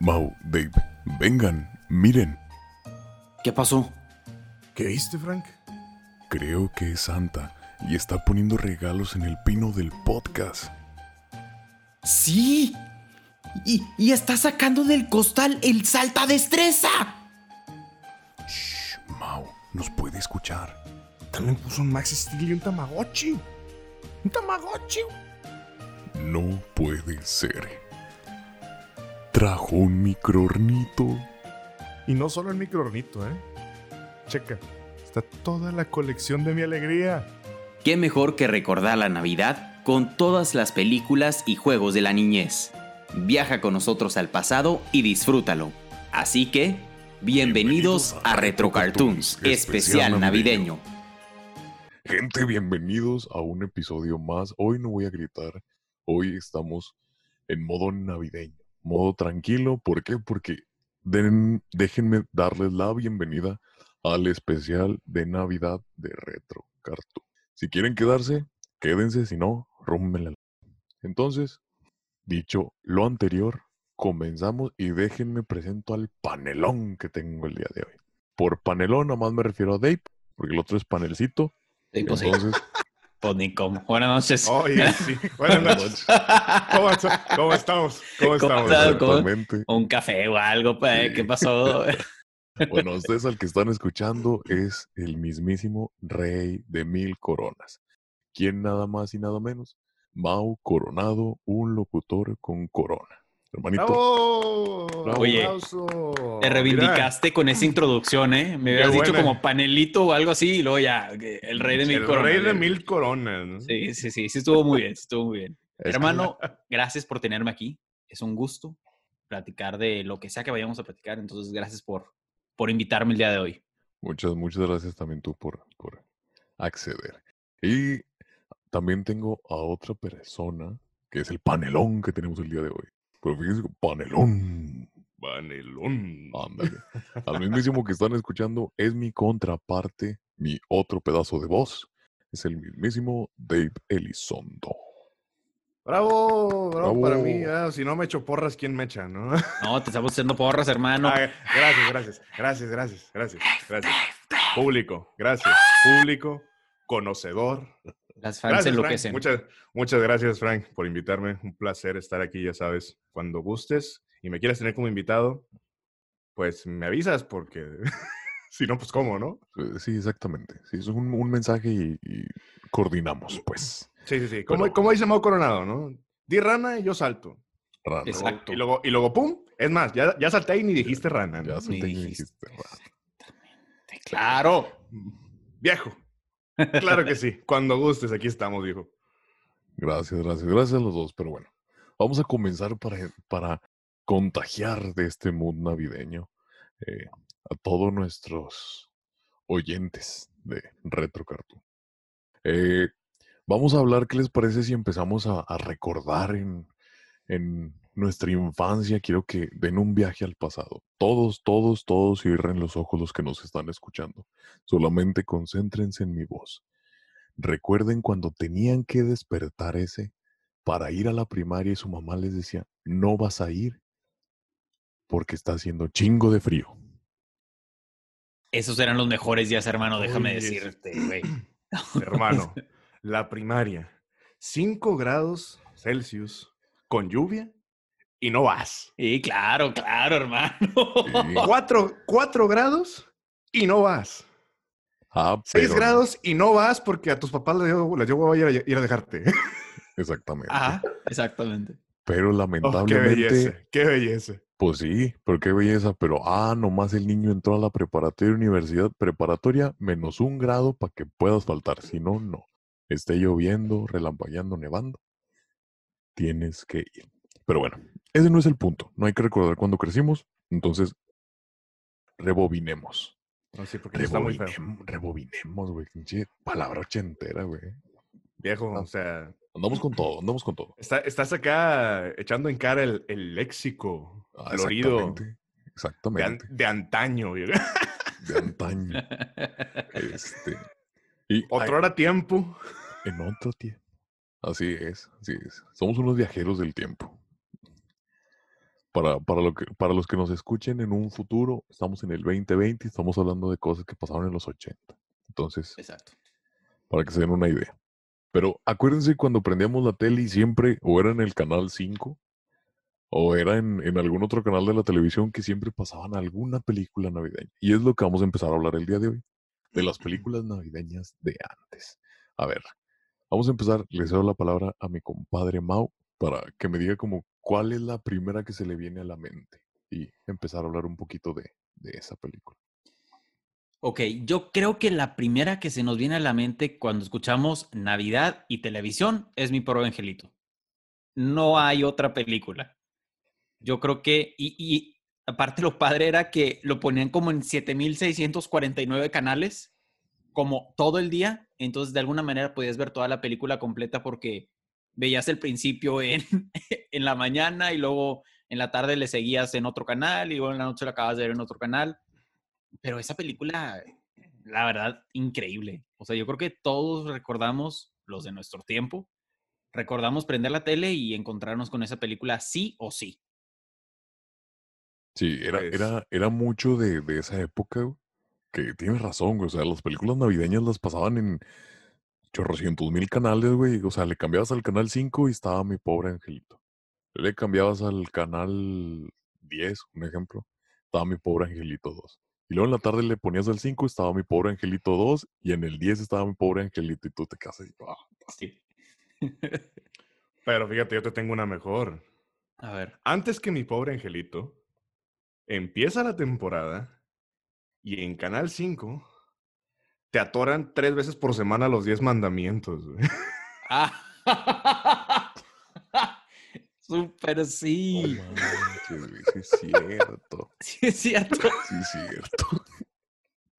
Mau, Dave, vengan, miren. ¿Qué pasó? ¿Qué viste, Frank? Creo que es Santa y está poniendo regalos en el pino del podcast. ¡Sí! Y, y está sacando del costal el salta destreza. Shh, Mau, nos puede escuchar. También puso un Max Steel y un Tamagotchi. Un Tamagotchi. No puede ser. Trajo un microornito. Y no solo el microornito, ¿eh? Checa. Está toda la colección de mi alegría. ¿Qué mejor que recordar la Navidad con todas las películas y juegos de la niñez? Viaja con nosotros al pasado y disfrútalo. Así que, bienvenidos, a Retro Cartoons, especial navideño. Gente, bienvenidos a un episodio más. Hoy no voy a gritar. Hoy estamos en modo navideño, modo tranquilo. ¿Por qué? Porque den- déjenme darles la bienvenida al especial de Navidad de Retro Cartoon. Si quieren quedarse, quédense. Si no, rúmbenla. Entonces, dicho lo anterior, comenzamos y déjenme presento al panelón que tengo el día de hoy. Por panelón, nada más me refiero a Dave, porque el otro es panelcito. Sí, pues sí, Entonces, ni cómo. Buenas noches. Oye, sí. Buenas noches. ¿Cómo, está- cómo estamos? ¿Cómo ¿Cómo estamos? Un café o algo, pues, ¿qué pasó? Bueno, ustedes al que están escuchando es el mismísimo rey de mil coronas. ¿Quién nada más y nada menos? Mau Coronado, un locutor con corona. Hermanito, ¡Bravo! Bravo. Oye, Aplauso. Te reivindicaste con esa introducción, ¿eh? Me habías Qué dicho buena. como panelito o algo así y luego ya, el rey de mil el coronas. rey de mil coronas. ¿no? Sí, sí, sí, sí estuvo muy bien, sí estuvo muy bien. es que- Hermano, gracias por tenerme aquí. Es un gusto platicar de lo que sea que vayamos a platicar. Entonces, gracias por, por invitarme el día de hoy. muchas, muchas gracias también tú por, por acceder. Y también tengo a otra persona, que es el panelón que tenemos el día de hoy. Pero fíjense, panelón. Panelón. Ándale. Al mismísimo que están escuchando es mi contraparte, mi otro pedazo de voz. Es el mismísimo Dave Elizondo. Bravo, bravo, para mí. ah, si no me echo porras, ¿quién me echa, no? No, te estamos haciendo porras, hermano. Ah, gracias, gracias, gracias, gracias, gracias, gracias. Público, gracias. Público, conocedor. Las fans Gracias, Frank. enloquecen. Muchas, muchas gracias, Frank, por invitarme. Un placer estar aquí, ya sabes. Cuando gustes y me quieras tener como invitado, pues me avisas porque si no, pues cómo, ¿no? Eh, Sí, exactamente. Sí, es un, un mensaje y, y coordinamos, pues. Sí, sí, sí. Como, como dice Mau Coronado, ¿no? Di rana y yo salto. Raro. Exacto. Y luego, y luego ¡pum! Es más, ya, ya salté y ni dijiste rana. ¿no? Ya Ni solté y dijiste. dijiste, raro. Claro. Viejo. Claro que sí. Cuando gustes, aquí estamos, viejo. Gracias, gracias, gracias a los dos. Pero bueno, vamos a comenzar para, para contagiar de este mood navideño eh, a todos nuestros oyentes de Retro Cartoon. Eh, vamos a hablar, ¿qué les parece si empezamos a, a recordar en, en nuestra infancia? Quiero que den un viaje al pasado. Todos, todos, todos cierren los ojos los que nos están escuchando. Solamente concéntrense en mi voz. Recuerden cuando tenían que despertar ese para ir a la primaria y su mamá les decía, no vas a ir porque está haciendo chingo de frío. Esos eran los mejores días, hermano, déjame Oye, decirte, güey. Hermano, la primaria. 5 grados Celsius con lluvia y no vas. Sí, claro, claro, hermano. Sí. 4, grados y no vas. Ah, 6 pero- grados y no vas porque a tus papás les dio, les dio ir a, ir a dejarte. Exactamente. Ajá, exactamente. Pero Oh, qué lamentablemente, belleza, qué belleza. pues sí, pero qué belleza, pero ah, nomás el niño entró a la preparatoria, universidad preparatoria, menos un grado para que puedas faltar. Si no, no. Esté lloviendo, relampagueando, nevando. Tienes que ir. Pero bueno, ese no es el punto. No hay que recordar cuando crecimos. Entonces, rebobinemos. No, sí, porque está muy feo. Rebobinem- rebobinemos, güey. Palabra ochentera, güey. Viejo, o sea, Andamos con todo, andamos con todo. está- estás acá echando en cara el, el léxico Ah, florido exactamente. de, an- Exactamente. de antaño. viejo. De antaño. Este. Y Otro hora tiempo. En otro tiempo. Así es, así es. Somos unos viajeros del tiempo. Para, para, lo que, para los que nos escuchen en un futuro, estamos en el 2020 y estamos hablando de cosas que pasaron en los 80. Entonces, Exacto. para que se den una idea. Pero acuérdense cuando prendíamos la tele y siempre, o era en el canal 5, o era en, en algún otro canal de la televisión que siempre pasaban alguna película navideña. Y es lo que vamos a empezar a hablar el día de hoy, de las películas navideñas de antes. A ver, vamos a empezar, le cedo la palabra a mi compadre Mau para que me diga como cuál es la primera que se le viene a la mente y empezar a hablar un poquito de, de esa película. Ok, yo creo que la primera que se nos viene a la mente cuando escuchamos Navidad y televisión es Mi Pobre Angelito. No hay otra película. Yo creo que, y, y aparte lo padre era que lo ponían como en 7649 canales, como todo el día, entonces de alguna manera podías ver toda la película completa porque veías el principio en, en la mañana y luego en la tarde le seguías en otro canal y luego en la noche lo acabas de ver en otro canal. Pero esa película, la verdad, increíble. O sea, yo creo que todos recordamos, los de nuestro tiempo, recordamos prender la tele y encontrarnos con esa película sí o sí. Sí, era, Pues- era, era mucho de, de esa época, güey, que tienes razón, güey. O sea, las películas navideñas las pasaban en chorrocientos mil canales, güey. O sea, le cambiabas al canal 5 y estaba mi pobre angelito. Le cambiabas al canal 10, un ejemplo, estaba mi pobre angelito 2. Y luego en la tarde le ponías al 5, estaba mi pobre angelito 2, y en el 10 estaba mi pobre angelito, y tú te quedas así, "Ah". Sí. Pero fíjate, yo te tengo una mejor. A ver. Antes que mi pobre angelito, empieza la temporada y en Canal 5 te atoran tres veces por semana los 10 mandamientos. güey. Ah. Súper sí. manches, güey, sí es cierto. Sí, es cierto. Sí es cierto.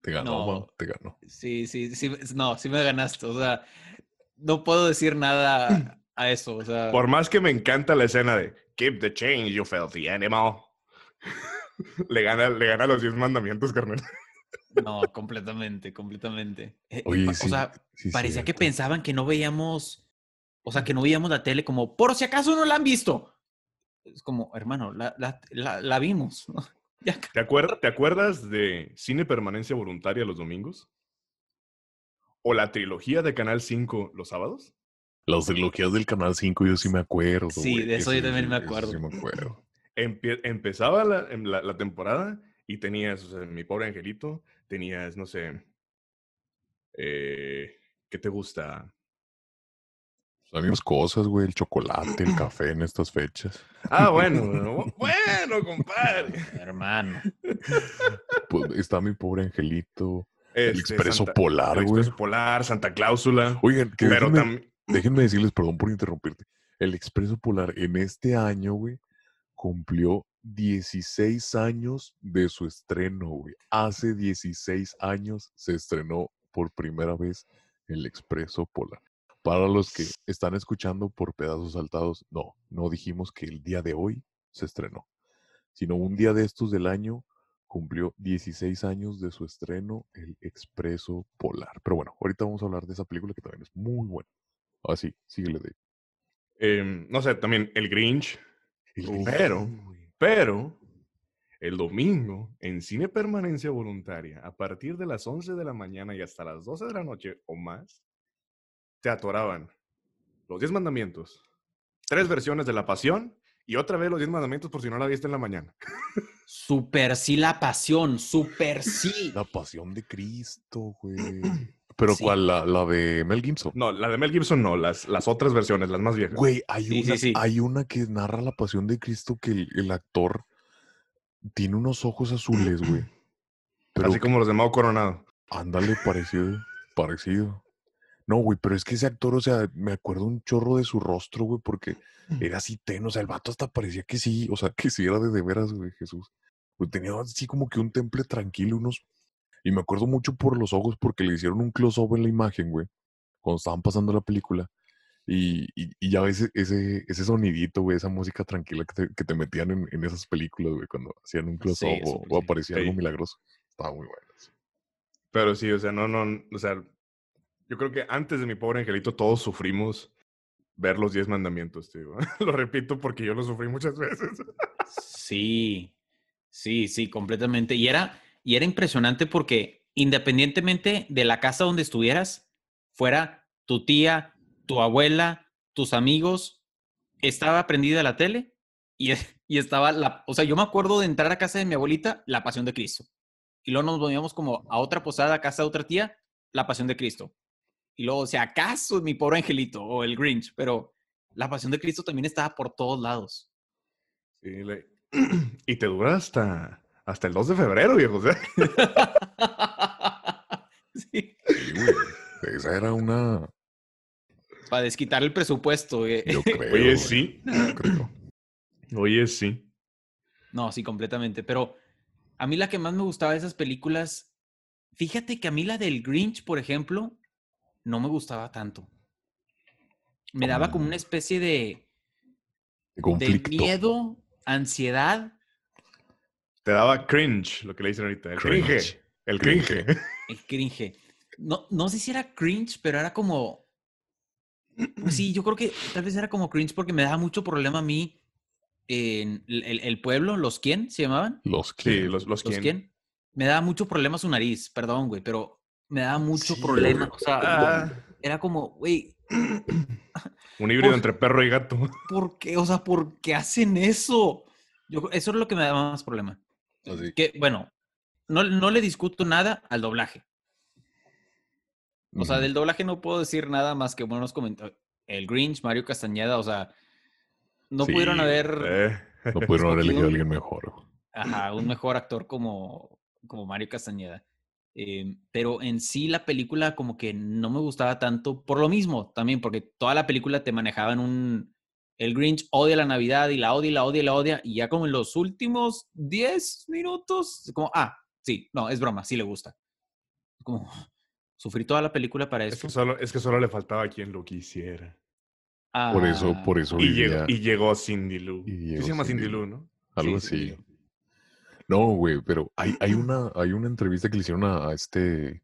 Te ganó, No. Te ganó. Sí, sí, sí. No, sí me ganaste. O sea, no puedo decir nada a eso. O sea, Por más que me encanta la escena de Keep the change, you filthy animal. le, gana, le gana los 10 mandamientos, carnal. No, completamente, completamente. Eh, Oye, sí, o sea, sí parecía que pensaban que no veíamos, o sea, que no veíamos la tele como, por si acaso no la han visto. Es como, hermano, la, la, la, la vimos. ¿no? Ya ca- ¿Te, acuer- ¿Te acuerdas de Cine Permanencia Voluntaria los domingos? ¿O la trilogía de Canal 5 los sábados? Las trilogías del Canal 5 yo sí me acuerdo. Sí, de eso yo también sí- me acuerdo. Sí me acuerdo. Empezaba la, em, la- la temporada y tenías, o sea, mi pobre angelito, tenías, no sé, eh, ¿qué te gusta? Las mismas cosas, güey, el chocolate, el café en estas fechas. Ah, bueno, bueno, compadre. Hermano. Pues está mi pobre angelito. El Este, expreso Santa- polar, el güey. Expreso Polar, Santa Cláusula. Oigan, que Pero déjenme, también, déjenme decirles, perdón por interrumpirte. El expreso polar en este año, güey, cumplió 16 años de su estreno, güey. Hace 16 años se estrenó por primera vez el expreso polar. Para los que están escuchando por pedazos saltados, no, no dijimos que el día de hoy se estrenó, sino un día de estos del año cumplió 16 años de su estreno, El Expreso Polar. Pero bueno, ahorita vamos a hablar de esa película que también es muy buena. Así, síguele de em, no sé, también el Grinch. El Grinch, pero- güey. Pero el domingo, en Cine Permanencia Voluntaria, a partir de las 11 de la mañana y hasta las 12 de la noche o más, te atoraban los 10 mandamientos, tres versiones de la pasión y otra vez los 10 mandamientos por si no la viste en la mañana. Super sí la pasión, super sí. La pasión de Cristo, güey. Pero Sí. ¿cuál? La, la de Mel Gibson. No, la de Mel Gibson no, las, las otras versiones, las más viejas. Güey, hay, Sí, una, sí. hay una que narra la pasión de Cristo que el, el actor tiene unos ojos azules, güey. Pero Así como los de Mao Coronado. Ándale, parecido, parecido. No, güey, pero es que ese actor, o sea, me acuerdo un chorro de su rostro, güey, porque era así ten, o sea, el vato hasta parecía que sí, o sea, que sí era de de veras, güey, Jesús. Pues tenía así como que un temple tranquilo, unos... Y me acuerdo mucho por los ojos porque le hicieron un close-up en la imagen, güey, cuando estaban pasando la película. Y, y, y ya ves ese, ese sonidito, güey, esa música tranquila que te, que te metían en, en esas películas, güey, cuando hacían un close-up Sí, o, o sí. aparecía algo Sí. milagroso. Estaba muy bueno. sí. Pero sí, o sea, no, no, o sea, yo creo que antes de mi pobre angelito todos sufrimos ver los diez mandamientos, tío. lo repito porque yo lo sufrí muchas veces. Sí, sí, sí, completamente. Y era, y era impresionante porque independientemente de la casa donde estuvieras, fuera tu tía, tu abuela, tus amigos, estaba prendida la tele y, y estaba la, o sea, yo me acuerdo de entrar a casa de mi abuelita, la pasión de Cristo. Y luego nos volvíamos como a otra posada, a casa de otra tía, la pasión de Cristo. Y luego, si acaso, mi pobre angelito o el Grinch, pero la pasión de Cristo también estaba por todos lados. Sí, le- y te dura hasta, hasta el 2 de febrero, viejo. o sea. sí, Sí, güey. Esa era una. para desquitar el presupuesto. eh. Yo creo. Oye, güey, sí. yo creo. Oye, sí. No, sí, completamente. Pero a mí la que más me gustaba de esas películas, fíjate que a mí la del Grinch, por ejemplo, no me gustaba tanto. Me daba como una especie de, De miedo, ansiedad, Te daba cringe, lo que le dicen ahorita. El cringe. Cringe. El cringe. Cringe. el cringe. No, no sé si era cringe, pero era como. pues Sí, yo creo que tal vez era como cringe porque me daba mucho problema a mí en el, el- pueblo, los quién se llamaban. Los. Sí, los, los, ¿Los quién. quién? Me daba mucho problema su nariz, perdón, güey, pero me daba mucho Sí, problema. O sea, Ah, era como, güey, un híbrido Por- entre perro y gato. ¿por qué? O sea, ¿por qué hacen eso? Yo, eso es lo que me daba más problema. Así. Que, bueno, no, no le discuto nada al doblaje. O sea, del doblaje no puedo decir nada más que buenos comentarios. El Grinch, Mario Castañeda, o sea, no pudieron haber Eh, No pudieron haber elegido a alguien mejor. ajá, un mejor actor como, como Mario Castañeda. Eh, pero en sí la película como que no me gustaba tanto por lo mismo también, porque toda la película te manejaban un... El Grinch odia la Navidad y la odia y la odia y la odia y ya como en los últimos 10 minutos, como, ah, sí, no, es broma, sí le gusta. Como, sufrí toda la película para es, eso. que solo, es que solo le faltaba a quien lo quisiera. Por eso, por Ah, eso Y llegó, y llegó Cindy Lou. y se llama Cindy Cindy Lou. ¿no? algo Sí, así. No, güey, pero hay, hay una, hay una entrevista que le hicieron a, a este.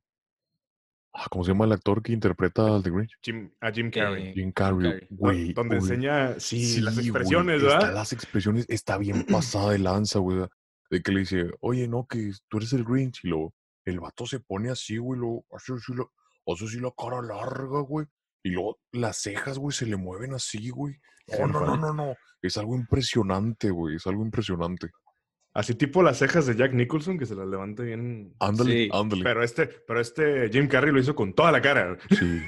Ah, ¿Cómo se llama el actor que interpreta al The Grinch? Jim, a Jim Carrey. Eh, Jim Carrey. Güey. donde enseña, sí, las sí, expresiones, está- ¿verdad? las expresiones está bien pasada de lanza, güey. De que le dice, oye, no, que tú eres el Grinch. Y luego el vato se pone así, güey, lo hace así, la, hace así la cara larga, güey. Y luego las cejas, güey, se le mueven así, güey. No, no, no, no, no. Es algo impresionante, güey. Es algo impresionante. Así tipo las cejas de Jack Nicholson, que se las levanta bien. Ándale, Sí, ándale. Pero este, pero este Jim Carrey lo hizo con toda la cara. Sí.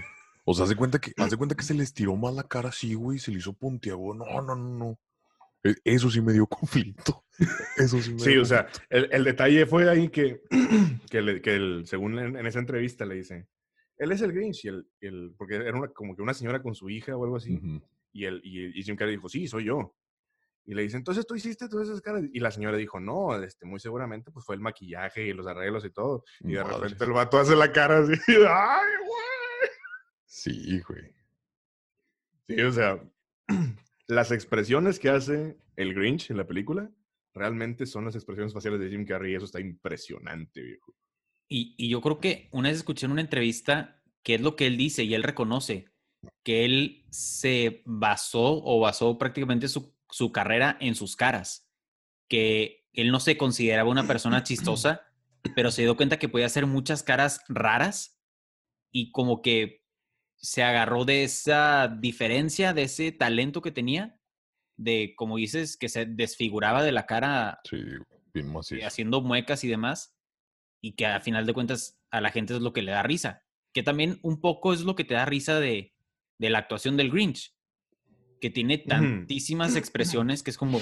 O sea, hace cuenta que, hace cuenta que se le estiró más la cara así, güey, se le hizo puntiagudo. No, no, no, no. E- Eso sí me dio conflicto. Eso sí me Sí, dio o sea, el, el detalle fue ahí que, que, le- que el- según en, en esa entrevista le dice, él es el Grinch, y el, el- porque era una, como que una señora con su hija o algo así, y, el, y, y Jim Carrey dijo, sí, soy yo. Y le dice, entonces tú hiciste todas esas caras. Y la señora dijo, no, este, muy seguramente pues fue el maquillaje y los arreglos y todo. Y de Madres. repente el vato hace la cara así, ¡ay, güey! Sí, güey. Sí, o sea, las expresiones que hace el Grinch en la película realmente son las expresiones faciales de Jim Carrey y eso está impresionante, viejo. Y, y yo creo que una vez escuché en una entrevista que es lo que él dice y él reconoce que él se basó o basó prácticamente su, su carrera en sus caras, que él no se consideraba una persona chistosa, pero se dio cuenta que podía hacer muchas caras raras y como que se agarró de esa diferencia, de ese talento que tenía, de como dices, que se desfiguraba de la cara Sí, eh, haciendo muecas y demás, y que a final de cuentas a la gente es lo que le da risa. Que también un poco es lo que te da risa de, de la actuación del Grinch, que tiene tantísimas expresiones que es como,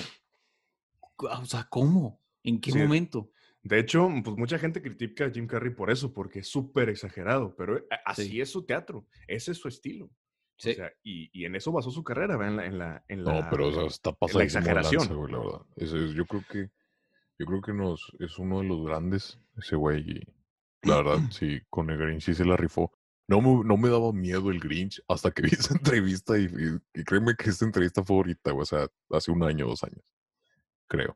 o sea, ¿cómo? ¿En qué Sí. momento? De hecho, pues mucha gente critica a Jim Carrey por eso, porque es súper exagerado, pero eh, así Sí. es su teatro, ese es su estilo. Sí. O sea, y, y en eso basó su carrera, ¿verdad? En la, en la, en No, la- pero o sea, está pasado exageración. güey, la verdad. Ese es- yo creo que, yo creo que nos, es uno de los grandes, ese güey. Y la verdad, sí, con el Grinch sí se la rifó. No me, no me daba miedo el Grinch hasta que vi esa entrevista y, y- y créeme que esta entrevista fue ahorita, güey, o sea, hace un año, dos años, creo.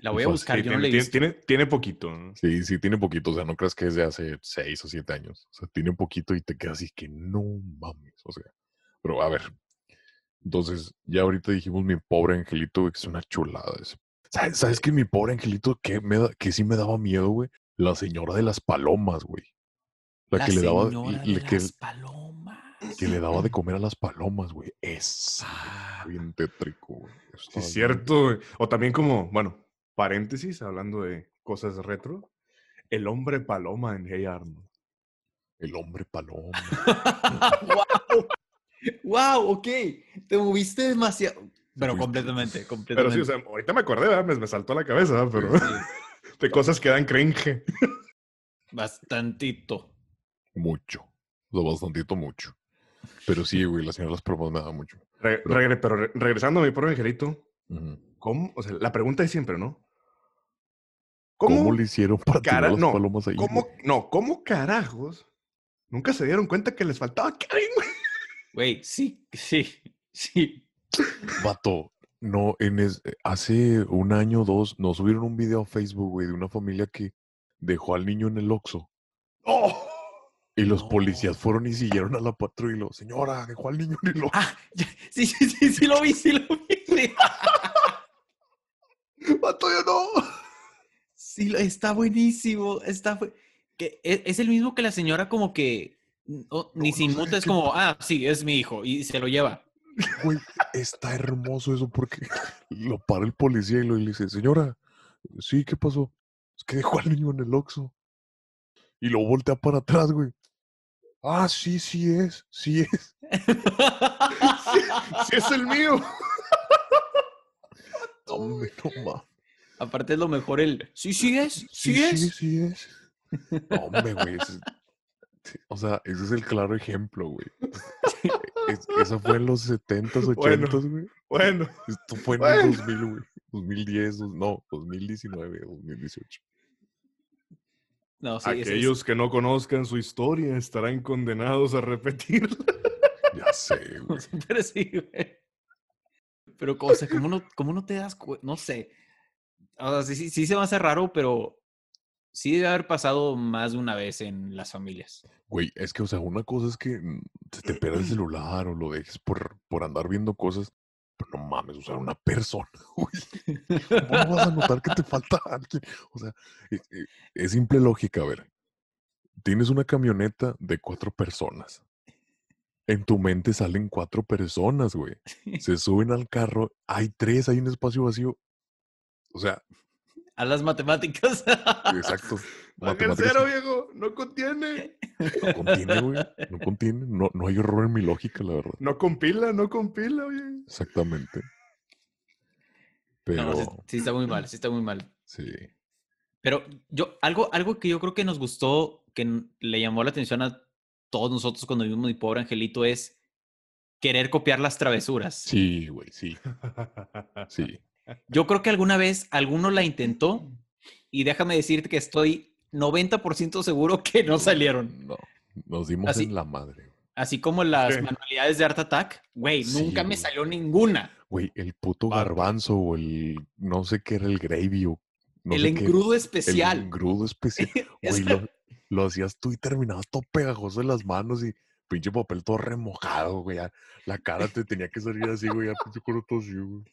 La voy a buscar, Sí, yo no tiene, la he tiene- visto. tiene- tiene poquito. ¿no? Sí, sí, tiene poquito, o sea, no creas que es de hace seis o siete años. O sea, tiene poquito y te quedas así que no mames, o sea. Pero a ver, Entonces, ya ahorita dijimos mi pobre angelito, güey, que es una chulada. ese. ¿Sabes, ¿Sabes que mi pobre angelito que, me da- que sí me daba miedo, güey? La señora de las palomas, güey. La, que le daba, le- que, las palomas. que le daba de comer a las palomas, güey. Es Ah, bien tétrico, güey. Sí, es cierto. güey. O también como, bueno, paréntesis, hablando de cosas retro. El hombre paloma en Hey Arnold. El hombre paloma. wow. wow, ok. Te moviste demasiado. Pero fuiste- completamente, Pero completamente. sí, o sea, ahorita me acordé, ¿verdad? Me, me saltó a la cabeza, ¿verdad? pero Sí, de cosas que dan cringe. bastantito. Mucho. O sea, bastantito mucho. Pero sí, güey, la señora de las palomas me daba mucho. Re- Pero- regre- pero re- regresando a mi pobre angelito. ¿cómo? O sea, la pregunta es siempre, ¿no? ¿Cómo, le hicieron para tener las no, palomas ahí? ¿Cómo, güey? no, ¿cómo carajos? Nunca se dieron cuenta que les faltaba cariño. Güey, sí, sí, sí. Vato, no, en es- hace un año o dos nos subieron un video a Facebook, güey, de una familia que dejó al niño en el Oxxo. ¡Oh! Y los No. policías fueron y siguieron a la patrulla y lo, señora, dejó al niño en el. Ah, sí, sí, sí, sí lo vi, sí lo vi. Sí, ¡Vato, yo no! Sí, está buenísimo. Está que e- es, el mismo que la señora como que no, ni no se sé es como, ah, sí, es mi hijo y se lo lleva. Güey, está hermoso eso porque lo para el policía y lo y le dice, señora, sí, ¿qué pasó? Es que dejó al niño en el Oxxo. Y lo voltea para atrás, güey. Ah, sí, sí es, sí es. ¡Sí es el mío! Hombre, no mames. Aparte es lo mejor el, sí, sí es, sí, Sí, es. sí, sí es. Hombre, güey. sí, O sea, ese es el claro ejemplo, güey. Es- eso fue en los 70s, 80s, güey. Bueno, Esto fue en Bueno. el 2000, güey. 2010, dos- no, 2019, 2018. No, sí, aquellos que no conozcan su historia estarán condenados a repetirla. Ya sé, güey. Pero sí, güey. Pero, o sea, ¿cómo no, cómo no te das cuenta? No sé. O sea, sí, sí, sí se me hace raro, pero sí debe haber pasado más de una vez en las familias. Güey, es que, o sea, una cosa es que mm, se te pierda el celular o lo dejes por, por andar viendo cosas. Pero no mames, sea, una persona, güey. ¿Cómo vas a notar que te falta alguien? O sea, es, eh, es simple lógica, a ver. Tienes una camioneta de cuatro personas. En tu mente salen cuatro personas, güey. Se suben al carro, hay tres, hay un espacio vacío. O sea, A las matemáticas. exacto. Matemáticas cero, viejo, no contiene. no contiene, güey. No contiene. No, no hay error en mi lógica, la verdad. No compila, no compila, oye. Exactamente. Pero, No, sí, sí está muy mal, sí está muy mal. sí. Pero yo, algo, algo que yo creo que nos gustó, que le llamó la atención a todos nosotros cuando vimos mi pobre angelito es querer copiar las travesuras. Sí, güey, sí, sí. Yo creo que alguna vez alguno la intentó y déjame decirte que estoy 90% seguro que no salieron. No, nos dimos Así- en la madre. güey. Así como las ¿Qué? manualidades de Art Attack, güey, Sí, nunca me salió ninguna. Güey, el puto garbanzo o el, no sé qué era el gravy o no el sé qué, engrudo el especial. engrudo especial. Güey, lo, lo hacías tú y terminabas todo pegajoso en las manos y pinche papel todo remojado, güey. La cara te tenía que salir así, güey, ya pinche todo así, güey.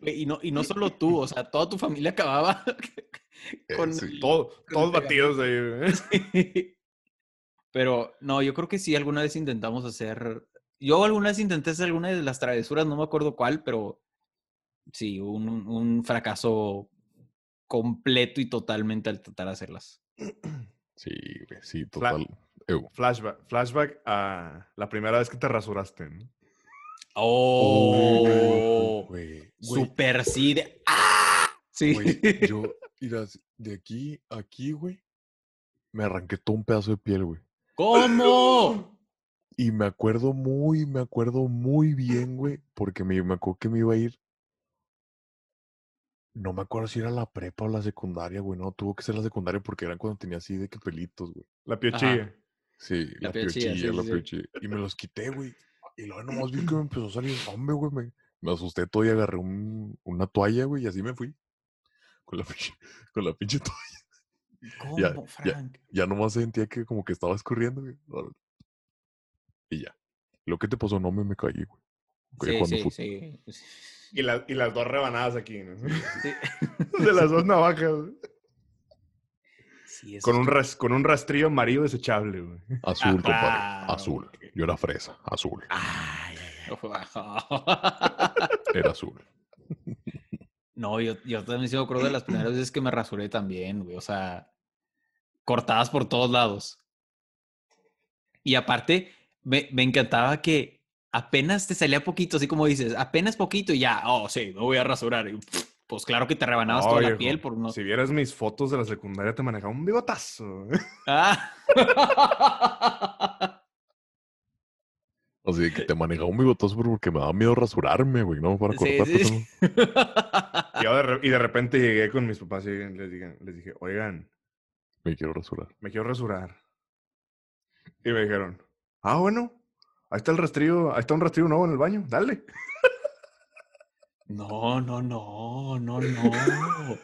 Y, no, y no solo tú, o sea, toda tu familia acababa con Eh, sí. el- Todo- todos batidos ahí. güey. Pero no, yo creo que sí, alguna vez intentamos hacer. Yo alguna vez intenté hacer alguna de las travesuras, no me acuerdo cuál, pero sí, un, un fracaso completo y totalmente al tratar de hacerlas. Sí, güey, sí, Fla- total. Flashback, flashback a la primera vez que te rasuraste. ¿no? ¡Oh! Güey, Super sí de. ¡Ah! Sí. güey, yo, mira, de aquí a aquí, güey, me arranqué todo un pedazo de piel, güey. ¿Cómo? Y me acuerdo muy, me acuerdo muy bien, güey, porque me, me acuerdo que me iba a ir. No me acuerdo si era la prepa o la secundaria, güey. No, tuvo que ser la secundaria porque eran cuando tenía así de que pelitos, güey. La piochilla. Sí, La la, piochilla, piochilla, sí, la sí, sí. piochilla. Y me los quité, güey. Y luego nomás vi que me empezó a salir sangre, güey. Me, me asusté todo y agarré un- una toalla, güey, y así me fui. Con la pinche, con la pinche toalla. ¿Cómo, Ya, ya. Frank? Ya nomás sentía que como que estaba escurriendo, güey. Y ya. Lo que te pasó, no me, me caí, güey. Sí, sí, sí. sí. Y, la- y las dos rebanadas aquí, ¿no? Sí. De las dos navajas. güey. Sí, eso Con un, ras- con un rastrillo amarillo desechable, güey. Azul, compadre. Ah, Azul. Yo era fresa. Azul. Ay, ay, ay. Era azul. No, yo, yo también sí me acuerdo de las primeras veces que me rasuré también, güey. O sea, cortadas por todos lados. Y aparte, me, me encantaba que apenas te salía poquito, así como dices, apenas poquito y ya, oh, sí, me voy a rasurar. Y, pues claro que te rebanabas toda la piel por uno. Si vieras mis fotos de la secundaria, te manejaba un bigotazo. Ah. Así que te manejaba un bigotazo porque me daba miedo rasurarme, güey, ¿no? Para Sí, cortarte. sí, sí. Y, de y de repente llegué con mis papás y les dije, les dije, oigan, Me quiero rasurar. me quiero rasurar. Y me dijeron, ah, bueno, ahí está el rastrillo, ahí está un rastrillo nuevo en el baño, dale. No, no, no, no, no.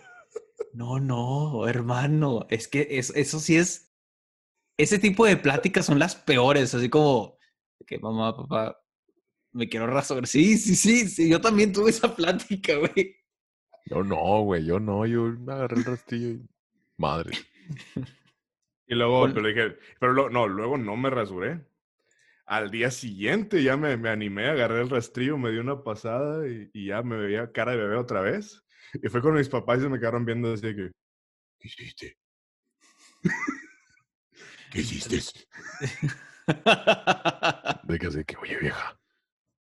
No, no, hermano. Es que es- eso sí es. Ese tipo de pláticas son las peores, así como que mamá, papá, me quiero rasurar. Sí, sí, sí, sí. Yo también tuve esa plática, güey. Yo no, güey, yo no, yo me agarré el rastillo y... Madre. Y luego, Con- pero dije, pero lo- no, luego no me rasuré. Al día siguiente ya me, me animé, agarré el rastrillo, me di una pasada y, y ya me veía cara de bebé otra vez. Y fue con mis papás y se me quedaron viendo así de que, ¿qué hiciste? ¿Qué hiciste? De que así que, oye, vieja,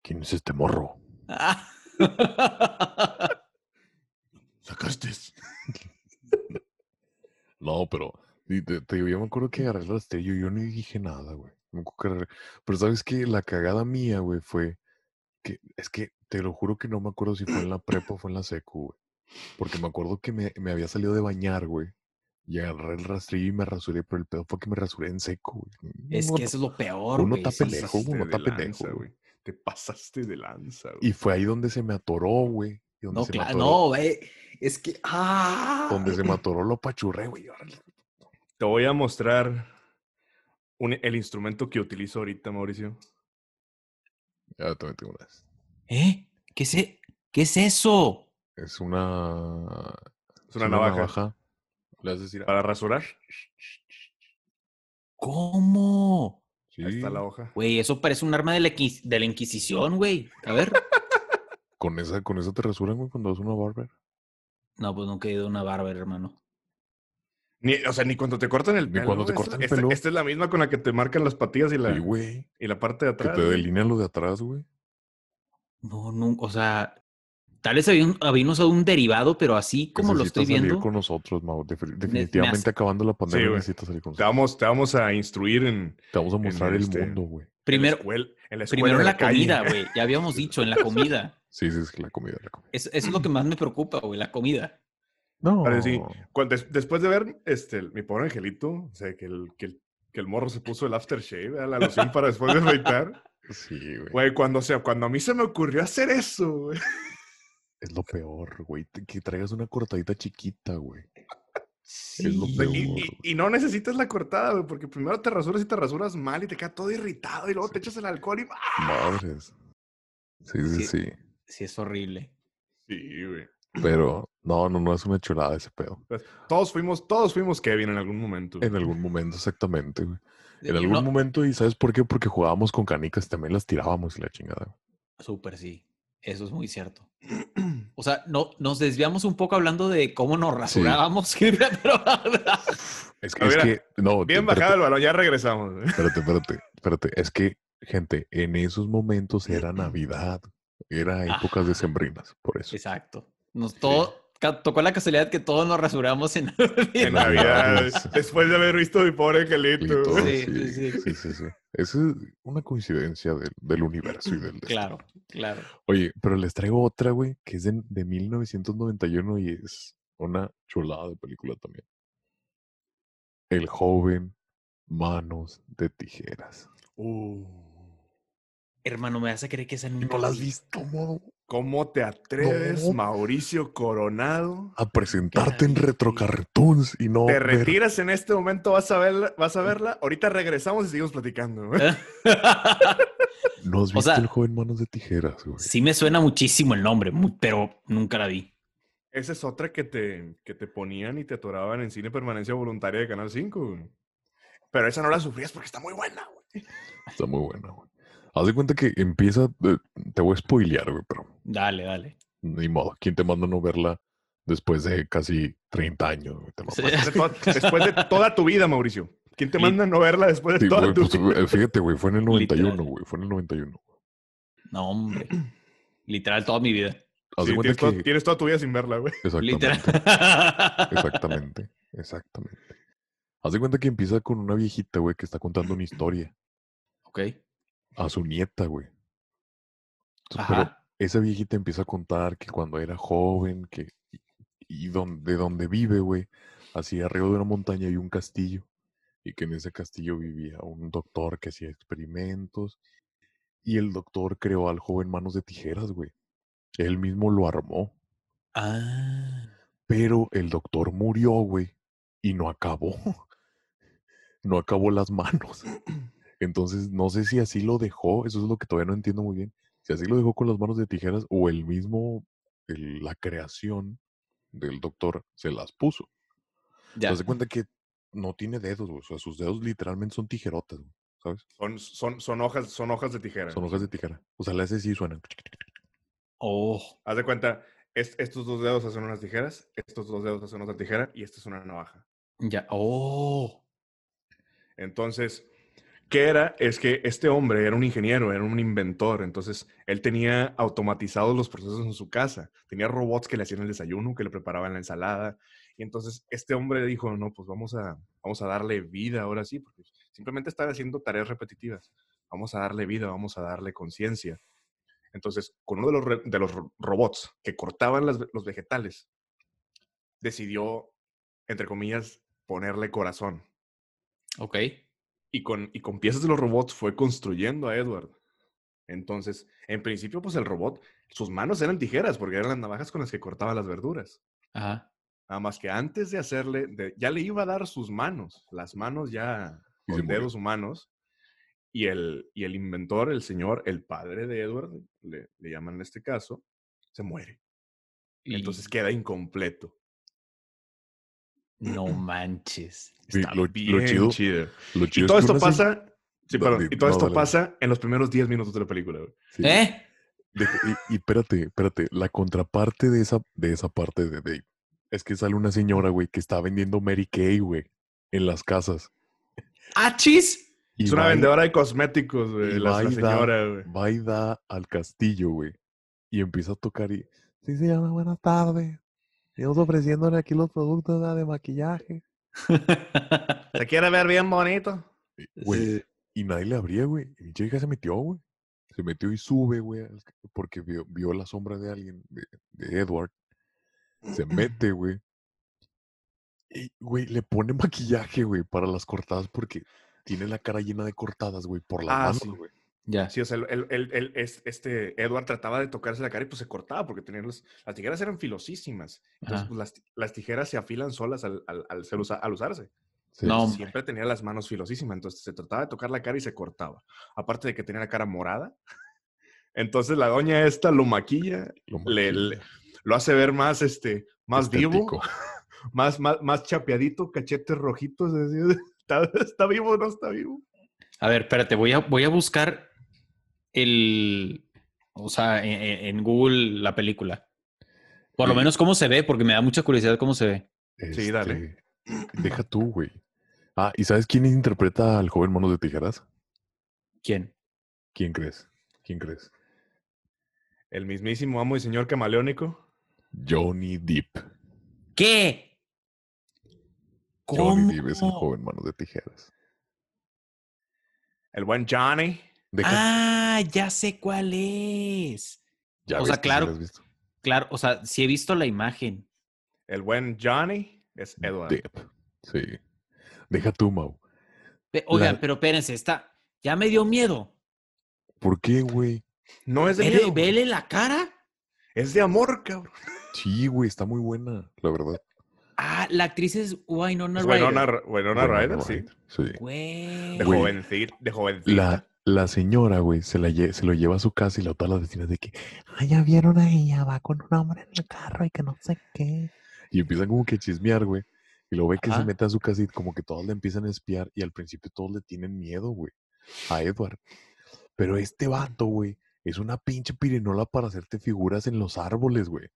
¿quién es este morro? ¿Sacaste? No, pero y te, yo me acuerdo que agarré el rastrillo y yo no dije nada, güey. Pero sabes que la cagada mía, güey, fue que es que te lo juro que no me acuerdo si fue en la prepa o fue en la secu, güey. Porque me acuerdo que me, me había salido de bañar, güey. Y agarré el rastrillo y me rasuré, pero el pedo fue que me rasuré en seco, güey. Es Uno que eso es lo peor, uno güey. está pendejo, uno está de pendejo, güey. Te pasaste de lanza, güey. Y fue ahí donde se me atoró, güey. y donde No, se me claro, atoró- no, güey. Es que. ¡Ah! Donde se me atoró lo pachurré, güey. Te voy a mostrar un- el instrumento que utilizo ahorita, Mauricio. Ya también tengo una. ¿Eh? ¿Qué es, e- ¿Qué es eso? Es una. Es una navaja. Le Para rasurar. ¿Cómo? Sí. Ahí está la hoja. Güey, eso parece un arma de la, Inquis- de la Inquisición, güey. A ver. Con esa, con esa te rasuran, güey, cuando vas a una barber. No, pues nunca he ido a una barber, hermano. Ni, o sea, ni cuando te cortan el Ni cuando te cortan el pelo. esta es la misma con la que te marcan las patillas y la, Sí, y la parte de Que atrás. te güey. delinean lo de atrás, güey. No, nunca, o sea, tal vez habían usado un derivado, pero así como lo estoy Necesitas salir viendo. con nosotros, Mau. Defi- me Definitivamente hace- acabando la pandemia güey. necesitas salir con Te nosotros. vamos, te vamos a instruir en, Te vamos a mostrar el este- mundo, güey. Primero, en la escuela, en la, escuela, primero en la, calle. comida, güey. Ya habíamos dicho, en la comida. Sí, sí, es la comida, la comida. Es- eso es lo que más me preocupa, güey, la comida. No. Vale, sí. Cuando- des- después de ver este, mi pobre angelito, o sea, que el, que el, que el morro se puso el aftershave, ¿verdad? la loción para después de afeitar. Sí, güey. Güey, cuando, o sea, cuando a mí se me ocurrió hacer eso, güey. Es lo peor, güey. Que traigas una cortadita chiquita, güey. Sí. Es lo Y, peor. y- y no necesitas la cortada, güey, porque primero te rasuras y te rasuras mal y te queda todo irritado y luego te echas el alcohol y... ¡ah! Madres. Sí, sí, Sí. sí. Sí, es horrible. Sí, güey. Pero no, no, no es una chulada ese pedo. Pues, todos fuimos, todos fuimos Kevin en algún momento. En algún momento, exactamente, güey. En algún no, momento, ¿y sabes por qué? Porque jugábamos con canicas y también las tirábamos y la chingada. Súper, sí. Eso es muy cierto. O sea, no, nos desviamos un poco hablando de cómo nos rasurábamos, pero Es que, Ah, es que, no, Bien espérate, bajado el balón, ya regresamos. Espérate, espérate, espérate. Es que, gente, en esos momentos era Navidad. Era épocas Ajá. decembrinas, por eso. Exacto. Nos todo, tocó la casualidad que todos nos rasuramos en En Navidad. Después de haber visto mi pobre angelito. Sí, sí, sí, sí. sí, sí, sí. Esa es una coincidencia del, del universo y del destino. Claro, claro. Oye, pero les traigo otra, güey, que es de, de 1991 y es una chulada de película también. El joven Manos de Tijeras. Uh. Hermano, me vas a creer que esa nunca ¿No la has vi? visto, mo? ¿Cómo te atreves, No. Mauricio Coronado? A presentarte en Caray. Retro Cartoons y no. Te ver- retiras en este momento, vas a verla, vas a verla. Ahorita regresamos y seguimos platicando. güey. No has O visto sea- el joven manos de tijeras, güey. sí me suena muchísimo el nombre, pero nunca la vi. Esa es otra que te, que te ponían y te atoraban en cine permanencia voluntaria de Canal 5. güey. Pero esa no la sufrías porque está muy buena, güey. Está muy buena, güey. Haz de cuenta que empieza. eh, Te voy a spoilear, güey, pero Dale, dale. ni modo. ¿Quién te manda a no verla después de casi 30 años? güey? Te Sí. mamaste. Después de, toda, después de toda tu vida, Mauricio. ¿Quién te manda a no verla después de Sí, toda güey, tu pues, vida? eh, fíjate, güey, fue en el 91, Literal. güey. Fue en el 91. No, hombre. Literal, toda mi vida. Haz Sí, de cuenta tienes, toda, que. tienes toda tu vida sin verla, güey. Exactamente. Literal. Exactamente. Exactamente. Haz de cuenta que empieza con una viejita, güey, que está contando una historia ok. A su nieta, güey. Entonces, pero esa viejita empieza a contar que cuando era joven, que y, y don- de donde vive, güey, así arriba de una montaña hay un castillo y que en ese castillo vivía un doctor que hacía experimentos y el doctor creó al joven manos de tijeras, güey. Él mismo lo armó, Ah. pero el doctor murió, güey, y no acabó. No acabó las manos. Entonces, no sé si así lo dejó, eso es lo que todavía no entiendo muy bien. Si así lo dejó con las manos de tijeras o el mismo, el- la creación del doctor se las puso. Ya. Das cuenta que no tiene dedos. O sea, sus dedos literalmente son tijerotas, ¿sabes? Son, son, son, hojas, son hojas de tijera. Son hojas de tijera. O sea, le hace así y suenan. Oh. Haz de cuenta, es- estos dos dedos hacen unas tijeras, estos dos dedos hacen otra tijera y esta es una navaja. Ya. Oh. Entonces, ¿qué era? Es que este hombre era un ingeniero, era un inventor. Entonces, él tenía automatizados los procesos en su casa. Tenía robots que le hacían el desayuno, que le preparaban la ensalada. Y entonces, este hombre dijo, no, pues vamos a, vamos a darle vida ahora sí, porque simplemente estaba haciendo tareas repetitivas. Vamos a darle vida, vamos a darle conciencia. Entonces, con uno de los, de los ro- robots que cortaban las los vegetales, decidió, entre comillas, ponerle corazón. Ok. Y con, y con piezas de los robots fue construyendo a Edward. Entonces, en principio, pues el robot, sus manos eran tijeras porque eran las navajas con las que cortaba las verduras. Ajá. Nada más que antes de hacerle, de- ya le iba a dar sus manos, las manos ya murió. dedos humanos. Y el, y el inventor, el señor, el padre de Edward, le, le llaman en este caso, se muere. Y Entonces queda incompleto. No manches. Está lo- lo bien chido- chido. Lo Y chido es todo esto así- pasa. Sí, perdón. Y todo no, esto dale. pasa en los primeros 10 minutos de la película. güey. sí, ¿Eh? y, y espérate, espérate. La contraparte de esa, de esa parte de Dave es que sale una señora, güey, que está vendiendo Mary Kay, güey, en las casas. ¡Achis! Y Es una va y- vendedora de cosméticos, güey. y La, va la y señora, güey. va y da al castillo, güey. Y empieza a tocar y... Sí, señora, buenas tardes. Estamos ofreciéndole aquí los productos de maquillaje. ¿Se quiere ver bien bonito? Y, Güey, y nadie le abría, güey. Y mi chica se metió, güey. Se metió y sube, güey, porque vio, vio la sombra de alguien, de, de Edward. Se mete, güey. Y, güey, le pone maquillaje, güey, para las cortadas porque tiene la cara llena de cortadas, güey, por las Ah, manos, sí. güey. Ya. Sí, o sea, el, el- el- el- es- este Edward trataba de tocarse la cara y pues se cortaba porque tenían las, las tijeras eran filosísimas. Entonces, pues, las, las tijeras se afilan solas al, al- al al usarse. Sí, No. Siempre tenía las manos filosísimas. Entonces, se trataba de tocar la cara y se cortaba. Aparte de que tenía la cara morada. Entonces, la doña esta lo maquilla, lo le- le- maquilla, lo hace ver más, este, más vivo, más, más, más chapeadito, cachetes rojitos. ¿Está, está vivo o no está vivo? A ver, espérate, voy a, voy a buscar el. O sea, en, en- en Google la película. Por lo menos cómo se ve, porque me da mucha curiosidad cómo se ve. Sí, dale. Este, Deja tú, güey. Ah, ¿y sabes quién interpreta al joven Manos de Tijeras? ¿Quién? ¿Quién crees? ¿Quién crees? El mismísimo amo y señor camaleónico. Johnny Depp. ¿Qué? Johnny Depp es el joven Manos de Tijeras. El buen Johnny. Ah, ya sé cuál es. ya o sea, claro. visto. Claro, o sea, sí he visto la imagen. El buen Johnny es Edward. Depp. Sí. Deja tú, Mau. Pe- Oigan, La- pero espérense, está. Ya me dio miedo. ¿Por qué, güey? No es de Vele, miedo. vele la cara. Es de amor, cabrón. Sí, güey, está muy buena, la verdad. Ah, la actriz es Winona Ryder. Winona, R- Winona Winona Ryder, sí. Sí. Güey. De jovencita. De jovencita. La, la señora, güey, se, la lle- se lo lleva a su casa y la otra las vecinas de que, ah, ya vieron a ella, va con un hombre en el carro y que no sé qué. Y empiezan como que a chismear, güey. Y lo ve que se mete a su casa y como que todos le empiezan a espiar y al principio todos le tienen miedo, güey, a Edward. Pero este vato, güey, es una pinche pirinola para hacerte figuras en los árboles, güey.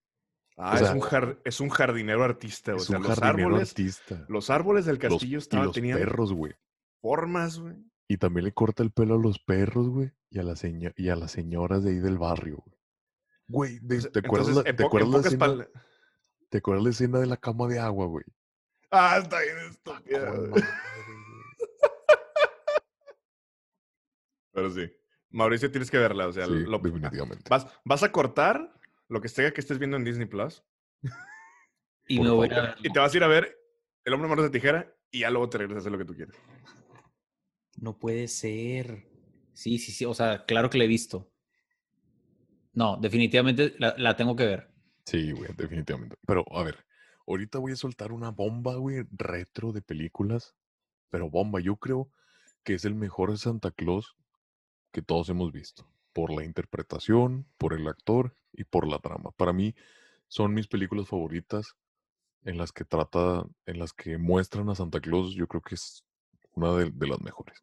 Ah, o sea, es, un jar- es un jardinero artista. O Es sea, un los jardinero árboles, artista. los árboles del Los- castillo estaban, los tenían perros, güey. formas, güey. Y también le corta el pelo a los perros, güey, y a, la seño- y a las señoras de ahí del barrio, güey. Güey, ¿te acuerdas, la, ¿te acuerdas la escena, pal- ¿te acuerdas la escena de la cama de agua, güey? Ah, está bien Está estúpida, Pero sí. Mauricio, tienes que verla. O sea. Sí, lo- definitivamente. vas, vas a cortar lo que sea que estés viendo en Disney Plus Y me voy a y te vas a ir a ver El hombre manos de tijera y ya luego te regresas a hacer lo que tú quieres. No puede ser. Sí, sí, sí. O sea, claro que la he visto. No, definitivamente la, tengo que ver. Sí, güey, definitivamente. Pero, a ver, ahorita voy a soltar una bomba, güey, retro de películas. Pero bomba, yo creo que es el mejor Santa Claus que todos hemos visto. Por la interpretación, por el actor y por la trama. Para mí son mis películas favoritas en las que trata, en las que muestran a Santa Claus. Yo creo que es una de, de las mejores.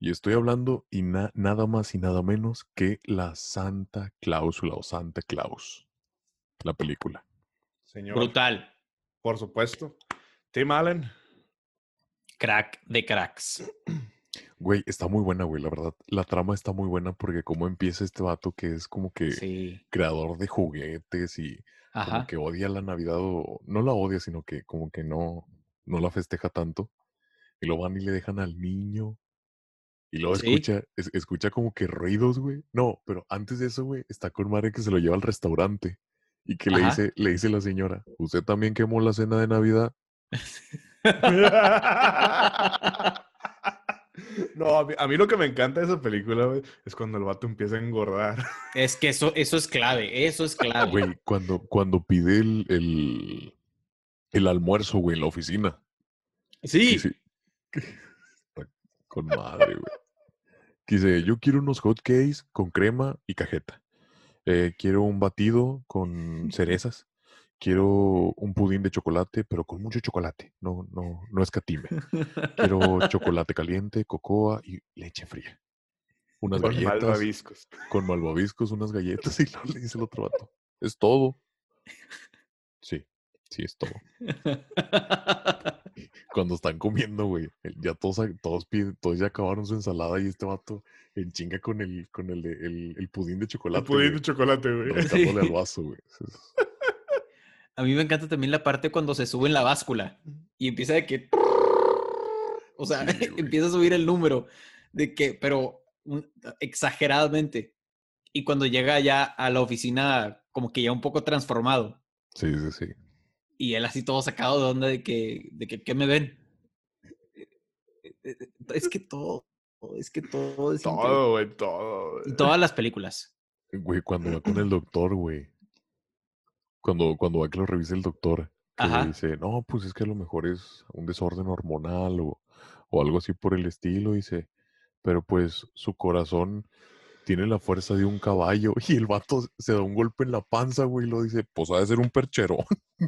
Y estoy hablando y na- nada más y nada menos que la Santa Cláusula o Santa Claus. La película. Señor. Brutal. Por supuesto. Tim Allen. Crack de cracks. Güey, está muy buena, güey, la verdad. La trama está muy buena porque cómo empieza este vato que es como que Sí. creador de juguetes y como que odia la Navidad o no la odia, sino que como que no, no la festeja tanto. Y lo van y le dejan al niño. Y luego Sí. escucha, es- escucha como que ruidos, güey. No, pero antes de eso, güey, está con madre que se lo lleva al restaurante. Y que le dice, le dice la señora, ¿usted también quemó la cena de Navidad? No, a mí, a mí lo que me encanta de esa película, güey, es cuando el vato empieza a engordar. Es que eso, eso es clave. Eso es clave. Güey, cuando, cuando pide el, el, el almuerzo, güey, en la oficina. Sí. Con madre, güey. Dice, yo quiero unos hot cakes con crema y cajeta. Eh, quiero un batido con cerezas. Quiero un pudín de chocolate, pero con mucho chocolate. No, no, no escatime. Quiero chocolate caliente, cocoa y leche fría. Unas Con galletas malvaviscos. con malvaviscos, unas galletas y luego le dice el otro vato. Es todo. Sí, sí, es todo. Cuando están comiendo, güey, ya todos, todos piden, todos ya acabaron su ensalada y este vato en chinga con el, con el, el, el pudín de chocolate. El pudín de chocolate, güey. rascándole al Sí. vaso, güey. A mí me encanta también la parte cuando se sube en la báscula y empieza de que. O sea, Sí, empieza a subir el número de que, pero un- exageradamente. Y cuando llega ya a la oficina, como que ya un poco transformado. Sí, sí, sí. Y él así todo sacado de onda de que, de que, ¿qué me ven? Eh, eh, eh, Es que todo, es que todo es. Todo, güey, todo. güey. Y todas las películas. Güey, cuando va con el doctor, güey. Cuando, cuando va que lo revise el doctor, que Ajá. dice, no, pues es que a lo mejor es un desorden hormonal o, o algo así por el estilo, dice, pero pues su corazón tiene la fuerza de un caballo y el vato se da un golpe en la panza, güey, y lo dice, pues ha de ser un perchero.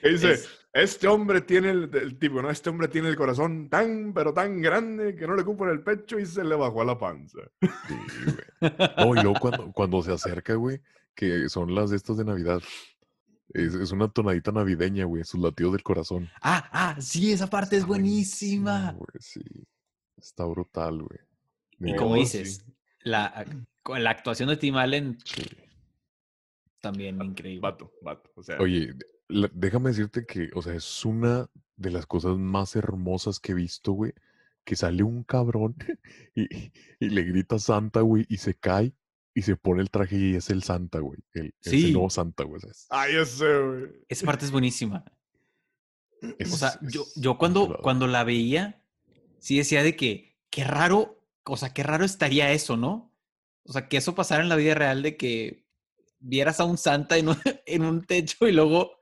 ¿Qué dice? Es- Este hombre tiene el, el tipo, ¿no? Este hombre tiene el corazón tan, pero tan grande que no le cupo en el pecho y se le bajó a la panza. Sí, güey. No, y luego cuando, cuando se acerca, güey, que son las de estas de Navidad, es, es una tonadita navideña, güey, sus latidos del corazón. ah, ah, sí, esa parte es Está buenísima, buenísima. güey, sí. Está brutal, güey. Y como dices, la, con la actuación de Tim Allen Sí. también increíble. Vato, vato. O sea, Oye, la- déjame decirte que, o sea, es una de las cosas más hermosas que he visto, güey. Que sale un cabrón y, y le grita Santa, güey, y se cae y se pone el traje y es el Santa, güey. El, es el Sí. nuevo Santa, güey. ay, ya sé, güey. Esa parte es buenísima. es- O sea, yo, es yo cuando, cuando la veía, sí decía de que, qué raro o sea, qué raro estaría eso, ¿no? O sea, que eso pasara en la vida real de que vieras a un Santa en un, en un techo y luego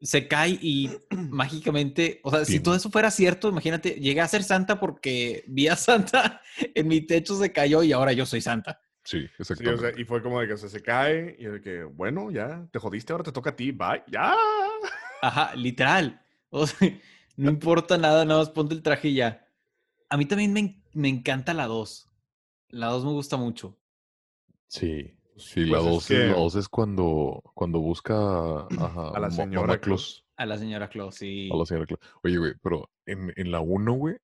se cae y mágicamente, o sea, si todo eso fuera cierto, imagínate, llegué a ser Santa porque vi a Santa en mi techo, se cayó y ahora yo soy Santa. Sí, Sí, o exactamente. sea, y fue como de que o sea, se cae y de que, bueno, ya, te jodiste, ahora te toca a ti, bye, ya. Ajá, literal. O sea, no importa nada, nada más ponte el traje y ya. A mí también me, me encanta la 2. La 2 me gusta mucho. Sí, sí, la es 2 que- es, la dos es cuando, cuando busca a, A la señora Claus. A la señora Claus, sí. A la señora Claus. Oye, güey, pero en, en la 1, güey,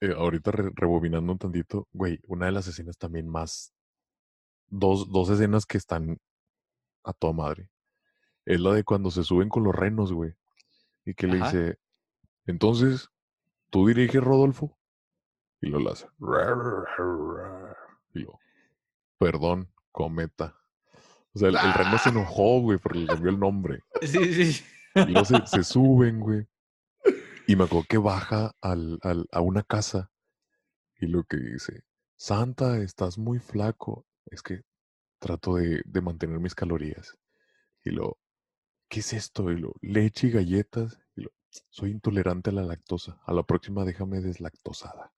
eh, ahorita re- rebobinando un tantito, güey, una de las escenas también más. Dos, dos escenas que están a toda madre. Es la de cuando se suben con los renos, güey. Y que le dice, entonces, ¿tú diriges, Rodolfo? Y lo hace. Y lo, perdón, cometa. O sea, el, el reno se enojó, güey, porque le cambió el nombre. Sí, sí. Y luego se, se suben, güey. Y me acuerdo que baja al, al- a una casa y lo que dice, Santa, estás muy flaco. Es que trato de, de mantener mis calorías. Y lo, ¿qué es esto? Y lo, leche y galletas. Y lo, soy intolerante a la lactosa. A la próxima déjame deslactosada.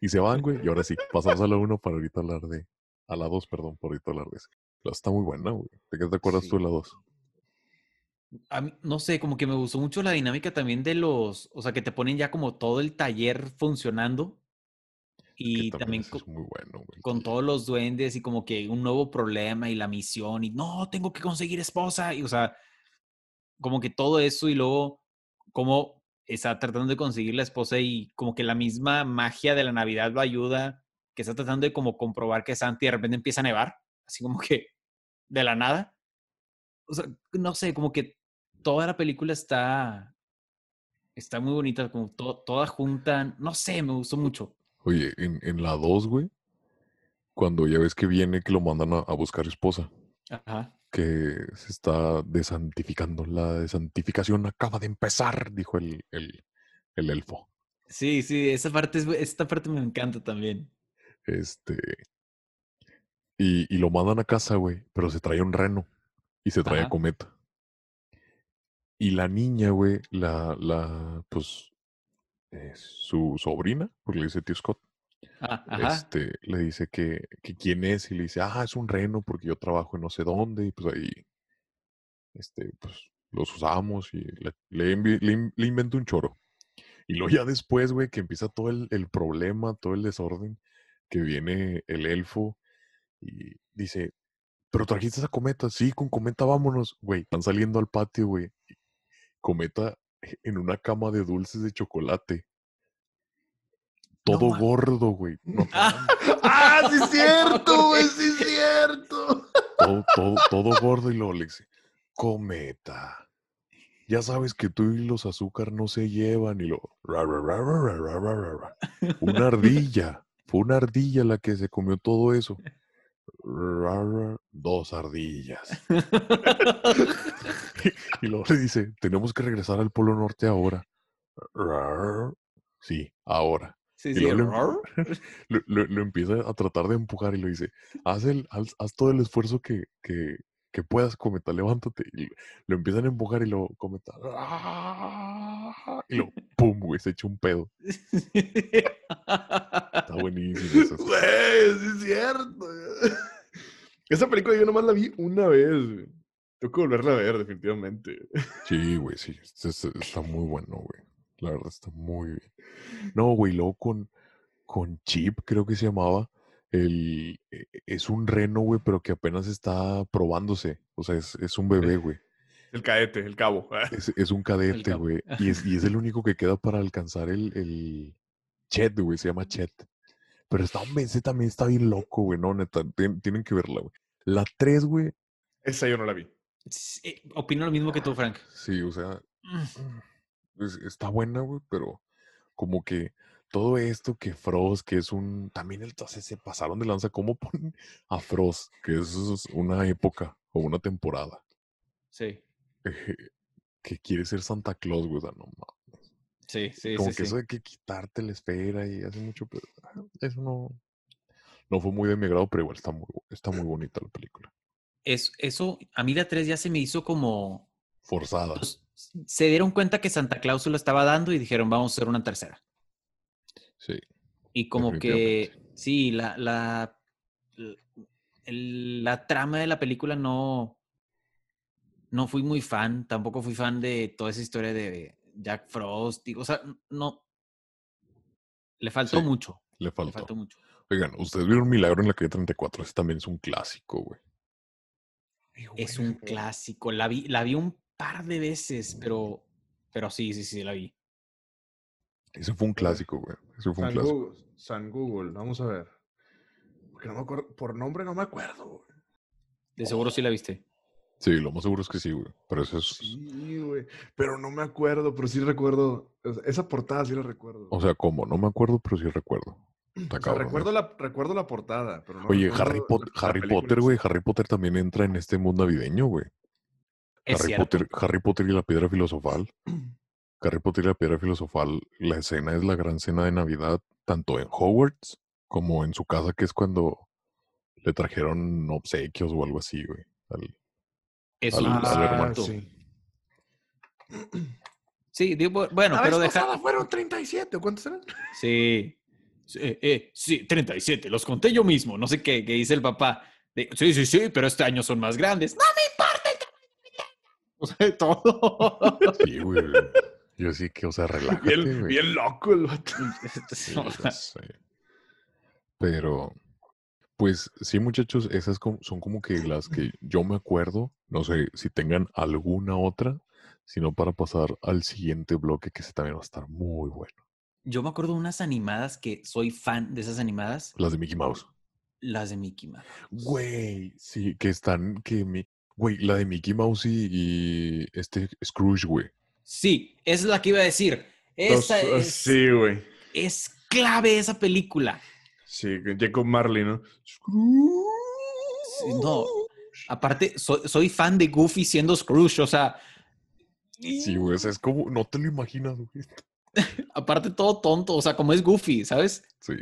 Y se van, güey. Y ahora sí, pasamos a la 1 para ahorita hablar de... A la 2, perdón, para ahorita hablar de eso. La está muy buena, güey. ¿De qué te acuerdas tú de la 2? A mí, no sé, como que me gustó mucho la dinámica también de los, o sea, que te ponen ya como todo el taller funcionando y también, ese co- es muy bueno, güey. con todos los duendes y como que un nuevo problema y la misión y no, tengo que conseguir esposa y o sea, como que todo eso y luego como está tratando de conseguir la esposa y como que la misma magia de la Navidad lo ayuda, que está tratando de como comprobar que es Santi y de repente empieza a nevar, así como que de la nada. O sea, no sé, como que toda la película está está muy bonita, como to- toda junta, no sé, me gustó mucho. Oye, en, en la 2, güey, cuando ya ves que viene que lo mandan a, a buscar esposa, Ajá. que se está desantificando. La desantificación acaba de empezar, dijo el, el, el elfo. Sí, sí, esa parte esta parte me encanta también. Este. Y, y lo mandan a casa, güey, pero se trae un reno y se trae a cometa. Y la niña, güey, la, la, pues, eh, su sobrina, porque le dice tío Scott, Ah, este, le dice que, que quién es y le dice, ah, es un reno porque yo trabajo en no sé dónde y pues ahí, este, pues los usamos y le, le, invento un choro. Y luego ya después, güey, que empieza todo el, el problema, todo el desorden, que viene el elfo y dice, pero trajiste esa cometa, sí, con cometa vámonos, güey, están saliendo al patio, güey. Cometa en una cama de dulces de chocolate. Todo gordo, güey. Ah, ¡Ah, sí es cierto, güey! ¡Sí es cierto! Todo, todo, todo gordo y luego le dice, cometa. Ya sabes que tú y los azúcar no se llevan y lo... Ra, una ardilla. Fue una ardilla la que se comió todo eso. Dos ardillas. Y luego le dice, tenemos que regresar al Polo Norte ahora. Ra, Sí, ahora. Sí, Y sí. luego le, rar. lo, lo- lo empieza a tratar de empujar y le dice, haz, el, haz, haz todo el esfuerzo que, que, que puedas, cometa, levántate. Y lo empiezan a empujar y lo cometa. "Ah", Y lo, pum, güey, se echa un pedo. Está buenísimo. escena. Güey, sí es cierto. Esa película yo nomás la vi una vez, güey. Tengo que volverla a ver, definitivamente. Sí, güey, sí. es- es- Está muy bueno, güey. La verdad está muy bien. No, güey, luego con, con Chip, creo que se llamaba. El, e- es un reno, güey, pero que apenas está probándose. O sea, es, es un bebé, güey. El cadete, el cabo. Es, es un cadete, güey. Y es, y es el único que queda para alcanzar el, el Chet, güey. Se llama Chet. Pero está, hombre, ese también está bien loco, güey. No, neta. tien- tienen que verla, güey. La 3, güey. Esa yo no la vi. Sí, opino lo mismo que tú, Frank. Sí, o sea, Mm. es- está buena, güey, pero como que todo esto que Frost, que es un. También entonces se pasaron de lanza. ¿Cómo ponen a Frost? Que es una época o una temporada. Sí. eh, que quiere ser Santa Claus, güey. O sea, no mames. Sí, sí, como sí, que sí. eso de que quitarte la esfera y hace mucho, pero ah, eso no, no fue muy de mi agrado, pero igual está muy, está muy bonita la película. Es, eso, a mí la 3 ya se me hizo como... Forzada. pues, se dieron cuenta que Santa Claus se lo estaba dando y dijeron, vamos a hacer una tercera. Sí. Y como que, sí, la, la, la trama de la película no, no fui muy fan, tampoco fui fan de toda esa historia de Jack Frost, y- o sea, no, le faltó Sí, mucho, Le le faltó. faltó mucho. Oigan, ustedes vieron Milagro en la calle 34. Ese también es un clásico, güey. Es un clásico, la vi, la vi un par de veces, pero, pero sí, sí, sí, la vi. Ese fue un clásico, güey. Ese fue un San clásico. Google, San Google, vamos a ver. Porque no me acuerdo, por nombre no me acuerdo. güey. De seguro sí la viste. Sí, lo más seguro es que sí, güey. Pero eso es. Sí, güey. Pero no me acuerdo, pero sí recuerdo. Esa portada sí la recuerdo. O sea, ¿cómo? No me acuerdo, pero sí recuerdo. O sea, recuerdo, la, recuerdo la portada, pero no Oye, Harry, Pot- la Harry Potter, güey. Harry Potter también entra en este mundo navideño, güey. Es Harry cierto. Potter, Harry Potter y la piedra filosofal. Harry Potter y la piedra filosofal, la escena es la gran cena de Navidad, tanto en Hogwarts como en su casa, que es cuando le trajeron obsequios o algo así, güey. al- Es al- un al hermano. cierto. sí. Sí, digo, bueno, La pero vez deja. pasada fueron 37, ¿o ¿cuántos eran? Sí. Sí, eh, eh, sí, 37, los conté yo mismo. No sé qué, qué dice el papá. De, sí, sí, sí, pero este año son más grandes. No me importa el tamaño. O sea, todo. Sí, güey. Yo sí que, o sea, relájate, Bien, güey. bien loco el vato. Sí. Pero, pues sí, muchachos, esas son como que las que yo me acuerdo. No sé si tengan alguna otra, sino para pasar al siguiente bloque, que ese también va a estar muy bueno. Yo me acuerdo de unas animadas que soy fan de esas animadas, Las de Mickey Mouse. las de Mickey Mouse. Güey, sí, que están, que mi, güey, la de Mickey Mouse y, y este Scrooge, güey. Sí, esa es la que iba a decir. Los- Esa es, Sí, güey. es clave esa película. Sí, Jacob Marley, ¿no? Sí, no, aparte, soy, soy fan de Goofy siendo Scrooge, o sea, Sí, güey, o sea, es como, no te lo imaginas, güey. aparte todo tonto, o sea, como es Goofy, ¿sabes? Sí.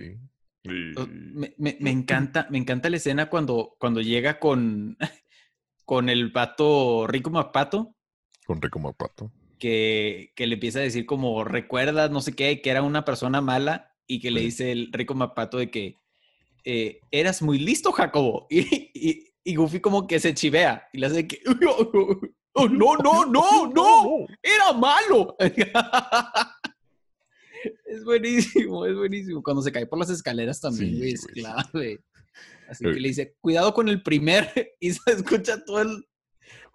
O- Me, me- me encanta, me encanta la escena cuando, cuando llega con, con el pato Rico McPato, Con Rico Mapato. Que, que le empieza a decir como, recuerdas, no sé qué, que era una persona mala, y que le dice el Rico McPato de que eh, eras muy listo, Jacobo. Y, y, y Goofy como que se chivea, y le hace que, "Oh, no, no, no, no, era malo. Es buenísimo, es buenísimo. Cuando se cae por las escaleras también, Sí, güey, es clave. Así Eh. que le dice, cuidado con el primer, y se escucha todo el,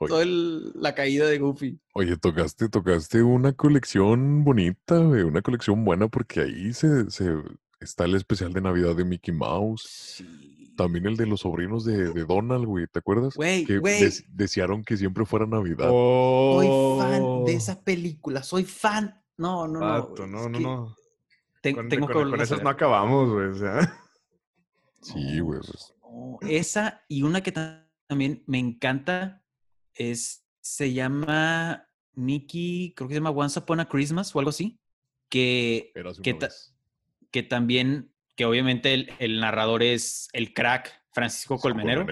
Oye. todo el- la caída de Goofy. Oye, tocaste, tocaste una colección bonita, güey, una colección buena porque ahí se, se está el especial de Navidad de Mickey Mouse, Sí. también el de los sobrinos de, de Donald, güey, ¿te acuerdas? Güey, que güey. des- desearon que siempre fuera Navidad. Soy fan Oh. de esa película, soy fan. No, no, no. Es no, no, que no. te- Con, tengo con- que con volver a esas no acabamos, güey. O sea. Sí, güey. pues, No, esa y una que ta- también me encanta es, se llama Mickey, creo que se llama Once Upon a Christmas o algo así, que, que, ta- que también, que obviamente el, el narrador es el crack Francisco Colmenero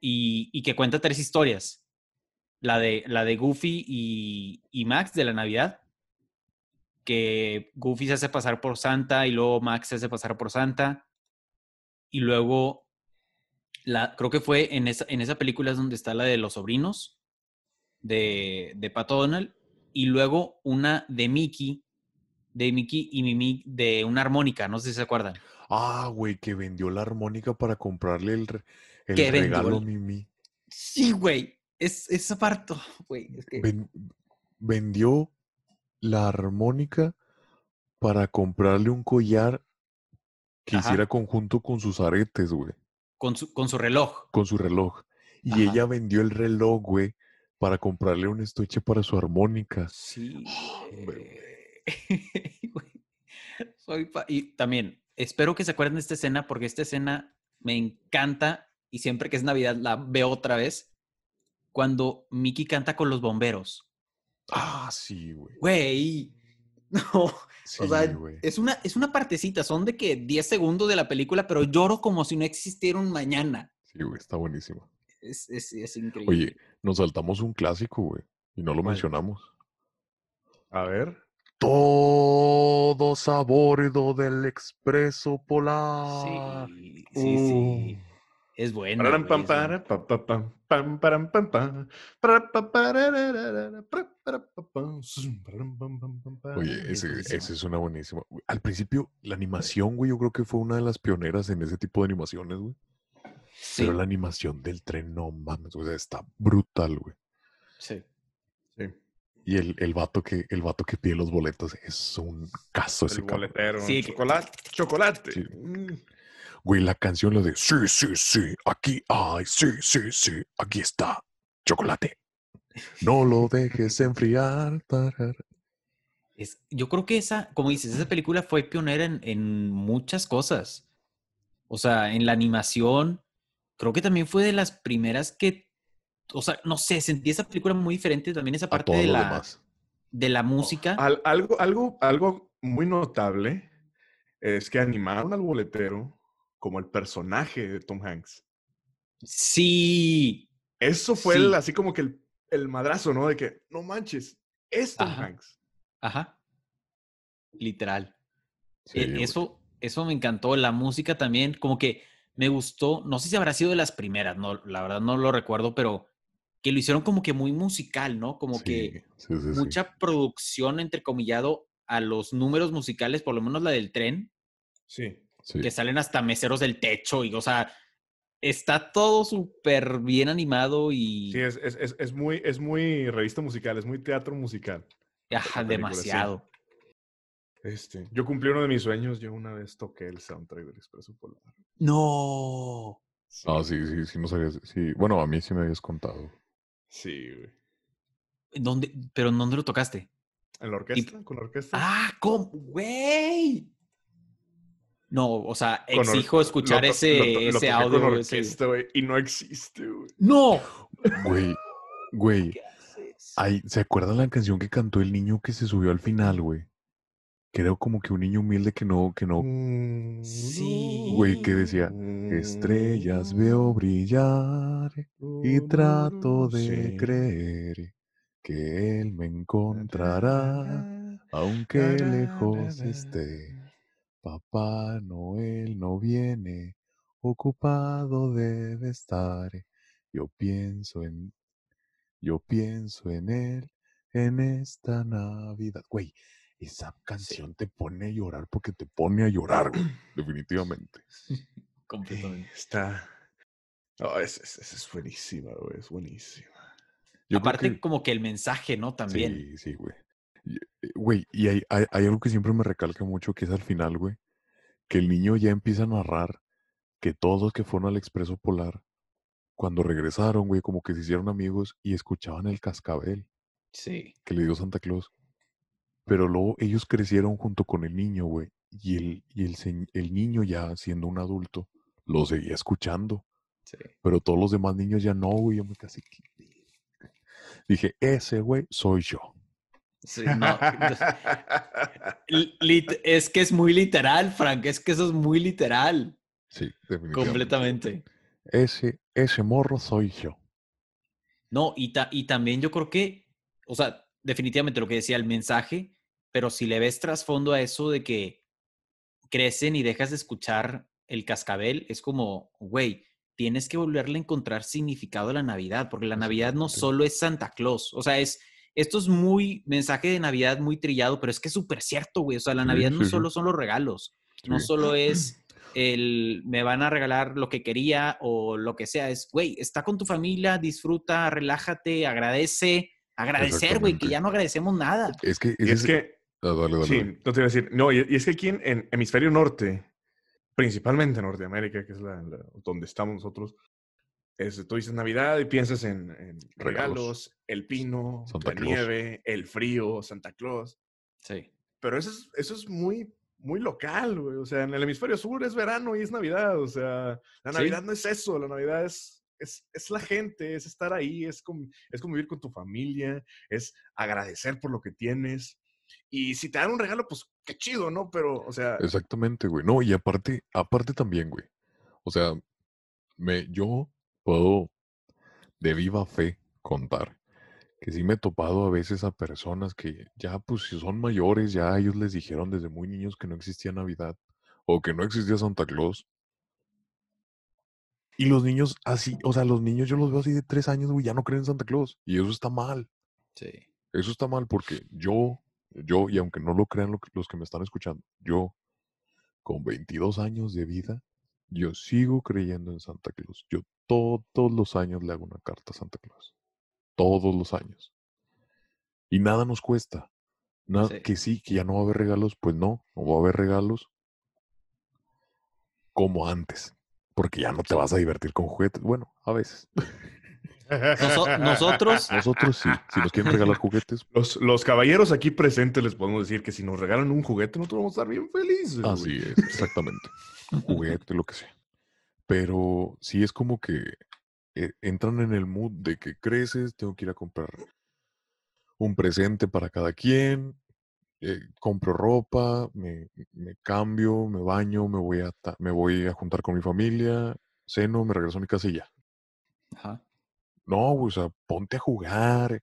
y, y que cuenta tres historias. La de, la de Goofy y, y Max de la Navidad, que Goofy se hace pasar por Santa y luego Max se hace pasar por Santa. Y luego, la, creo que fue en esa, en esa película es donde está la de los sobrinos de, de Pato Donald. Y luego una de Mickey, de Mickey y Mimi de una armónica, no sé si se acuerdan. Ah, güey, que vendió la armónica para comprarle el, el regalo a Mimi. Sí, güey. Es, güey. Es que... Ven- vendió la armónica para comprarle un collar que Ajá. hiciera conjunto con sus aretes, güey, con su, con su reloj. con su reloj. Y Ajá. ella vendió el reloj, güey, para comprarle un estuche para su armónica. Sí. Güey. Soy y también espero que se acuerden de esta escena porque esta escena me encanta y siempre que es Navidad la veo otra vez cuando Mickey canta con los bomberos. Ah, sí, güey. Güey, No, Sí, o sea, es una, es una partecita, son de que 10 segundos de la película, pero lloro como si no existiera un mañana. Sí, güey, está buenísimo. Es, es, es increíble. Oye, nos saltamos un clásico, güey, y no lo mencionamos. A ver. Todos a bordo del expreso polar. sí, sí, sí. Uh, es bueno. Oye, Es ese, ese es una buenísima. Al principio, la animación, güey, yo creo que fue una de las pioneras en ese tipo de animaciones, güey. Sí, Pero la animación del tren, no mames, o sea, está brutal, güey. sí. Sí, Y el, el vato que, el vato que pide los boletos es un caso ese el boletero. Sí, chocolate. Chocolate. Sí. Mm. Güey, la canción lo de sí, sí, sí, aquí hay, sí, sí, sí, aquí está, chocolate. No lo dejes enfriar. tarar. Es, yo creo que esa, como dices, esa película fue pionera en, en muchas cosas. O sea, en la animación, creo que también fue de las primeras que, o sea, no sé, sentí esa película muy diferente también esa parte de la, demás. de la música. Al- algo, algo, algo muy notable es que animaron al boletero como el personaje de Tom Hanks. Sí, Eso fue Sí. el- así como que el, el madrazo, ¿no? De que, no manches, es Tom Ajá. Hanks. ajá, literal. Sí, E- eso, eso me encantó. La música también, como que me gustó. No sé si habrá sido de las primeras, no, la verdad no lo recuerdo, pero que lo hicieron como que muy musical, ¿no? Como que Sí, mucha producción, entrecomillado, a los números musicales, por lo menos la del tren, Sí. Sí. que salen hasta meseros del techo y, o sea, está todo súper bien animado y Sí, es, es, es, es muy, es muy revista musical, es muy teatro musical. ajá, sí. demasiado. Este, yo cumplí uno de mis sueños, yo una vez toqué el soundtrack del Expreso Polar. No. Ah, sí, sí, sí, no sabías. Sí, bueno, a mí sí me habías contado. Sí, güey. ¿En ¿Dónde, pero ¿en dónde lo tocaste? ¿En la orquesta? ¿Con la orquesta? Ah, ¿cómo? Güey. No, o sea, exijo escuchar lo ese, lo lo ese audio. Con ese- orquesta, güey, y no existe, güey. ¡No! Güey, güey, ¿Qué haces? ay, ¿se acuerdan la canción que cantó el niño que se subió al final, güey? Que era como que un niño humilde que no, que no, Sí. güey, que decía, estrellas veo brillar y trato de Sí. creer que él me encontrará, aunque lejos esté. Papá Noel no viene, ocupado debe estar. Yo pienso en, yo pienso en él en esta Navidad. Güey, esa canción te pone a llorar porque te pone a llorar, güey, definitivamente. Completamente. Está. Esa es, es buenísima, güey. Es buenísima. Yo Aparte, que- como que el mensaje, ¿no? También. Sí, sí, güey. Eh, Güey, y hay, hay, hay algo que siempre me recalca mucho, que es al final, güey, que el niño ya empieza a narrar que todos los que fueron al Expreso Polar, cuando regresaron, güey, como que se hicieron amigos y escuchaban el cascabel Sí. que le dio Santa Claus. Pero luego ellos crecieron junto con el niño, güey, y el, y el, el niño ya siendo un adulto, lo seguía escuchando. sí. Pero todos los demás niños ya no, güey, yo me casi... Dije, ese, güey, soy yo. Sí, no. Lit- es que es muy literal, Frank. Es que eso es muy literal. Sí, definitivamente. Completamente. Ese, ese morro soy yo. No, y, ta- y también yo creo que, o sea, definitivamente lo que decía el mensaje, pero si le ves trasfondo a eso de que crecen y dejas de escuchar el cascabel, es como, güey, tienes que volverle a encontrar significado a la Navidad, porque la Navidad no solo es Santa Claus, o sea, es, esto es muy mensaje de Navidad muy trillado, pero es que es súper cierto, güey, o sea, la Sí, Navidad no sí, solo son los regalos, no solo es el me van a regalar lo que quería o lo que sea, es, güey, está con tu familia, disfruta, relájate, agradece, agradecer, güey, que ya no agradecemos nada. Es que... es que. Ah, dale, dale, Sí, no te iba a decir. No, y, y es que aquí en, en hemisferio norte, principalmente en Norteamérica, que es la, la- donde estamos nosotros, es, tú dices Navidad y piensas en, en regalos, el pino, Santa la nieve, el frío, Santa Claus. Sí. Pero eso es, eso es muy, muy local, güey. O sea, en el hemisferio sur es verano y es Navidad. O sea, la Sí. Navidad no es eso. La Navidad es, es, es la gente, es estar ahí, es, con- es convivir con tu familia, es agradecer por lo que tienes. Y si te dan un regalo, pues qué chido, ¿no? Pero, o sea, Exactamente, güey. No, y aparte, aparte también, güey. O sea, me, yo puedo de viva fe contar que sí me he topado a veces a personas que ya, pues, si son mayores, ya ellos les dijeron desde muy niños que no existía Navidad o que no existía Santa Claus. Y los niños así, o sea, los niños yo los veo así de tres años, güey, ya no creen en Santa Claus. Y eso está mal. Sí. Eso está mal porque yo, yo, y aunque no lo crean lo que- los que me están escuchando, yo, con 22 años de vida, yo sigo creyendo en Santa Claus. Yo todos los años le hago una carta a Santa Claus. Todos los años. Y nada nos cuesta. Nada, Sí. Que sí, que ya no va a haber regalos, pues no, no va a haber regalos como antes. Porque ya no te vas a divertir con juguetes. Bueno, a veces. Noso- nosotros, Nosotros sí. Si nos quieren regalar juguetes, los, los caballeros aquí presentes les podemos decir que si nos regalan un juguete, nosotros vamos a estar bien felices. güey. Así es, exactamente. Juguete, lo que sea. Pero sí es como que eh, entran en el mood de que creces, tengo que ir a comprar un presente para cada quien, eh, compro ropa, me, me cambio, me baño, me voy, a me voy a juntar con mi familia, ceno, me regreso a mi casa y ya. Ajá. No, güey, o sea, ponte a jugar,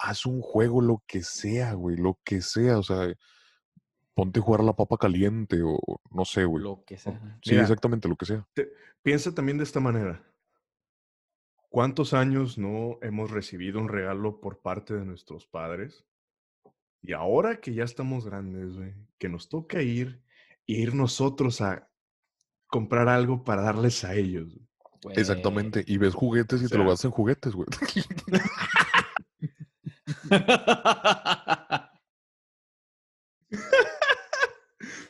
haz un juego, lo que sea, güey, lo que sea, o sea, ponte a jugar a la papa caliente o no sé, güey. lo que sea. Sí, Mira. exactamente lo que sea. Piensa también de esta manera. ¿Cuántos años no hemos recibido un regalo por parte de nuestros padres? Y ahora que ya estamos grandes, güey, que nos toca ir ir nosotros a comprar algo para darles a ellos. güey. Exactamente. Y ves juguetes y o te lo gastas en juguetes, güey.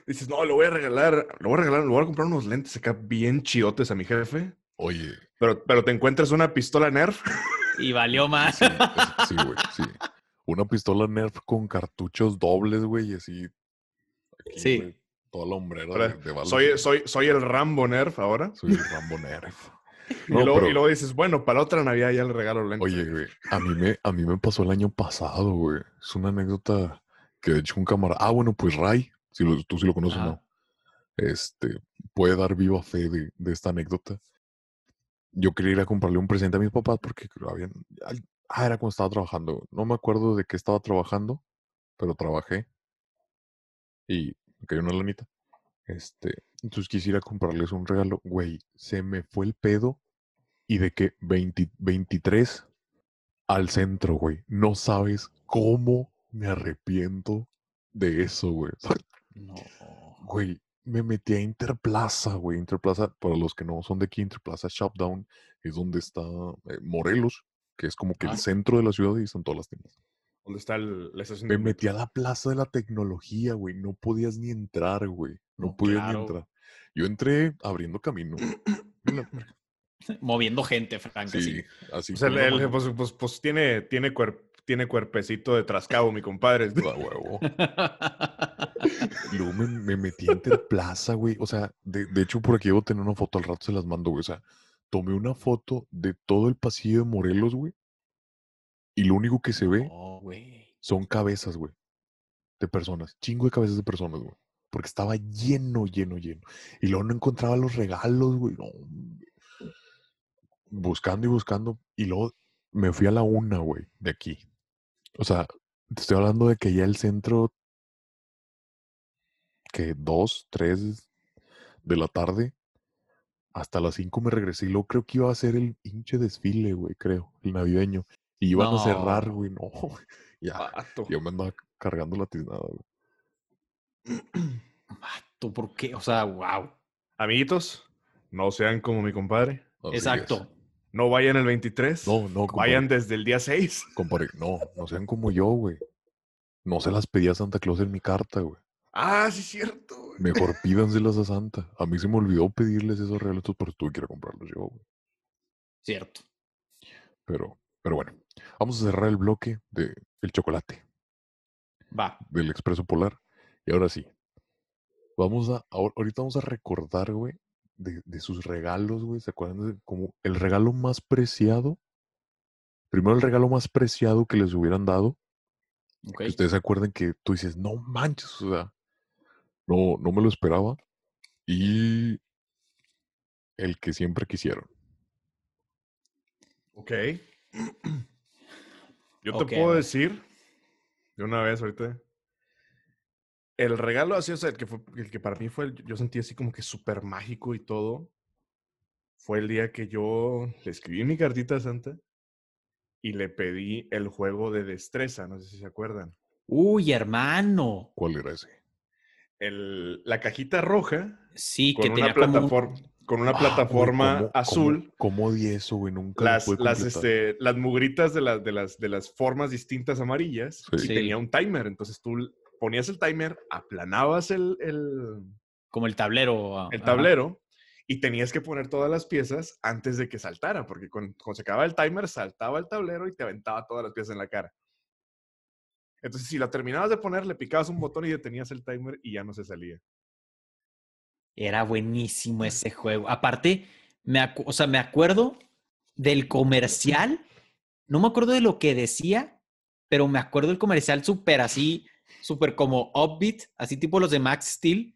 Dices, no, le voy a regalar, le voy a regalar, le voy a comprar unos lentes acá bien chidotes a mi jefe. Oye, Pero, pero te encuentras una pistola Nerf. y valió más. sí, es- sí, güey, sí. Una pistola Nerf con cartuchos dobles, güey, y así. aquí, Sí. güey, toda la hombrera Ahora, de, de balas. soy, soy, soy el Rambo Nerf ahora. Soy el Rambo Nerf. Y, luego, pero- y luego dices, bueno, para la otra Navidad ya le regalo lentes. Oye, güey, a mí me, a mí me pasó el año pasado, güey. Es una anécdota que de hecho un camarada. Ah, bueno, pues Ray, si lo- tú sí lo conoces. ¿no? Este, puede dar viva fe de, de esta anécdota. Yo quería ir a comprarle un presente a mis papás porque habían. Ah, era cuando estaba trabajando. No me acuerdo de qué estaba trabajando, pero trabajé. Y me cayó una lanita. Este, entonces quisiera comprarles un regalo. Güey, se me fue el pedo. Y de que 20 23 al centro, güey. No sabes cómo me arrepiento de eso, güey. No. Güey, me metí a Interplaza, güey. Interplaza, para los que no son de aquí, Interplaza Shopdown es donde está eh, Morelos, que es como que Ah. el centro de la ciudad y están todas las tiendas. ¿Dónde está el- la estación Me de metí a la plaza de la tecnología, güey. No podías ni entrar, güey. No No, podías claro. ni entrar. Yo entré abriendo camino. La- Moviendo gente, Frank. sí, así. así. O sea, el- mano. pues, pues- pues tiene, tiene, cuer- tiene cuerpecito de trascabo, mi compadre. A huevo. Y luego me, me metí a Interplaza, güey. O sea, de, de hecho, por aquí debo tener una foto al rato, se las mando, güey. O sea, tomé una foto de todo el pasillo de Morelos, güey. Y lo único que se ve No, son cabezas, güey. De personas. Chingo de cabezas de personas, güey. Porque estaba lleno, lleno, lleno. Y luego no encontraba los regalos, güey. No, buscando y buscando. Y luego me fui a la una, güey, de aquí. O sea, te estoy hablando de que ya el centro, que dos, tres de la tarde, hasta las cinco me regresé. Y luego creo que iba a ser el hinche desfile, güey, creo, el navideño. Y iban a cerrar, güey, no. Ya, Vato. yo me andaba cargando la tiznada, güey. Vato, ¿por qué? O sea, wow. Amiguitos, no sean como mi compadre. Así es. No vayan el 23. No, no, compadre. Vayan desde el día 6. compadre, no, no sean como yo, güey. No se las pedí a Santa Claus en mi carta, güey. Ah, sí, es cierto. güey. Mejor pídanselas a Santa. A mí se me olvidó pedirles esos regalos, pero tuve que ir a comprarlos yo, güey. Cierto. Pero, pero bueno, vamos a cerrar el bloque de el chocolate, Va. del expreso polar. Y ahora sí, vamos a, ahor- ahorita vamos a recordar, güey, de, de sus regalos, güey. ¿Se acuerdan de como el regalo más preciado? Primero el regalo más preciado que les hubieran dado. Que ustedes se acuerdan que tú dices, no manches, o sea, no, no me lo esperaba. Y el que siempre quisieron. Ok. Yo te puedo decir de una vez ahorita. El regalo así, o sea, el que, fue, el que para mí fue, el- yo sentí así como que súper mágico y todo. Fue el día que yo le escribí mi cartita a Santa y le pedí el juego de destreza, no sé si se acuerdan. Uy, hermano. ¿Cuál era ese? El, la cajita roja Sí, con que una tenía como un- plataforma, con una Ah, güey, plataforma ¿cómo- azul. ¿Cómo, di eso, güey? Nunca las, las, este, las mugritas de, las de, las, de las formas distintas amarillas Sí. y Sí. tenía un timer. Entonces tú ponías el timer, aplanabas el, el, como el tablero. el ajá. tablero y tenías que poner todas las piezas antes de que saltara, porque cuando, cuando se acababa el timer, saltaba el tablero y te aventaba todas las piezas en la cara. Entonces, si la terminabas de poner, le picabas un botón y detenías el timer y ya no se salía. Era buenísimo ese juego. Aparte, me, o sea, me acuerdo del comercial. No me acuerdo de lo que decía, pero me acuerdo del comercial súper así, súper como upbeat, así tipo los de Max Steel,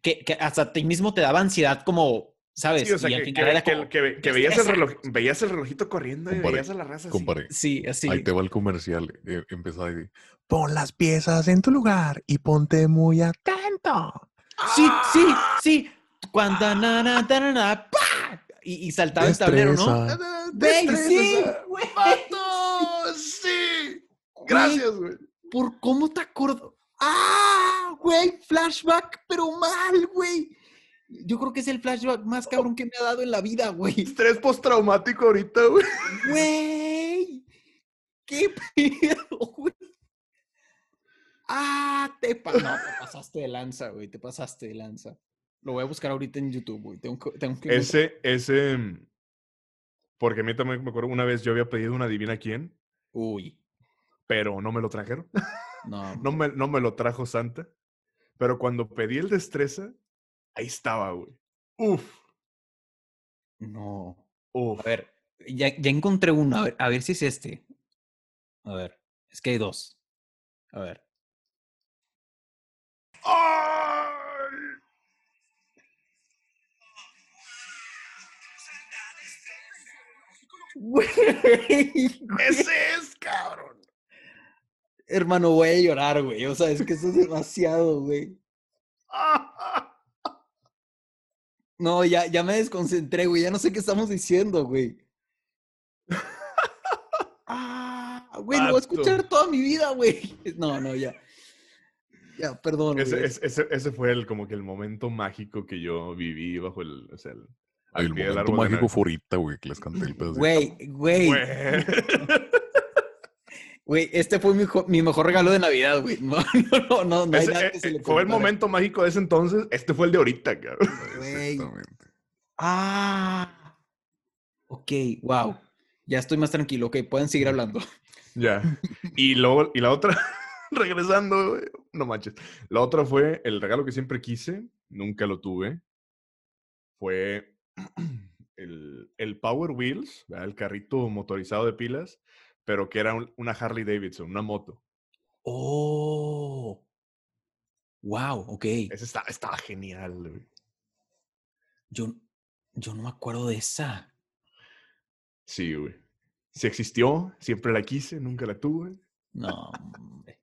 que, que hasta a ti mismo te daba ansiedad como, ¿sabes? Sí, o sea, y al que, final que- era que- como, que- que veías, el "Destreza". reloj, veías el relojito corriendo y Compadre, veías a la raza así. Compadre, Sí, así. ahí te va el comercial. Eh, empezaba y pon las piezas en tu lugar y ponte muy atento. Sí, sí, sí. Cuando na, na, na, na. Y, y saltaba el tablero, ¿no? Destreza. Destreza, sí, güey. ¡Sí! Gracias, güey. ¿Por cómo te acuerdo? ¡Ah! Güey, flashback, pero mal, güey. Yo creo que es el flashback más cabrón que me ha dado en la vida, güey. Estrés postraumático ahorita, güey. Güey. ¿Qué pedo, güey? Ah, te, pa- no, te pasaste de lanza, güey. Te pasaste de lanza. Lo voy a buscar ahorita en YouTube, güey. Tengo que, tengo que Ese, ese. mm, Porque a mí también me acuerdo una vez yo había pedido una adivina quién, Uy. Pero no me lo trajeron. No. No me, no me lo trajo Santa. Pero cuando pedí el destreza, ahí estaba, güey. Uf, No. uf. A ver, ya, ya encontré uno. A ver, a ver si es este. A ver, es que hay dos. A ver. ¡Ay! Güey, ¡Ese es! Hermano, voy a llorar, güey. O sea, es que eso es demasiado, güey. No, ya, ya me desconcentré, güey. Ya no sé qué estamos diciendo, güey. Ah, güey, lo voy a escuchar toda mi vida, güey. No, no, ya. Ya, perdón. Ese, güey. ese, ese- fue el, como que el momento mágico que yo viví bajo el. O sea, el, momento mágico ahorita, güey, que les canté el pedazo. Güey, güey. Güey. Este fue mi, jo- mi mejor regalo de Navidad, güey. No, no, no, no, no hay Ese, nada eh, que se le fue el momento mágico de ese entonces. Este fue el de ahorita, cabrón. Güey. Ah. Ok, wow. Ya estoy más tranquilo. Ok, pueden seguir hablando. Ya. Y luego, y la otra, regresando, güey, no manches. La otra fue el regalo que siempre quise, nunca lo tuve. Fue el, el Power Wheels, ¿verdad? el carrito motorizado de pilas, pero que era un- una Harley Davidson, una moto. Oh. Wow, ok. Ese está, estaba genial, güey. Yo, yo no me acuerdo de esa. Sí, güey. Si existió, siempre la quise, nunca la tuve. No, hombre.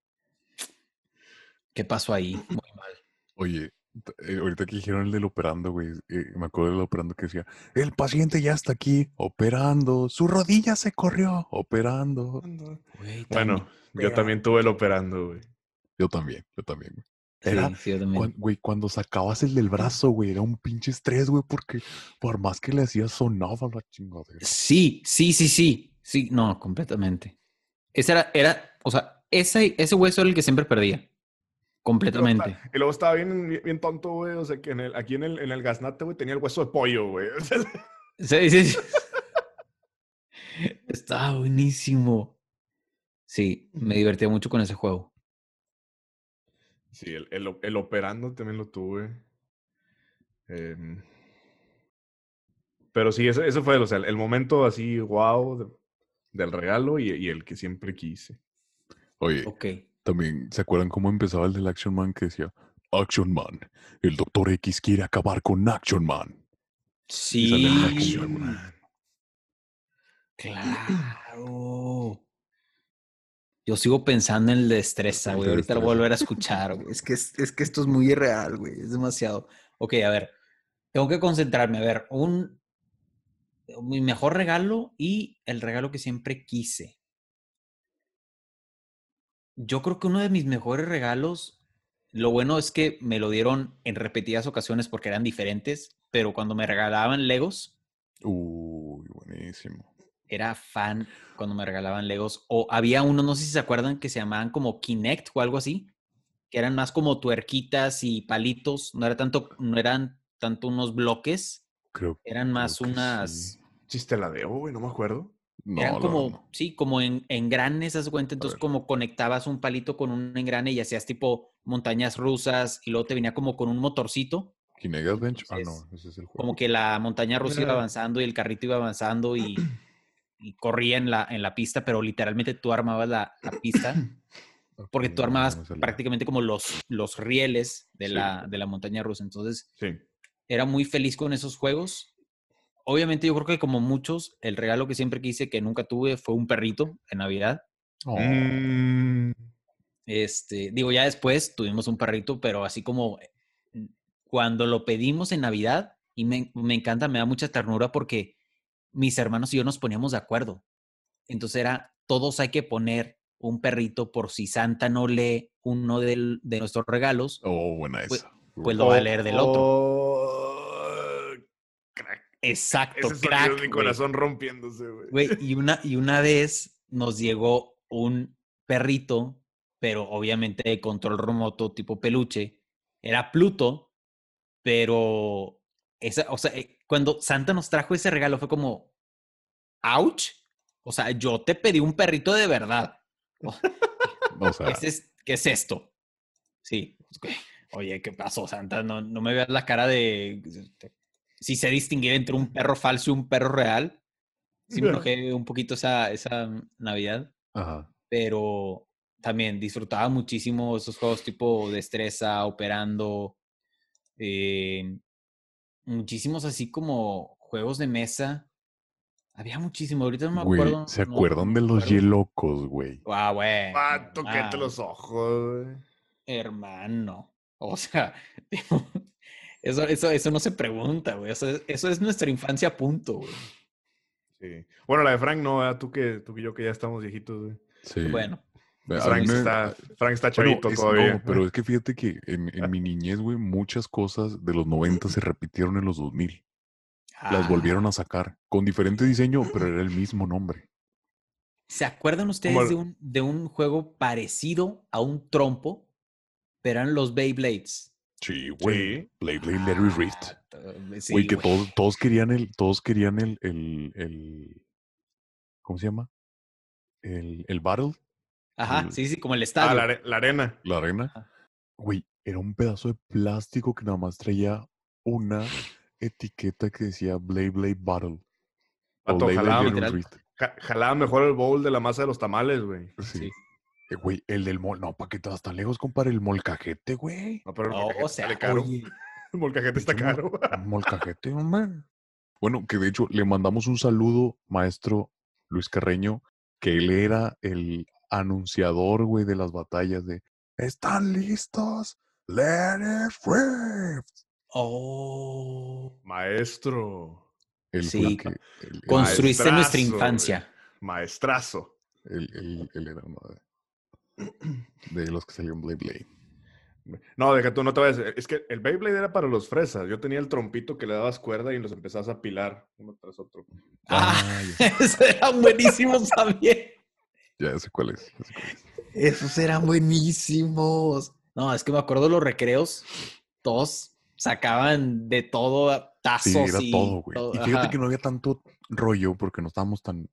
¿Qué pasó ahí? Muy mal. Oye, ahorita que dijeron el del operando, güey, eh, me acuerdo del operando que decía, el paciente ya está aquí, operando, su rodilla se corrió, operando. Güey, Bueno, yo también tuve el operando, güey. Yo también, yo también, güey. Era sí, yo también. Cuan- Güey, cuando sacabas el del brazo, güey, era un pinche estrés, güey, porque por más que le hacías sonaba la chingadera. Sí, sí, sí, sí. Sí, no, completamente. Ese era, era, o sea, ese, ese hueso era el que siempre perdía. Completamente. Y luego estaba bien, bien, tonto, güey. O sea, que en el, aquí en el, en el gaznate, güey, tenía el hueso de pollo, güey. Sí, sí, sí. Estaba buenísimo. Sí, me divertía mucho con ese juego. Sí, el, el, el operando también lo tuve. Em, pero sí, ese, ese fue o sea, el momento así, wow, de- del regalo y, y el que siempre quise. Oye, Ok. También, ¿se acuerdan cómo empezaba el del Action Man que decía, Action Man, el Doctor X quiere acabar con Action Man? Sí. Action Man. Claro. Yo sigo pensando en el destreza, güey. El Ahorita lo voy a volver a escuchar, güey. Es que, es, es que esto es muy irreal, güey. Es demasiado. Ok, a ver. Tengo que concentrarme. A ver, un. Mi mejor regalo y el regalo que siempre quise. Yo creo que uno de mis mejores regalos, lo bueno es que me lo dieron en repetidas ocasiones porque eran diferentes, pero cuando me regalaban Legos, Uy, buenísimo. era fan cuando me regalaban Legos. O había uno, no sé si se acuerdan, que se llamaban como Kinect o algo así, que eran más como tuerquitas y palitos. No era tanto, no eran tanto unos bloques, Creo eran más creo que unas. sí. Chiste la debo, güey, no me acuerdo. No, eran como, no. sí, como en engranes, haz de cuenta. Entonces, como conectabas un palito con un engrane y hacías tipo montañas rusas y luego te venía como con un motorcito. Kinect Adventure. Ah, no, ese es el juego. como que la montaña rusa iba avanzando y el carrito iba avanzando y, y corría en la, en la pista, pero literalmente tú armabas la, la pista, porque tú armabas prácticamente como los, los rieles de, Sí. la, de la montaña rusa. Entonces, Sí. era muy feliz con esos juegos. Obviamente yo creo que como muchos, el regalo que siempre quise, que nunca tuve, fue un perrito en Navidad. Oh, Mm, Este, digo, ya después tuvimos un perrito, pero así como mm, cuando lo pedimos en Navidad, y me, me encanta, me da mucha ternura porque mis hermanos y yo nos poníamos de acuerdo. Entonces era, todos hay que poner un perrito por si Santa no lee uno del- de nuestros regalos, oh, buena Pues- esa. pues lo va a leer del otro. Oh. Exacto, Ese crack. es mi corazón rompiéndose, güey. Y una, y una vez nos llegó un perrito, pero obviamente de control remoto tipo peluche. Era Pluto, pero esa, o sea, eh, cuando Santa nos trajo ese regalo fue como, ouch. O sea, yo te pedí un perrito de verdad. O sea, ¿Qué es, qué es esto? Sí. pues, Oye, ¿qué pasó, Santa? No, no me veas la cara de... Si sé distinguir entre un perro falso y un perro real. Sí me enojé un poquito esa, esa Navidad, ajá. pero también disfrutaba muchísimo esos juegos tipo destreza, operando, eh, muchísimos así como juegos de mesa. Había muchísimo, ahorita no me acuerdo. ¿se no- acuerdan no de los. Yelocos, güey? Ah, güey. Ah, toquete ah, los ojos, güey. Hermano. O sea, digo, eso, eso, eso no se pregunta, güey. Eso es, eso es nuestra infancia, punto, güey. Sí. Bueno, la de Frank no, ¿verdad? tú que tú y yo que ya estamos viejitos, güey. Sí. Bueno, Frank me- está, Frank está Bueno, chavito es- todavía. no, pero es que fíjate que en, en mi niñez, güey, muchas cosas de los 90 se repitieron en los 2000. Las ah, volvieron a sacar con diferente diseño, pero era el mismo nombre. ¿Se acuerdan ustedes el- de un, de un juego parecido a un trompo? Pero eran los Beyblades. Sí, güey. Sí. Blade Blade Larry. Ah, sí, Güey, que güey. todos, todos querían el, todos querían el, el, el- ¿cómo se llama? El, el battle, Ajá, el- sí, sí, como el Ah, estadio. la, are- la arena. la arena. Ajá. Güey, era un pedazo de plástico que nada más traía una etiqueta que decía Blade Blade Battle. O Vato, Blade Blade jalaba, jalaba mejor el bowl de la masa de los tamales, güey. Sí. Sí. Eh, Güey, el del mol, no, ¿para qué te vas tan lejos, compadre? El molcajete, güey. No, pero el No, molcajete o sea, sale caro. oye, El molcajete está mol- caro. Molcajete, hombre. Bueno, que de hecho le mandamos un saludo, maestro Luis Carreño, que él era el anunciador, güey, de las batallas de ¿Están listos? Let it rip. Oh. Maestro. Sí, que. Construiste nuestra infancia. Maestrazo. él- él- él era uno de, de los que salió en Blade Blade. No, deja tú, no te vayas. Es que el Beyblade era para los fresas. Yo tenía el trompito que le dabas cuerda y los empezabas a pilar uno tras otro. Ah, Ah, esos eran buenísimos también. ya sé cuál es. ya sé cuál es. Esos eran buenísimos. No, es que me acuerdo de los recreos. Todos sacaban de todo, tazos Sí, era y todo, güey. Y fíjate ajá. que no había tanto rollo porque no estábamos tan.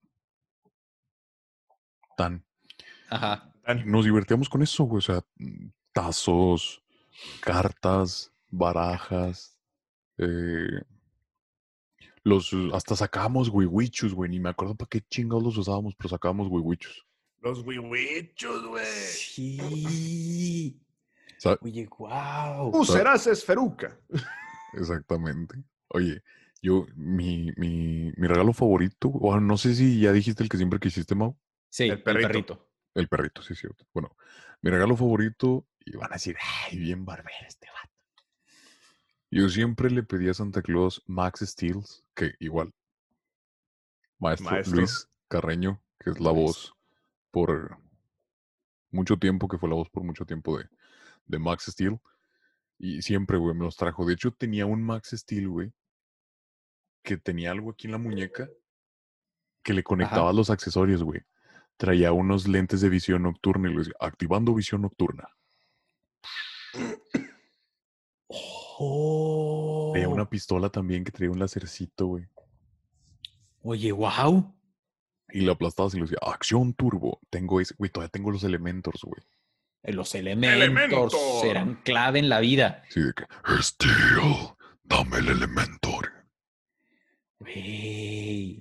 tan. Ajá. Nos divertíamos con eso, güey. O sea, mm, tazos, cartas, barajas. eh, los, hasta sacábamos wiwichus, güey. Ni me acuerdo para qué chingados los usábamos, pero sacábamos wiwichus. Los wiwichos, güey. Sí. Sa- Oye, wow. Tú serás esferuca. Exactamente. Oye, yo, mi, mi, mi regalo favorito, o no sé si ya dijiste el que siempre quisiste, Mau. Sí, El el perrito. El perrito, sí, es cierto. Bueno, mi regalo favorito, y van a decir, ay, bien barbero este vato. Yo siempre le pedí a Santa Claus Max Steels, que igual, maestro, Maestro. Luis Carreño, que es la voz por mucho tiempo, que fue la voz por mucho tiempo de, de Max Steel. Y siempre, güey, me los trajo. De hecho, tenía un Max Steel, güey, que tenía algo aquí en la muñeca que le conectaba los accesorios, güey. Traía unos lentes de visión nocturna y le decía, activando visión nocturna. Oh. Traía una pistola también que traía un lacercito, güey. Oye, wow. Y le aplastabas y le decía, acción turbo. Tengo ese, güey, todavía tengo los elementors, güey. Los elementos Elementor. serán clave en la vida. Sí, de que, Steel, dame el elementor.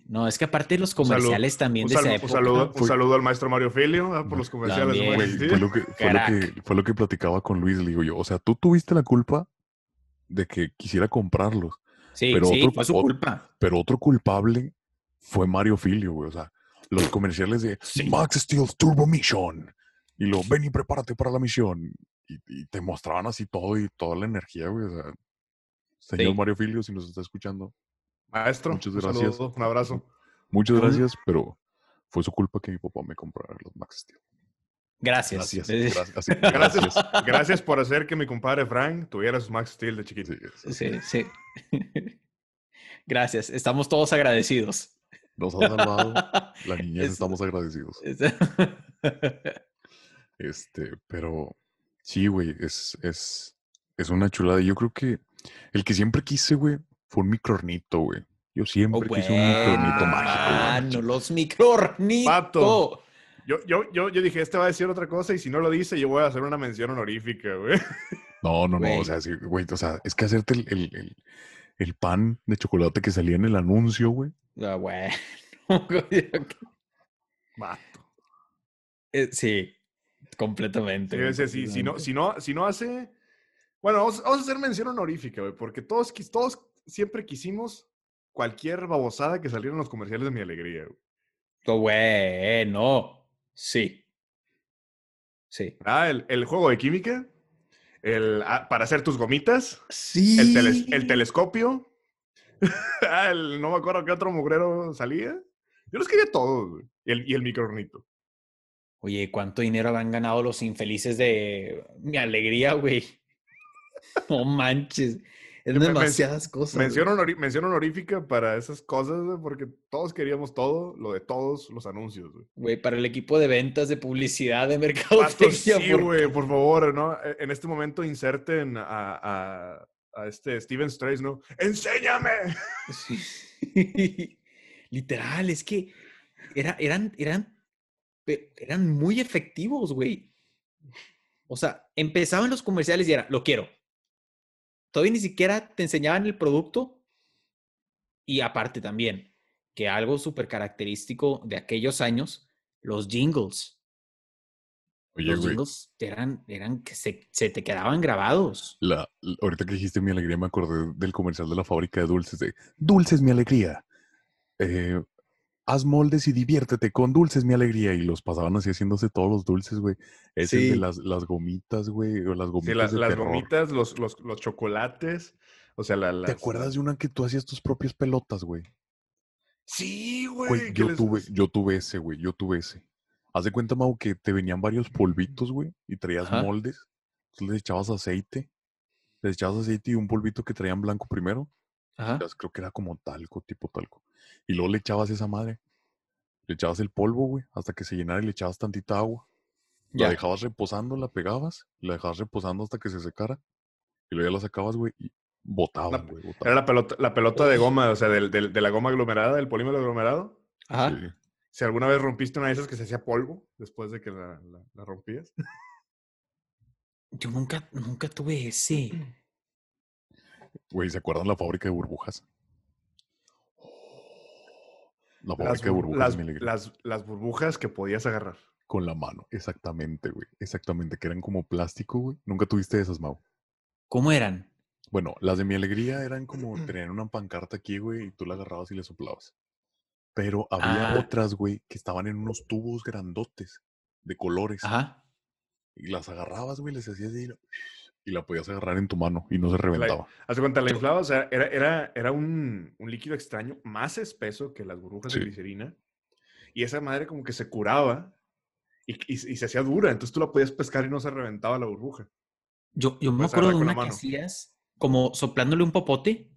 No, es que aparte los saludo- comerciales también Un, de esa saludo, un época. saludo, un Fue- saludo al maestro Mario Filio por los comerciales. También. Steel. fue lo, que, fue, lo que, fue lo que platicaba con Luis, le digo yo. O sea, tú tuviste la culpa de que quisiera comprarlos, Sí, pero sí, otro- fue su culpa. pero otro culpable fue Mario Filio, güey. O sea, los comerciales de Sí. Max Steel's Turbo Mission. Y lo, ven y prepárate para la misión. Y, y te mostraban así todo y toda la energía, güey. O sea, señor Sí. Mario Filio, si nos está escuchando, Maestro, Muchas un gracias. saludo, un abrazo. muchas gracias, pero fue su culpa que mi papá me comprara los Max Steel. Gracias. Gracias. Eh, Gracias. Gracias, gracias por hacer que mi compadre Frank tuviera sus Max Steel de chiquito. Sí, sí, Sí, sí. Gracias. Estamos todos agradecidos. Nos ha salvado. La niñez, Es- estamos agradecidos. es- Este, pero sí, güey, es, es, es una chulada. Yo creo que el que siempre quise, güey, fue un microornito, güey. Yo Oh, siempre quise un microornito mágico. Ah, no, los microornitos. Pato. Yo, yo, yo, yo dije, este va a decir otra cosa y si no lo dice, yo voy a hacer una mención honorífica, güey. No, no, no, o sea, sí, güey, o sea, es que hacerte el, el, el- el pan de chocolate que salía en el anuncio, güey. Ah, bueno. Vato. Eh, sí, completamente. Sí, güey, sea, si, no, si, no, si no hace... Bueno, vamos, vamos a hacer mención honorífica, güey, porque todos, quis- todos siempre quisimos cualquier babosada que saliera en los comerciales de Mi Alegría, güey. Oh, Bueno, sí. Sí. Ah, el, el juego de química, el, ah, para hacer tus gomitas, Sí. el, teles- el telescopio, ah, el- no me acuerdo qué otro mugrero salía. Yo los quería todos, güey. Y el, y el microornito. Oye, ¿cuánto dinero habían ganado los infelices de mi alegría, güey? No manches. Men- demasiadas cosas. Mención, mención honorífica para esas cosas, güey, porque todos queríamos todo, lo de todos los anuncios, güey. Güey, para el equipo de ventas, de publicidad, de mercadotecnia. sí, por- güey, por favor, ¿no? E- En este momento inserten a, a, a este Steven Strace, ¿no? ¡Enséñame! Sí. Literal, es que era, eran, eran, eran muy efectivos, güey. O sea, empezaban los comerciales y era, lo quiero. Todavía ni siquiera te enseñaban el producto. Y aparte también, que algo súper característico de aquellos años, los jingles. Oye, los güey, jingles eran, eran que se, se te quedaban grabados. la, la- ahorita que dijiste mi alegría, me acordé del comercial de la fábrica de dulces de Dulces mi alegría. Eh, haz moldes y diviértete con dulces mi alegría. Y los pasaban así haciéndose todos los dulces, güey. Es el de Sí. las, las gomitas, güey, o las gomitas Sí, las, de las terror. gomitas, los, los, los chocolates, o sea, la, ¿Te las- acuerdas de una que tú hacías tus propias pelotas, güey? Sí, güey. Güey, yo les- tuve, yo tuve ese, güey, yo tuve ese. Haz de cuenta, Mau, que te venían varios polvitos, güey, y traías Ajá. moldes. Entonces les echabas aceite. Les echabas aceite y un polvito que traían blanco primero. Ajá. Creo que era como talco, tipo talco. Y luego le echabas esa madre. Le echabas el polvo, güey, hasta que se llenara y le echabas tantita agua. La dejabas reposando, la pegabas, la dejabas reposando hasta que se secara. Y luego ya la sacabas, güey, y botaban, güey, Era la pelota, la pelota de goma, o sea, del- del- de la goma aglomerada, del polímero aglomerado. Ajá. Sí. Si alguna vez rompiste una de esas que se hacía polvo después de que la, la- la rompías. Yo nunca, nunca tuve ese. Güey, ¿se acuerdan la fábrica de burbujas? La Las, de bur- burbujas las, de mi alegría. las- las burbujas que podías agarrar. con la mano. Exactamente, güey. Exactamente, que eran como plástico, güey. Nunca tuviste esas, Mau. ¿Cómo eran? Bueno, las de mi alegría eran como tenían una pancarta aquí, güey, y tú la agarrabas y le soplabas. Pero había Ah. otras, güey, que estaban en unos tubos grandotes de colores. Ajá. Y las agarrabas, güey, les hacías lo- y la podías agarrar en tu mano y no se reventaba. Haz cuenta, la inflaba, o sea, era, era, era un, un líquido extraño más espeso que las burbujas Sí. de glicerina. Y esa madre como que se curaba y, y- y se hacía dura. Entonces tú la podías pescar y no se reventaba la burbuja. Yo, yo me acuerdo de una que hacías como soplándole un popote,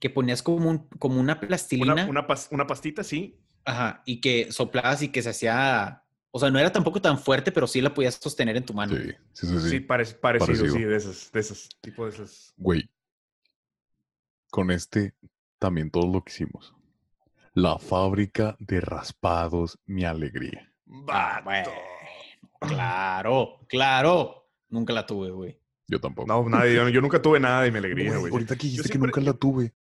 que ponías como, un, como una plastilina. Una, una, pas- una pastita, sí. Ajá, y que soplabas y que se hacía. O sea, no era tampoco tan fuerte, pero sí la podías sostener en tu mano. Sí, sí, sí. Sí, sí. parec- parecido, parecido. sí, de esos, de esos, tipo de esos. Güey, con este también todo lo que hicimos. La fábrica de raspados, mi alegría. Ah, bueno. Claro, claro. Nunca la tuve, güey. Yo tampoco. No, nadie, yo, yo nunca tuve nada de mi alegría, Güey, ahorita que dijiste siempre- que nunca la tuve. Yo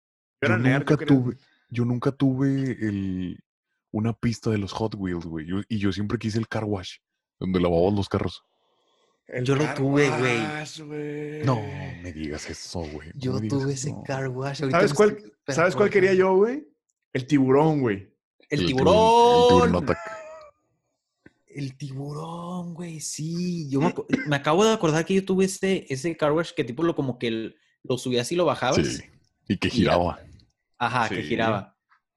Yo, era nunca yo quería- tuve, yo nunca tuve el, una pista de los Hot Wheels, güey. Yo- y yo siempre quise el car wash, donde lavabas los carros. El Yo lo tuve, güey. No me digas eso, güey. no Yo tuve ese car wash. ahorita ¿Sabes cuál, estoy- ¿sabes cuál quería yo, güey? El tiburón, güey. El, tiburón- tiburón. El tiburón attack. El tiburón, güey, sí. Yo me, acabo de acordar que yo tuve ese, ese car wash que tipo lo como que el- lo subías y lo bajabas. Sí. Y que Y giraba. Ajá, que giraba.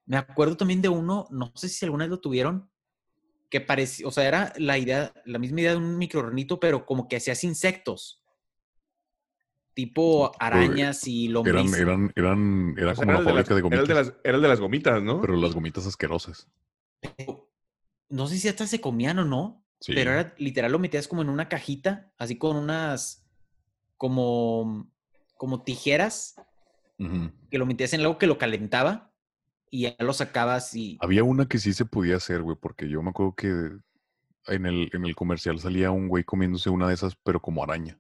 Me acuerdo también de uno, no sé si alguna vez lo tuvieron, que parecía, o sea, era la idea, la misma idea de un microornito, pero como que hacías insectos. Tipo arañas y Eran, lombrices. eran, eran, era O sea, como era de las- fábrica de Era el gomitas. de las, era el de las gomitas, ¿no? Pero las gomitas asquerosas. Pero No sé si hasta se comían o no, Sí. pero era literal lo metías como en una cajita, así con unas como como tijeras que lo metías en algo que lo calentaba y ya lo sacabas y Había una que sí se podía hacer, güey, porque yo me acuerdo que en el, en el comercial salía un güey comiéndose una de esas, pero como araña.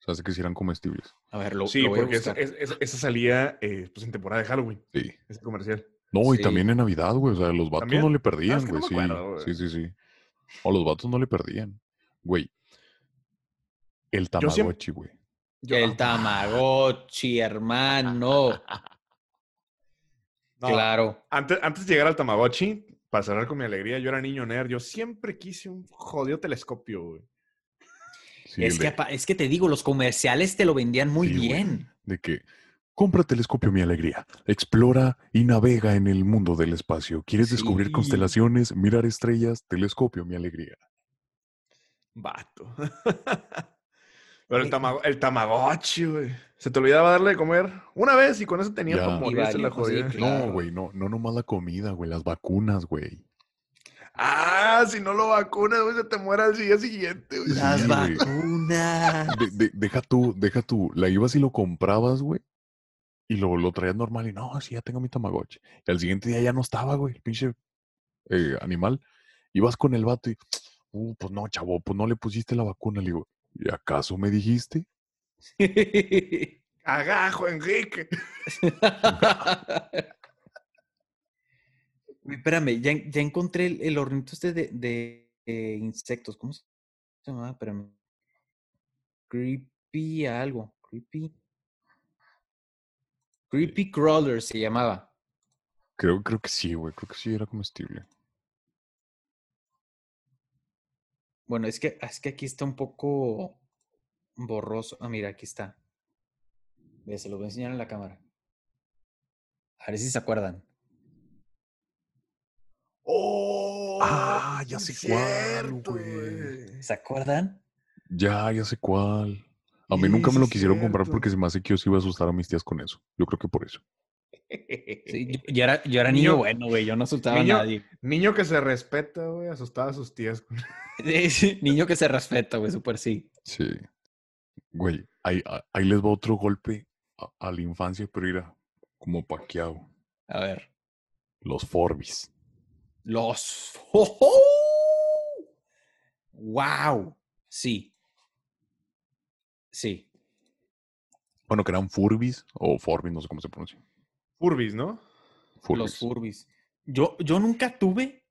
O sea, hace que sí eran comestibles. a ver, lo, sí, lo voy a porque esa, esa- esa salía eh, pues en temporada de Halloween, Sí. ese comercial. No, y Sí. también en Navidad, güey. O sea, los vatos ¿También? no le perdían, es que no güey. sí, acuerdo, güey. sí, sí, sí. O los vatos no le perdían. Güey. El siempre- Tamagotchi, güey. Yo- El Tamagotchi, hermano. No, Claro. Antes, antes de llegar al Tamagotchi, para cerrar con mi alegría, yo era niño nerd. Yo siempre quise un jodido telescopio, güey. Sí, es, que, es que te digo, los comerciales te lo vendían muy Sí, güey. bien. de que compra telescopio mi alegría, explora y navega en el mundo del espacio. ¿Quieres descubrir constelaciones, mirar estrellas? Telescopio mi alegría. Vato. Pero el, tamago- el Tamagotchi, güey. Se te olvidaba darle de comer una vez y con eso tenía Ya. para morirse la sí, jodida. claro. No, güey, no, no nomás la comida, güey, las vacunas, güey. Ah, si no lo vacunas, güey, se te muere al día siguiente, güey. Las Sí, güey. vacunas. De- de- deja tú, deja tú, la ibas y lo comprabas, güey. Y lo, lo traías normal y no, sí, ya tengo mi Tamagotchi. Y al siguiente día ya no estaba, güey, el pinche eh, animal. Ibas con el vato y, uh, pues no, chavo, pues no le pusiste la vacuna. Le digo, ¿y acaso me dijiste? Agajo, Enrique. Espérame, ya, ya encontré el, el hornito este de, de, eh, insectos. ¿Cómo se llama? Espérame. Creepy algo. Creepy. Creepy Crawler se llamaba. Creo, creo que sí, güey, creo que sí era comestible. Bueno, es que, es que aquí está un poco borroso. Ah, mira, aquí está. Ve, se lo voy a enseñar en la cámara. A ver si se acuerdan. Oh, Ah, ya sé cuál, güey. ¿Se acuerdan? Ya, ya sé cuál. A mí Sí, nunca me lo quisieron comprar porque se me hace que yo sí iba a asustar a mis tías con eso. Yo creo que por eso. Sí, yo, yo era, yo era niño, Niño- bueno, güey. Yo no asustaba niño- a nadie. Niño que se respeta, güey, asustaba a sus tías. Sí, niño que se respeta, güey, súper sí. Sí. Güey, ahí, ahí les va otro golpe a, a la infancia, pero era como paqueado. A ver. Los Forbis. Los. ¡Oh, ¡Wow! Sí. Sí. Bueno, que eran Furbis o Forbis, no sé cómo se pronuncia. Furbis, ¿no? Furbis. Los Furbis. Yo, yo nunca tuve,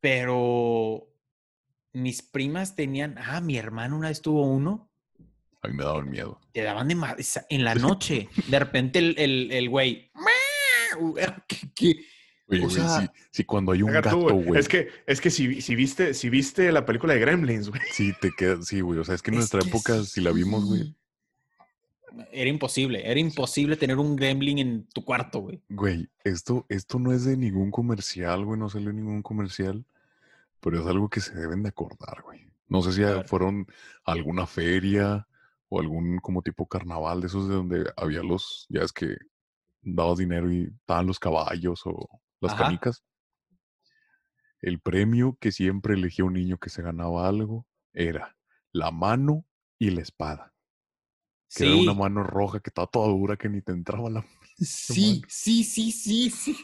pero mis primas tenían, ah, mi hermano una vez tuvo uno, A mí me daban miedo. te daban de en la noche. De repente el, el, el güey. ¿qué- qué? Oye, O güey, sea- sí, sí, cuando hay un gato, güey. güey. Es que, es que si, si, viste, si viste la película de Gremlins, güey. Sí, te queda, sí, güey. O sea, es que en Es nuestra que época, si la vimos, güey. Era imposible, era imposible tener un gremlin en tu cuarto, güey. Güey, esto, esto no es de ningún comercial, güey. No salió ningún comercial. Pero es algo que se deben de acordar, güey. No sé si ver. fueron a alguna feria o algún como tipo carnaval de esos de donde había los, ya es que dabas dinero y estaban los caballos o las Ajá. canicas. El premio que siempre elegía un niño que se ganaba algo era la mano y la espada. Que era Sí, una mano roja que estaba toda dura que ni te entraba la sí, sí, sí, sí, sí.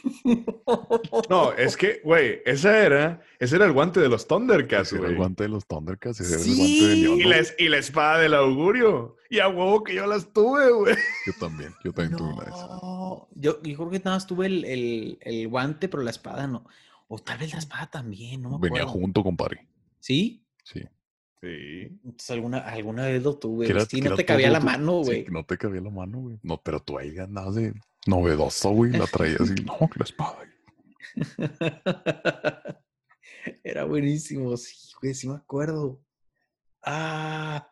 No, es que, güey, esa era, ese era el guante de los Thundercats, era el güey. guante de los Thundercats, ese era el guante de. León. Y la, y la espada del augurio. Y a huevo que yo las tuve, güey. Yo también, yo también tuve una de esas. No, yo, yo creo que nada más tuve el, el, el guante, pero la espada no. O tal vez la espada también, no me Venía acuerdo. junto, compadre. ¿Sí? Sí. Sí. Entonces alguna, alguna vez lo tuve. Era- Sí, no te cabía todo la mano, güey. no te cabía la mano, güey. No, pero tú ahí andabas de novedoso, güey. La traías y no, que la espada. Era buenísimo, sí, güey, sí me acuerdo. Ah,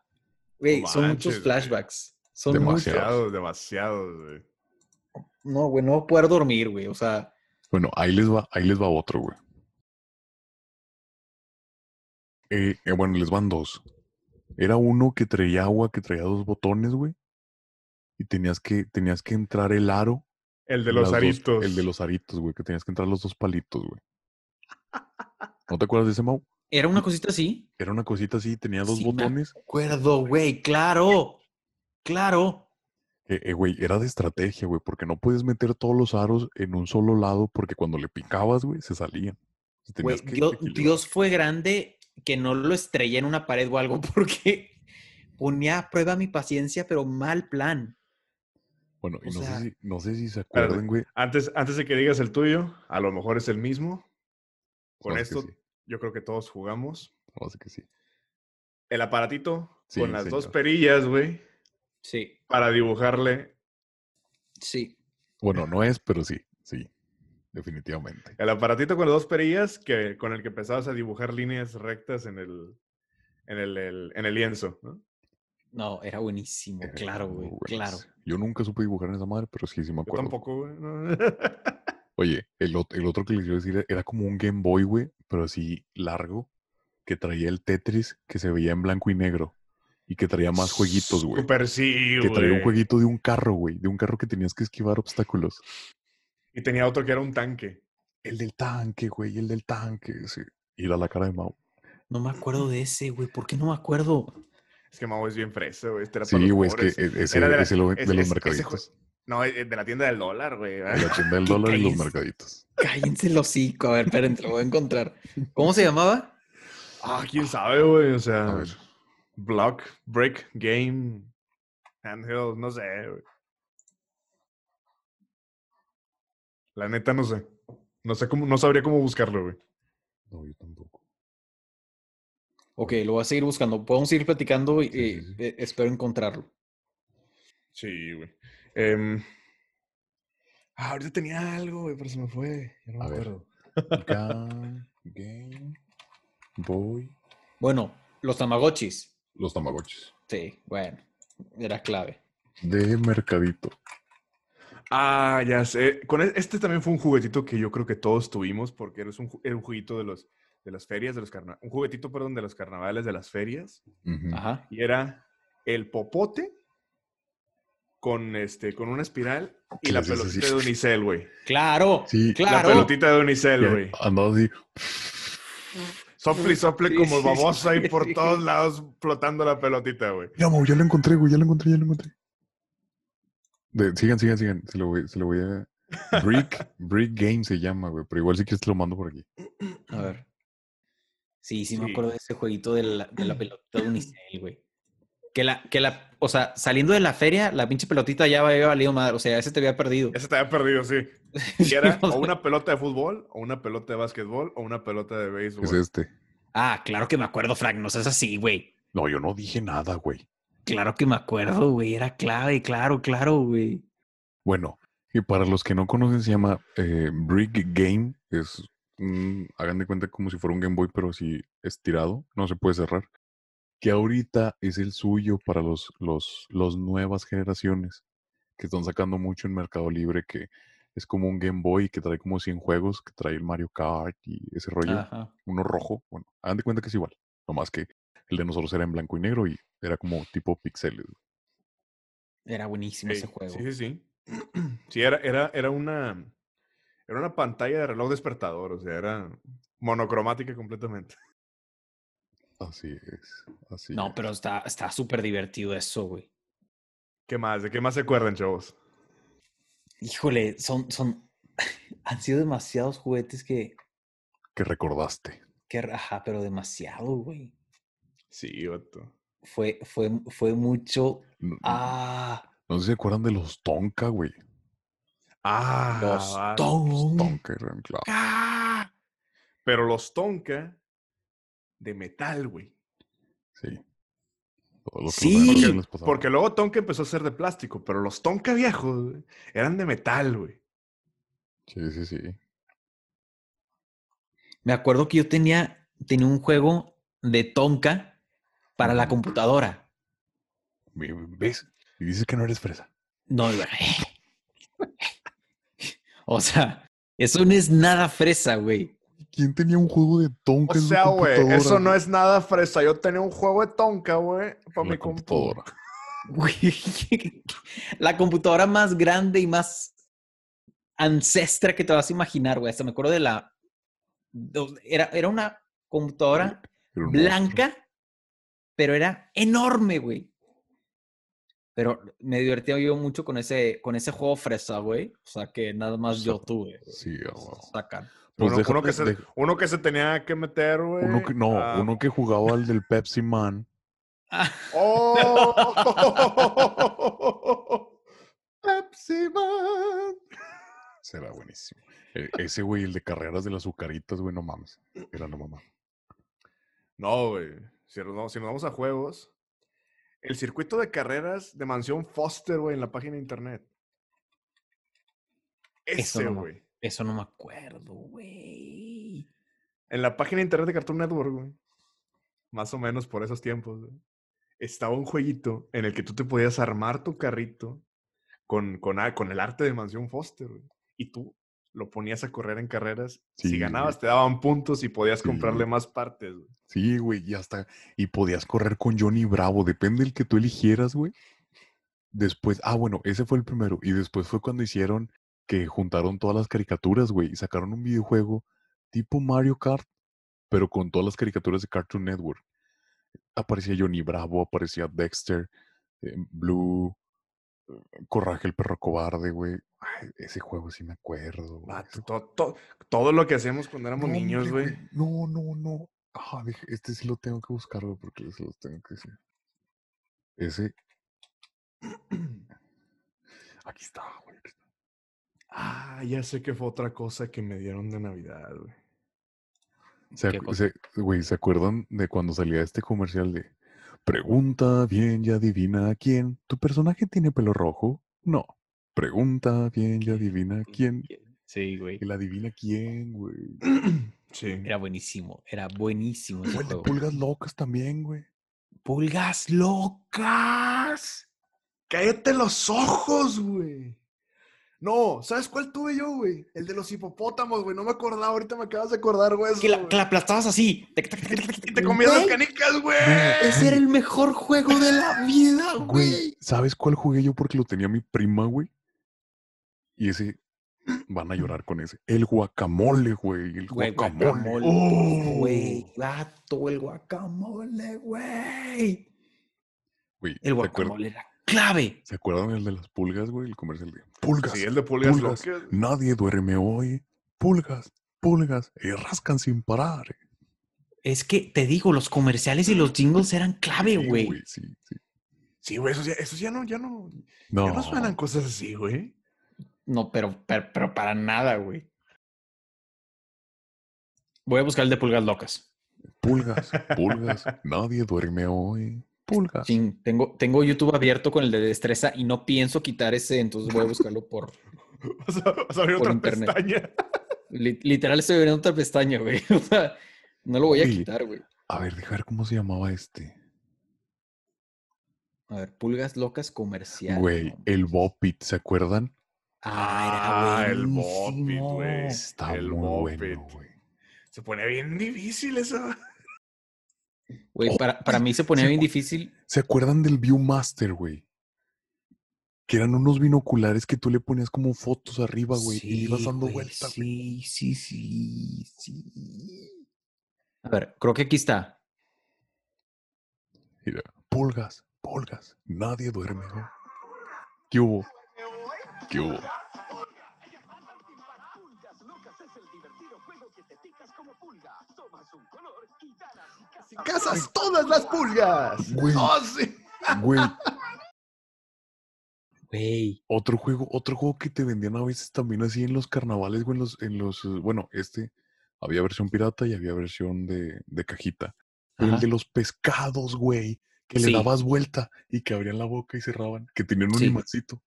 güey, son manches, muchos güey. flashbacks. Son Demasiado. Demasiados, demasiados, güey. muchos. No, güey, no voy a poder dormir, güey. O sea, Bueno, ahí les va, ahí les va otro, güey. Eh, eh, bueno, les van dos. Era uno que traía agua, que traía dos botones, güey. Y tenías que, tenías que entrar el aro. El de los dos- aritos. el de los aritos, güey, que tenías que entrar los dos palitos, güey. ¿No te acuerdas de ese, Mau? era una cosita así. Era una cosita así, tenía dos Sí, me botones. Acuerdo, güey, claro. Claro. Eh, eh, güey, era de estrategia, güey, porque no puedes meter todos los aros en un solo lado porque cuando le picabas, güey, se salían. Dios fue grande que no lo estrellé en una pared o algo porque ponía a prueba mi paciencia, pero mal plan. Bueno, y no, sea- sé si, no sé si se acuerdan, güey. Antes, antes de que digas el tuyo, a lo mejor es el mismo. Con que esto, sí, yo creo que todos jugamos. que sí. El aparatito Sí, con las dos perillas, güey, Sí, para dibujarle. sí. Bueno, no es, pero sí, sí, definitivamente. El aparatito con las dos perillas que, con el que empezabas a dibujar líneas rectas en el, en el, el- en el lienzo. ¿no? No, era buenísimo, Era claro, güey, claro. Yo nunca supe dibujar en esa madre, pero sí, sí me Yo acuerdo. tampoco, güey. no. Oye, el, el otro que les quiero decir era como un Game Boy, güey, pero así largo, que traía el Tetris que se veía en blanco y negro y que traía más jueguitos, güey. Súper sí, Que traía un güey. jueguito de un carro, güey, de un carro que tenías que esquivar obstáculos. Y tenía otro que era un tanque. El del tanque, güey, el del tanque, sí. Y era la cara de Mau. No me acuerdo de ese, güey. ¿Por qué no me acuerdo? Es que Mau es bien fresa, güey. Este era Sí, güey, es que e- ese, Era de la- ese lo- de los es- mercaditos. No, eh, de la tienda del dólar, güey. De la tienda del ¿Qué dólar y los mercaditos. Cállense el hocico. A ver, espérense, lo voy a encontrar. ¿Cómo se llamaba? Ah, quién sabe, güey. O A sea, ver. block, break, game, handheld, no sé, güey. La neta no sé. No sé cómo, no sabría cómo buscarlo, güey. No, yo tampoco. Ok, lo voy a seguir buscando. Podemos seguir platicando y Sí, sí, eh, sí. eh, espero encontrarlo. Sí, güey. Em, ah, ahorita tenía algo, güey, pero se me fue. Ya no me A acuerdo. Ga- Game Boy. Bueno, los Tamagotchis. Los tamagotchis. Sí, bueno, era clave. De mercadito. Ah, ya sé. Con este también fue un juguetito que yo creo que todos tuvimos porque era un, era un juguito de los de las ferias, de los carna un juguetito, perdón, de los carnavales de las ferias. Ajá. y era el popote con este con una espiral y la pelotita de unicel, güey. Claro, Sí, la La claro. pelotita de unicel, güey. Andaba así. Sople y sople Sí, como sí, babosa y por sí. todos lados flotando la pelotita, güey. Ya, Mau, ya lo encontré, güey, ya lo encontré, ya lo encontré. De- sigan, sigan, sigan. Se lo voy, se lo voy a. Brick, Brick Game se llama, güey. Pero igual si quieres te lo mando por aquí. A ver. Sí, sí, me acuerdo de ese jueguito de la, de la pelotita de Unicel, güey. Que la, que la, o sea, saliendo de la feria, la pinche pelotita ya había valido madre. O sea, ese te había perdido. Ese te había perdido, sí. Y era o una pelota de fútbol, o una pelota de básquetbol, o una pelota de béisbol. Es este. Ah, claro que me acuerdo, Frank. No seas así, güey. No, yo no dije nada, güey. Claro que me acuerdo, güey. Era clave, claro, claro, güey. Bueno, y para los que no conocen, se llama eh, Brick Game. Es, un- hagan de cuenta como si fuera un Game Boy, pero si estirado, no se puede cerrar. Que ahorita es el suyo para los, los, los nuevas generaciones que están sacando mucho en Mercado Libre, que es como un Game Boy que trae como 100 juegos, que trae el Mario Kart y ese rollo. Ajá. Uno rojo, bueno, hagan de cuenta que es igual. Nomás que el de nosotros era en blanco y negro y era como tipo pixeles. güey. Era buenísimo ese juego. Sí, sí, sí. Sí, era, era, era una. Era una pantalla de reloj despertador, o sea, era monocromática completamente. Así es. Así No, es. pero está está súper divertido eso, güey. ¿Qué más? ¿De qué más se acuerdan, chavos? Híjole, son, son, han sido demasiados juguetes que, que recordaste. que, ajá, pero demasiado, güey. Sí, vato. Fue, fue, fue mucho. No, Ah, no sé si se acuerdan de los Tonka, güey. Ah, los vale. Los. Tonka eran clave. ¡Ah! Pero los Tonka de metal, güey. Sí. Sí. porque luego Tonka empezó a ser de plástico, pero los Tonka viejos güey, eran de metal, güey. Sí, sí, sí. Me acuerdo que yo tenía, tenía un juego de Tonka para la computadora. Ve- ¿Ves? Y dices que no eres fresa. No, iba- o sea, eso no es nada fresa, güey. ¿Quién tenía un juego de Tonka O sea, güey, eso no es nada fresa. Yo tenía un juego de Tonka, güey, para mi la computadora. computadora. Güey, la computadora más grande y más ancestra que te vas a imaginar, güey. Hasta me acuerdo de la. Era, era una computadora Era un monstruo. blanca, pero era enorme, güey. Pero me divertía yo mucho con ese, con ese juego fresa, güey. O sea que nada más yo tuve. güey. Sí, huevo. Sacan. Pues uno, que se, de- uno que se tenía que meter, güey. uno que, no, a- uno que jugaba al del Pepsi Man. Ah, ¡Oh! Pepsi Man. Será buenísimo. E- ese güey, el de carreras de las azucaritas, güey, no mames. Era la mamá. No, güey. Si, nos- si nos vamos a juegos, el circuito de carreras de Mansión Foster, güey, en la página de internet. Eso Ese, no me- güey. eso no me acuerdo, güey. En la página de internet de Cartoon Network, güey. Más o menos por esos tiempos, güey. Estaba un jueguito en el que tú te podías armar tu carrito con, con, a- con el arte de Mansión Foster, güey. Y tú lo ponías a correr en carreras. Sí, si güey. ganabas, te daban puntos y podías Sí, comprarle güey. más partes, güey. Sí, güey, y hasta. Y podías correr con Johnny Bravo, depende del que tú eligieras, güey. Después, ah, bueno, ese fue el primero. Y después fue cuando hicieron que juntaron todas las caricaturas, güey, y sacaron un videojuego tipo Mario Kart, pero con todas las caricaturas de Cartoon Network. Aparecía Johnny Bravo, aparecía Dexter, eh, Blue, Coraje el perro cobarde, güey. Ay, ese juego sí me acuerdo. güey, Vato, ese to- to- todo lo que hacemos cuando éramos no, niños, güey. No, no, no. Ah, este sí lo tengo que buscar, güey, porque se los tengo que decir. Ese. Aquí está, güey. aquí está. Ah, ya sé que fue otra cosa que me dieron de Navidad, güey. ¿Se, ¿Qué acu- cosa? se- güey, ¿se acuerdan de cuando salía este comercial de Pregunta bien y adivina quién? ¿Tu personaje tiene pelo rojo? No. Pregunta bien y adivina quién. Sí, güey. El adivina quién, güey. Sí. Era buenísimo, era buenísimo ese juego. pulgas locas también, güey. Pulgas locas. ¡Cállate los ojos, güey! No, ¿sabes cuál tuve yo, güey? El de los hipopótamos, güey. No me acordaba, ahorita me acabas de acordar, güey. Que la, que la aplastabas así. Y te comías las canicas, güey. Ese era el mejor juego de la vida, Güey. ¿sabes cuál jugué yo porque lo tenía mi prima, güey? Y ese, van a llorar con ese. El guacamole, güey. El Güey, guacamole. guacamole. Oh. Güey, vato, el guacamole, güey. Güey, El ¿se acuerdan- guacamole era clave. ¿Se acuerdan el de las pulgas, güey? El comercial de pulgas. Sí, el de pulgas pulgas. locas. Nadie duerme hoy. Pulgas, pulgas. Y rascan sin parar. Es que te digo, los comerciales y los jingles eran clave, Sí, güey. Sí, sí. Sí, güey, esos ya, esos ya no, ya no, No. ya no suenan cosas así, güey. No, pero, pero, pero para nada, güey. Voy a buscar el de pulgas locas. Pulgas, pulgas, nadie duerme hoy. Pulgas. Tengo, tengo YouTube abierto con el de destreza y no pienso quitar ese, entonces voy a buscarlo por. Vas a, vas a abrir Por otra internet. pestaña. li- literal, estoy abriendo otra pestaña, güey. O sea, no lo voy a quitar, güey. A ver, deja ver cómo se llamaba este. A ver, pulgas locas comercial. Güey, el Bopit, ¿se acuerdan? Ah, Ah, era el buenísimo. Bopit, güey. Está El muy Bopit. bueno, güey. Se pone bien difícil eso. Güey, para, para mí se ponía se bien difícil. ¿Se acuerdan del Viewmaster, güey? Que eran unos binoculares que tú le ponías como fotos arriba, güey, y ibas dando vueltas. Sí, sí, sí, sí. A ver, creo que aquí está. Mira, pulgas, pulgas, nadie duerme. ¿no? ¿Qué hubo? ¿Qué hubo? ¡Cazas todas las pulgas! Güey. ¡Oh, sí! Güey, Güey. otro juego, otro juego que te vendían a veces también así en los carnavales, güey, en los, en los, bueno, este, había versión pirata y había versión de, de cajita. Pero el de los pescados, güey, que le Sí. dabas vuelta y que abrían la boca y cerraban, que tenían un Sí. imancito.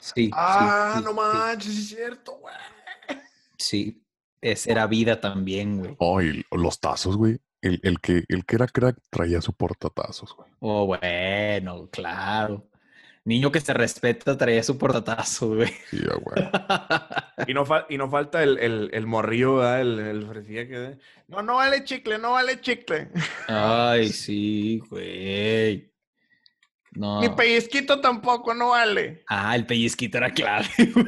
Sí. ¡Ah, sí, no sí, manches! Sí, es cierto, güey. Sí. Esa era vida también, güey. Ay, los tazos, güey. El, el que, el que era crack traía su portatazos, güey. Oh, bueno, claro. Niño que se respeta traía su portatazo, güey. Sí, güey. Y no, y no falta el, el, el morrillo, ¿verdad? El, el fresilla que... No, no vale chicle, no vale chicle. Ay, sí, güey. No. Ni pellizquito tampoco, no vale. Ah, el pellizquito era clave, güey.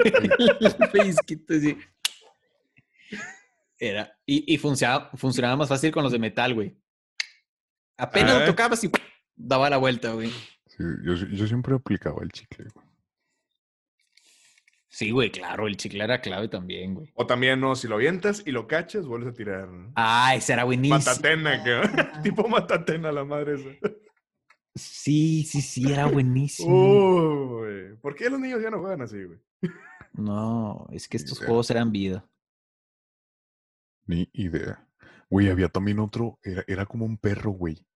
El pellizquito, sí. Era. Y, y funcionaba, funcionaba más fácil con los de metal, güey. Apenas lo Ah. tocabas y daba la vuelta, güey. Sí, yo, yo siempre aplicaba el chicle, güey. Sí, güey, claro, el chicle era clave también, güey. O también, no, si lo avientas y lo cachas, vuelves a tirar. ¿no? Ah, ese era buenísimo. Matatena, que tipo matatena la madre esa. Sí, sí, sí, era buenísimo. Uy, ¿Por qué los niños ya no juegan así, güey? No, es que estos juegos eran vida. Ni idea. Güey, había también otro, era, era como un perro, güey.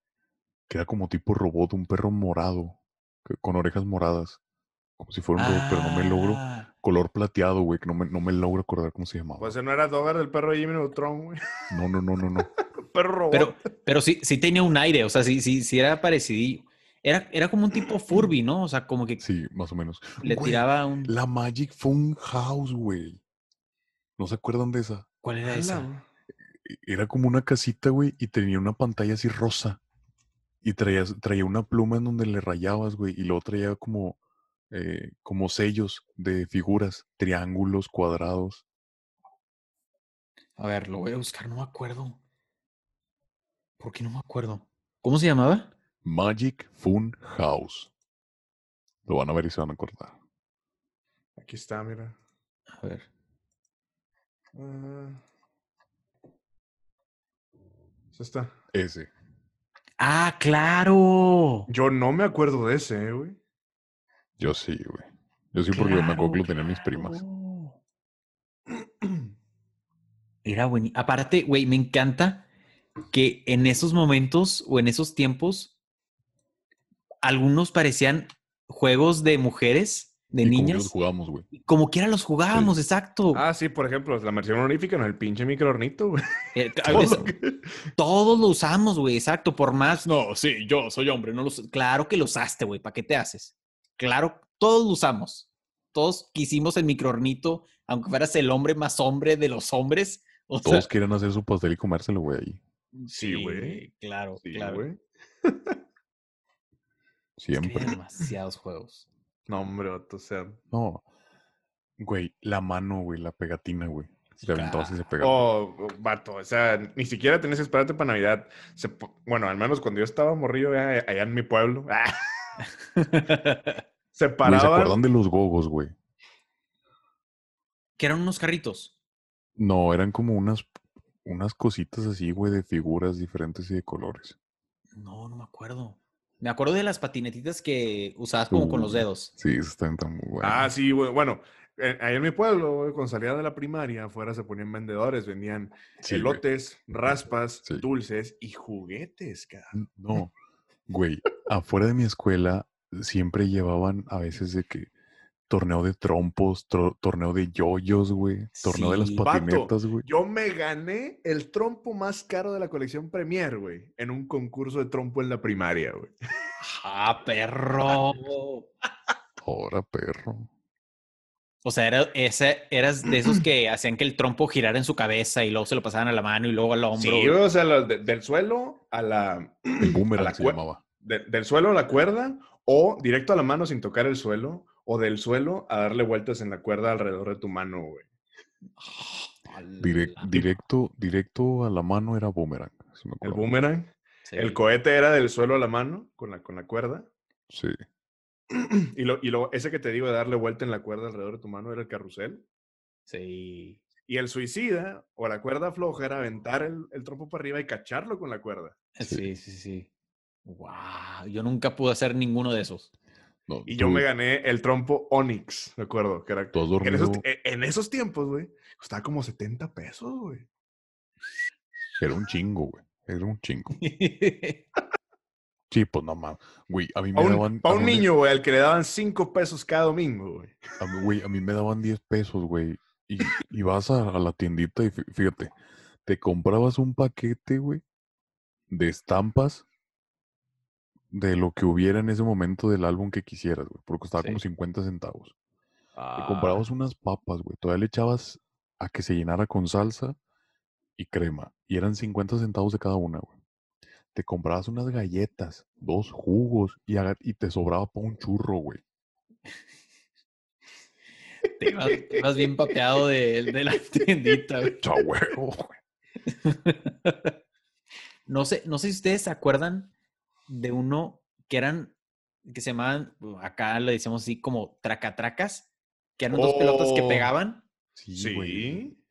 Que era como tipo robot, un perro morado, que- con orejas moradas. Como si fuera un robot, pero no me logro. Ah, Color plateado, güey, que no me, no me logro acordar cómo se llamaba. Pues no era Dogger del perro de Jimmy Neutron, güey. No, no, no, no, no. Perro robot. Pero, pero sí, sí tenía un aire, o sea, sí, sí, sí era parecido. Era, era como un tipo Furby, ¿no? O sea, como que Sí, más o menos. le Güey, tiraba un. La Magic Phone House, güey. ¿No se acuerdan de esa? ¿Cuál era Ala, esa? E- Era como una casita, güey, y tenía una pantalla así rosa. Y traía, traía una pluma en donde le rayabas, güey, y luego traía como, eh, como sellos de figuras, triángulos, cuadrados. A ver, lo voy a buscar, no me acuerdo. ¿Por qué no me acuerdo? ¿Cómo se llamaba? Magic Fun House. Lo van a ver y se van a acordar. Aquí está, mira. A ver. Ah. Ahí está. Ese. ¡Ah, claro! Yo no me acuerdo de ese, eh, güey. Yo sí, güey. Yo sí porque me acuerdo que lo tenían mis primas. Era buenísimo. Aparte, güey, me encanta que en esos momentos o en esos tiempos, algunos parecían juegos de mujeres, de y como niñas. los jugamos, güey. Como quiera los jugábamos, exacto. Ah, sí, por ejemplo, la versión honorífica no el pinche microornito, güey. Eh, Todos lo usamos, güey, exacto. Por más, no, sí, yo soy hombre, no lo us- Claro que lo usaste, güey, ¿para qué te haces? Claro, todos lo usamos. Todos quisimos el microornito, aunque fueras el hombre más hombre de los hombres. O sea, Todos quieren hacer su pastel y comérselo, güey, ahí. Sí, güey. Claro, Sí, claro. güey. Es que Siempre. demasiados juegos. No, hombre, vato, o sea. No. Güey, la mano, güey, la pegatina, güey. Se aventabas y se pegaba. Oh, vato, o sea, ni siquiera tenías que esperarte para Navidad. Se bueno, al menos cuando yo estaba morrillo eh, allá en mi pueblo, ah, se Güey, ¿se paraban. acuerdan de los gogos, güey? que eran unos carritos. No, eran como unas, unas cositas así, güey, de figuras diferentes y de colores. No, no me acuerdo. Me acuerdo de las patinetitas que usabas como con los Uh, dedos. Sí, eso está muy bueno. Ah, sí, güey. Bueno, eh, ahí en mi pueblo, güey, cuando salía de la primaria, afuera se ponían vendedores, vendían Sí, güey. raspas, Sí. dulces y juguetes, cara. No, güey, afuera de mi escuela siempre llevaban a veces de que torneo de trompos, tro- torneo de yoyos, güey, torneo de las patinetas, güey. Yo me gané el trompo más caro de la colección Premier, güey, en un concurso de trompo en la primaria, güey. ¡Ah, perro! Ahora, perro. O sea, era, ese, eras de esos que hacían que el trompo girara en su cabeza y luego se lo pasaban a la mano y luego al hombro. Sí, o sea, lo de- del suelo a la, El boomerang la se llamaba. de- del suelo a la cuerda o directo a la mano sin tocar el suelo o del suelo a darle vueltas en la cuerda alrededor de tu mano, güey. Direc- directo, directo a la mano era boomerang. si El boomerang. Sí. El cohete era del suelo a la mano con la, con la cuerda. Sí. Y, lo, y lo, ese que te digo de darle vuelta en la cuerda alrededor de tu mano era el carrusel. Sí. Y el suicida o la cuerda floja era aventar el, el trompo para arriba y cacharlo con la cuerda. Sí, sí, sí. Wow, yo nunca pude hacer ninguno de esos. No, Y yo tú- me gané el trompo Onyx, me acuerdo. Que era, que en, esos, e- en esos tiempos, güey, costaba como 70 pesos, güey. Era un chingo, güey. Era un chingo. Sí, pues no mames. Güey, a mí me Para un, daban. pa' a un mí niño, güey, al que le daban 5 pesos cada domingo, güey. A mí, güey, a mí me daban 10 pesos, güey. Y, y vas a, a la tiendita y fí- fíjate, te comprabas un paquete, güey, de estampas de lo que hubiera en ese momento del álbum que quisieras, güey. Porque costaba como Sí. 50 centavos. Te Ah. comprabas unas papas, güey. Todavía le echabas a que se llenara con salsa y crema. Y eran 50 centavos de cada una, güey. Te comprabas unas galletas, dos jugos y, y te sobraba para un churro, güey. Te ibas, te ibas bien papeado de, de la tiendita. güey. Cha huevo, güey. No sé, no sé si ustedes se acuerdan de uno que eran, que se llamaban, acá le decíamos así como tracatracas, que eran dos pelotas que Oh. pegaban. Sí, güey. Sí.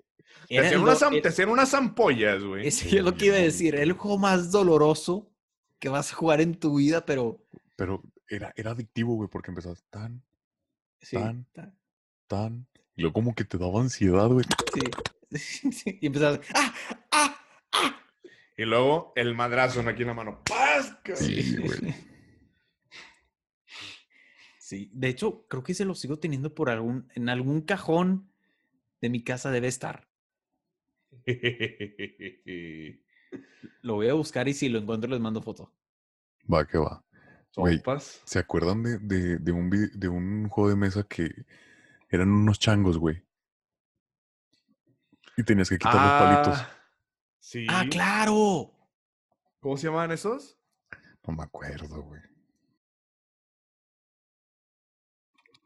Te hacían, unas, te hacían unas ampollas, güey. Ese es lo que iba a decir, el juego más doloroso que vas a jugar en tu vida, pero Pero era, era adictivo, güey, porque empezabas tan, sí, Tan. ta- tan. Y luego como que te daba ansiedad, güey. sí, sí, y empezabas. ¡ah! ¡ah! Y luego el madrazo aquí en la mano. ¡Paz! Sí, güey. Sí, de hecho, creo que se lo sigo teniendo por algún, en algún cajón de mi casa debe estar. Lo voy a buscar y si lo encuentro les mando foto. Va que va. Sopas. ¿se acuerdan de, de, de un, de un juego de mesa que eran unos changos, güey? Y tenías que quitar los palitos. Ah, Sí. ¡Ah, claro! ¿Cómo se llamaban esos? No me acuerdo, güey.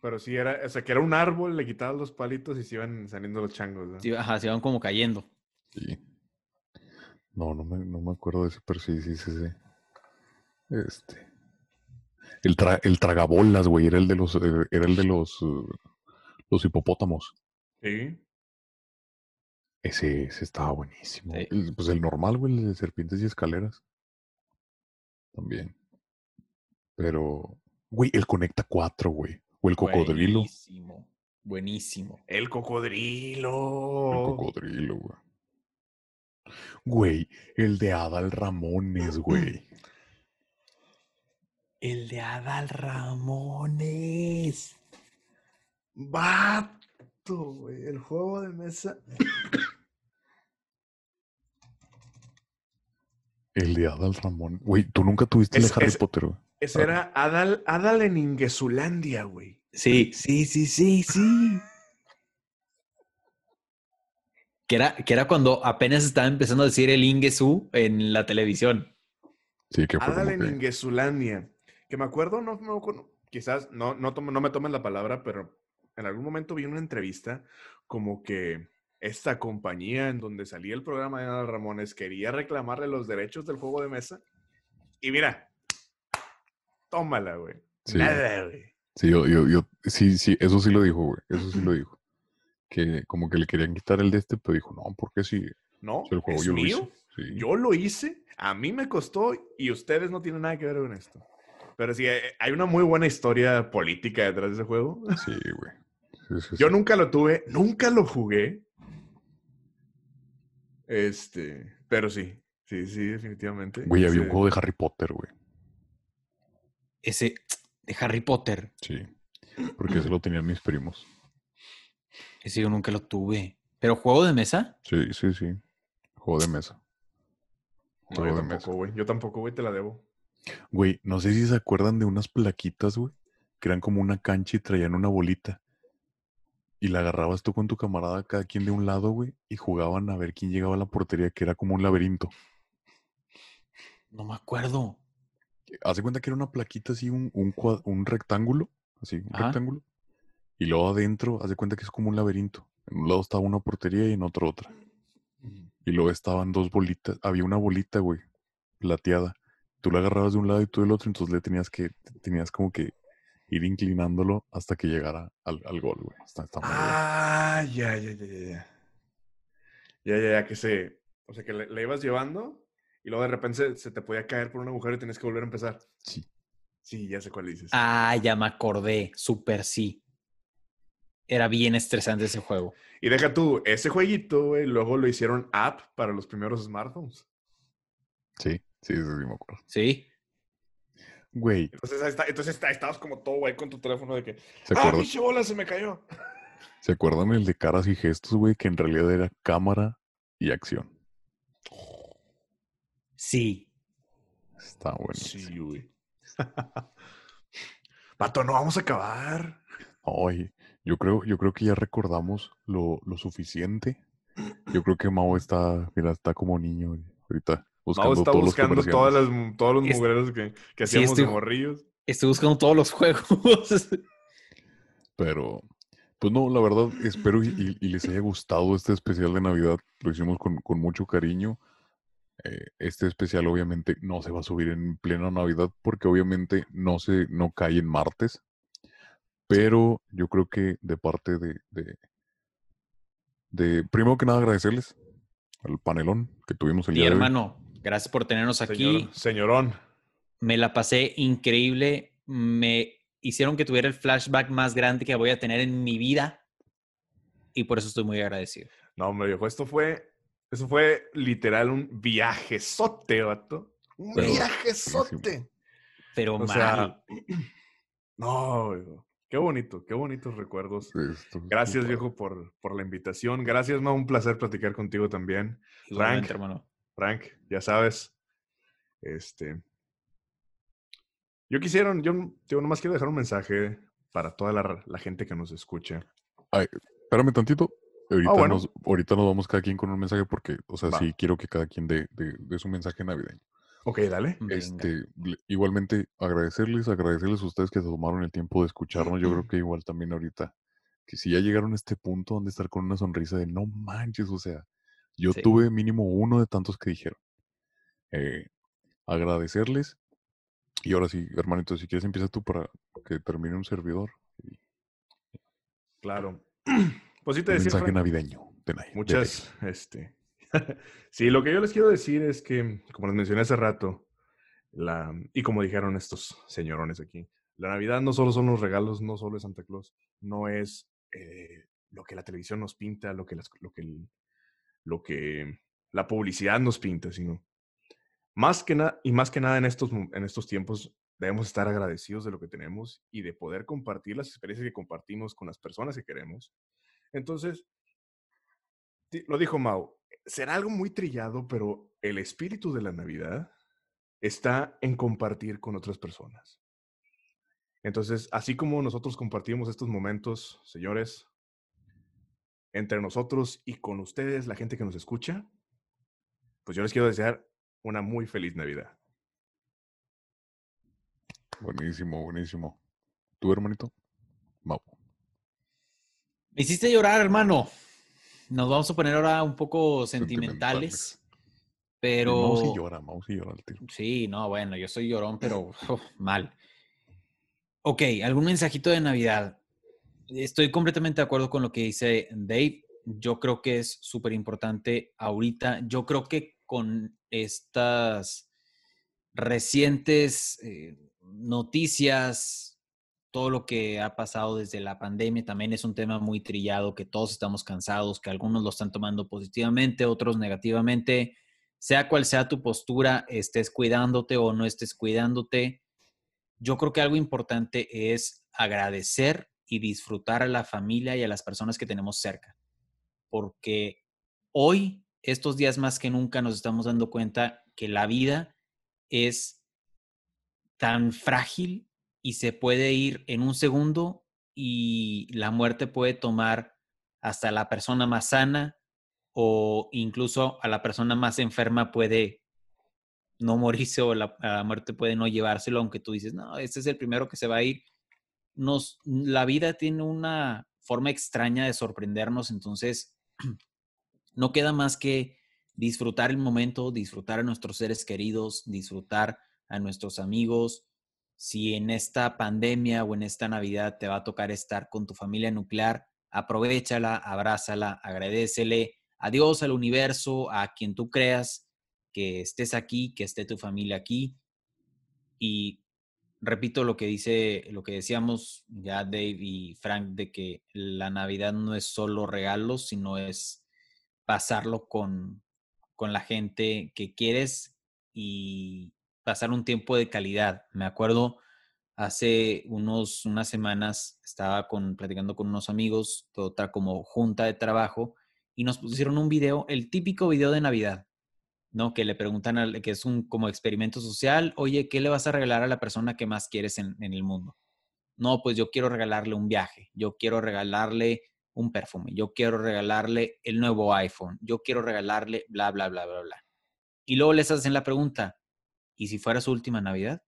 Pero sí, era, o sea, que era un árbol, le quitabas los palitos y se iban saliendo los changos. ¿no? Sí, ajá, se iban como cayendo. Sí. No, no me, no me acuerdo de ese, pero sí, sí, sí, sí. Este. El, tra- el tragabolas, güey, era el de los, eh, era el de los, eh, los hipopótamos. Sí. Ese, ese estaba buenísimo. Sí. El- pues el normal, güey, el de serpientes y escaleras. También. Pero, güey, el Conecta 4, güey. O el cocodrilo. Buenísimo. Buenísimo. El El cocodrilo. cocodrilo, güey. Güey, el de Adal Ramones, güey. El de Adal Ramones. Vato, güey. El juego de mesa. El de Adal Ramón. Güey, tú nunca tuviste el Es- de Harry es- Potter, güey. Ese era Adal, Adal en Ingesulandia, güey. Sí, sí, sí, sí, sí. Que era, que era cuando apenas estaba empezando a decir el Ingesu en la televisión. Sí, que fue Adal en que. Ingesulandia. Que me acuerdo, no, me acuerdo, quizás no, no, no me tomen la palabra, pero en algún momento vi una entrevista como que esta compañía en donde salía el programa de Adal Ramones quería reclamarle los derechos del juego de mesa. Y mira, tómala, güey. Sí. Nada, güey. Sí, yo, yo, yo, sí, sí, eso sí lo dijo, güey. Eso sí lo dijo. Que como que le querían quitar el de este, pero dijo, no, porque si, No, si el juego es yo lo mío. hice. Sí. Yo lo hice, a mí me costó y ustedes no tienen nada que ver con esto. Pero sí, eh, hay una muy buena historia política detrás de ese juego. Sí, güey. Sí, sí, Yo nunca lo tuve, nunca lo jugué. Este, pero sí, sí, sí, definitivamente. Güey, había un juego de Harry Potter, güey. Ese de Harry Potter. Sí. Porque ese lo tenían mis primos. Ese yo nunca lo tuve. ¿Pero juego de mesa? Sí, sí, sí. Juego de mesa. No, Juego yo de mesa. tampoco, güey. Yo tampoco, güey, te la debo. Güey, no sé si se acuerdan de unas plaquitas, güey, que eran como una cancha y traían una bolita. Y la agarrabas tú con tu camarada, cada quien de un lado, güey, y jugaban a ver quién llegaba a la portería, que era como un laberinto. No me acuerdo. Hace cuenta que era una plaquita así, un, un, cua- un rectángulo, así, un Ajá. rectángulo. Y luego adentro, hace cuenta que es como un laberinto. En un lado estaba una portería y en otro otra. Y luego estaban dos bolitas. Había una bolita, güey, plateada. Tú la agarrabas de un lado y tú del otro, entonces le tenías que, tenías como que ir inclinándolo hasta que llegara al, al gol, güey. Está, está muy bien. Ah, ya, ya, ya, ya, ya. Ya, ya, ya, que se. O sea, que le, le ibas llevando y luego de repente se, se te podía caer por un agujero y tenías que volver a empezar. Sí. Sí, ya sé cuál dices. Ah, ya me acordé. Super sí. Era bien estresante ese juego. Y deja tú, ese jueguito, güey, luego lo hicieron app para los primeros smartphones. Sí, sí, sí, sí, me acuerdo. Sí. Güey, Entonces, está, entonces está- estabas como todo, güey, con tu teléfono de que. ¿se ¡Ah, pinche bola, se me cayó! ¿se acuerdan el de caras y gestos, güey? Que en realidad era cámara y acción. Sí. Está buenísimo. Sí, güey. Pato, no vamos a acabar. Ay, yo creo, yo creo que ya recordamos lo, lo suficiente. Yo creo que Mao está, mira, está como niño güey, ahorita buscando está todos buscando los todas comerciales. las, todos los Es- mugreros que, que Sí, hacíamos de morrillos. Estoy buscando todos los juegos. Pero, pues no, la verdad, espero y, y- y les haya gustado este especial de Navidad. Lo hicimos con, con mucho cariño. Eh, este especial obviamente no se va a subir en plena Navidad porque obviamente no se, no cae en martes. Pero yo creo que de parte de, de, de- primero que nada agradecerles al panelón que tuvimos el Mi día de hoy. Gracias por tenernos aquí. Señor- señorón. Me la pasé increíble. Me hicieron que tuviera el flashback más grande que voy a tener en mi vida. Y por eso estoy muy agradecido. No, hombre, viejo, esto fue, eso fue literal un viajezote, vato. Un Pero, viajezote. Pero O mal. sea, no, viejo. Qué bonito, qué bonitos recuerdos. Esto- Gracias, viejo, por, por la invitación. Gracias, ma, un placer platicar contigo también. Igualmente, Frank. hermano. Frank, ya sabes. Este. Yo quisiera, yo, yo nomás quiero dejar un mensaje para toda la, la gente que nos escucha. Espérame tantito. Ahorita, Ah, bueno. nos, ahorita nos vamos cada quien con un mensaje porque, o sea, Va. sí quiero que cada quien dé dé- dé su mensaje navideño. Ok, dale. Este, igualmente agradecerles, agradecerles a ustedes que se tomaron el tiempo de escucharnos. Yo creo que igual también ahorita, que si ya llegaron a este punto donde estar con una sonrisa de no manches, o sea, yo Sí. tuve mínimo uno de tantos que dijeron. Eh, agradecerles. Y ahora sí, hermanito, si quieres empieza tú para que termine un servidor. Claro. Pues sí te Un decía, mensaje Frank, navideño. de muchas, este. sí, lo que yo les quiero decir es que, como les mencioné hace rato, la, y como dijeron estos señorones aquí, la Navidad no solo son los regalos, no solo es Santa Claus, no es eh, lo que la televisión nos pinta, lo que, las- lo, que el- lo que la publicidad nos pinta, sino más que nada, y más que nada en estos, en estos tiempos, debemos estar agradecidos de lo que tenemos y de poder compartir las experiencias que compartimos con las personas que queremos. Entonces, lo dijo Mau, será algo muy trillado, pero el espíritu de la Navidad está en compartir con otras personas. Entonces, así como nosotros compartimos estos momentos, señores, entre nosotros y con ustedes, la gente que nos escucha, pues yo les quiero desear una muy feliz Navidad. Buenísimo, buenísimo. ¿Tu hermanito? Mau. Me hiciste llorar, hermano. Nos vamos a poner ahora un poco Sentimentales. sentimentales. Pero. Mau sí llora, Mau sí llora al tiro. Sí, no, bueno, yo soy llorón, pero mal. Ok, algún mensajito de Navidad. Estoy completamente de acuerdo con lo que dice Dave. Yo creo que es súper importante ahorita. Yo creo que con estas recientes eh, noticias todo lo que ha pasado desde la pandemia también es un tema muy trillado, que todos estamos cansados, que algunos lo están tomando positivamente, otros negativamente. Sea cual sea tu postura, estés cuidándote o no estés cuidándote, yo creo que algo importante es agradecer y disfrutar a la familia y a las personas que tenemos cerca. Porque hoy, estos días más que nunca, nos estamos dando cuenta que la vida es tan frágil y se puede ir en un segundo y la muerte puede tomar hasta la persona más sana o incluso a la persona más enferma puede no morirse o la, muerte puede no llevárselo, aunque tú dices, no, este es el primero que se va a ir. Nos, la vida tiene una forma extraña de sorprendernos, entonces no queda más que disfrutar el momento, disfrutar a nuestros seres queridos, disfrutar a nuestros amigos, si en esta pandemia o en esta Navidad te va a tocar estar con tu familia nuclear, aprovechala, abrázala, agradecele a Dios, al universo, a quien tú creas que estés aquí, que esté tu familia aquí. Y repito lo que dice, lo que decíamos ya Dave y Frank, de que la Navidad no es solo regalos, sino es pasarlo con, con la gente que quieres y, pasar un tiempo de calidad. Me acuerdo hace unos, unas semanas estaba con, platicando con unos amigos de como junta de trabajo y nos pusieron un video, el típico video de Navidad, ¿no? Que le preguntan, que es un como experimento social, oye, ¿qué le vas a regalar a la persona que más quieres en, en el mundo? No, pues yo quiero regalarle un viaje, yo quiero regalarle un perfume, yo quiero regalarle el nuevo iPhone, yo quiero regalarle bla, bla, bla, bla, bla. Y luego les hacen la pregunta, ¿Y si fuera su última Navidad?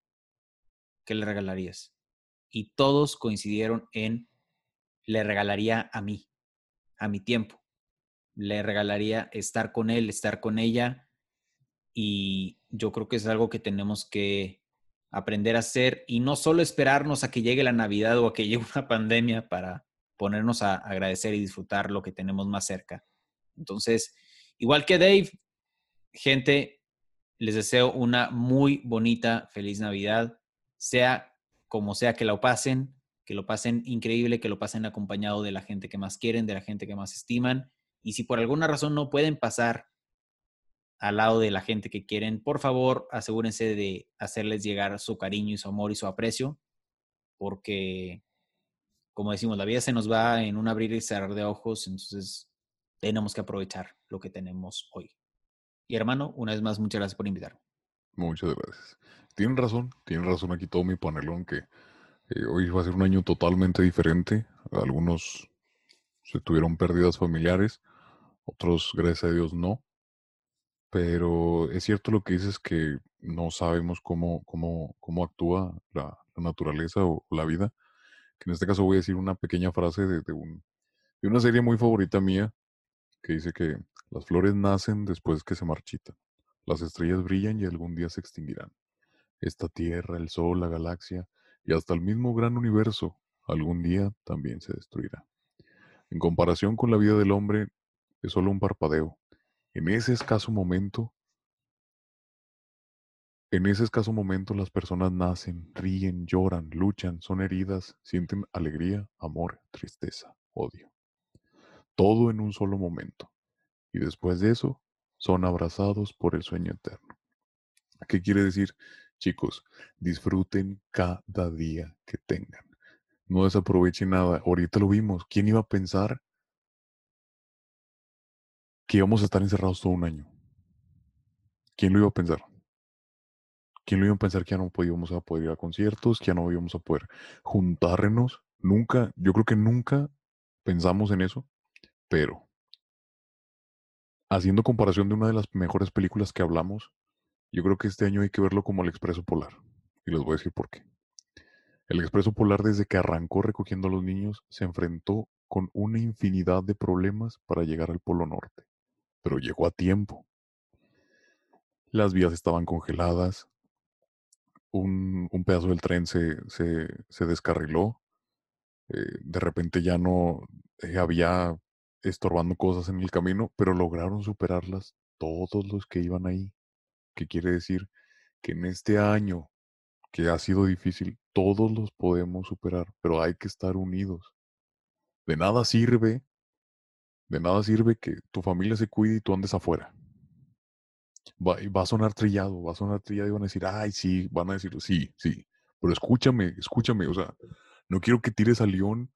¿Qué le regalarías? Y todos coincidieron en, le regalaría a mí, a mi tiempo. Le regalaría estar con él, estar con ella. Y yo creo que es algo que tenemos que aprender a hacer y no solo esperarnos a que llegue la Navidad o a que llegue una pandemia para ponernos a agradecer y disfrutar lo que tenemos más cerca. Entonces, igual que Dave, gente, les deseo una muy bonita, feliz Navidad, sea como sea que lo pasen, que lo pasen increíble, que lo pasen acompañado de la gente que más quieren, de la gente que más estiman. Y si por alguna razón no pueden pasar al lado de la gente que quieren, por favor, asegúrense de hacerles llegar su cariño y su amor y su aprecio, porque, como decimos, la vida se nos va en un abrir y cerrar de ojos, entonces tenemos que aprovechar lo que tenemos hoy. Y hermano, una vez más, muchas gracias por invitarme. Muchas gracias. Tienen razón, tienen razón aquí todo mi panelón que eh, hoy va a ser un año totalmente diferente. Algunos se tuvieron pérdidas familiares, otros, gracias a Dios, no. Pero es cierto lo que dices que no sabemos cómo, cómo, cómo actúa la, naturaleza o la vida. Que en este caso voy a decir una pequeña frase de, un, de una serie muy favorita mía que dice que las flores nacen después que se marchitan. Las estrellas brillan y algún día se extinguirán. Esta Tierra, el Sol, la galaxia y hasta el mismo gran universo algún día también se destruirá. En comparación con la vida del hombre, es solo un parpadeo. En ese escaso momento, en ese escaso momento las personas nacen, ríen, lloran, luchan, son heridas, sienten alegría, amor, tristeza, odio. Todo en un solo momento y después de eso son abrazados por el sueño eterno. ¿Qué quiere decir? Chicos, disfruten cada día que tengan. No desaprovechen nada. Ahorita lo vimos. ¿Quién iba a pensar que íbamos a estar encerrados todo un año? ¿Quién lo iba a pensar? ¿Quién lo iba a pensar que ya no podíamos a poder ir a conciertos, que ya no íbamos a poder juntarnos? Nunca, yo creo que nunca pensamos en eso, pero haciendo comparación de una de las mejores películas que hablamos, yo creo que este año hay que verlo como el Expreso Polar. Y les voy a decir por qué. El Expreso Polar desde que arrancó recogiendo a los niños se enfrentó con una infinidad de problemas para llegar al Polo Norte. Pero llegó a tiempo. Las vías estaban congeladas. Un, pedazo del tren se, se, descarriló. Eh, de repente ya no eh, había estorbando cosas en el camino, pero lograron superarlas todos los que iban ahí. ¿Qué quiere decir? Que en este año que ha sido difícil, todos los podemos superar, pero hay que estar unidos. De nada sirve, de nada sirve que tu familia se cuide y tú andes afuera. Va, a sonar trillado, va a sonar trillado y van a decir, ay, sí, van a decir, sí, sí, pero escúchame, escúchame, o sea, no quiero que tires a León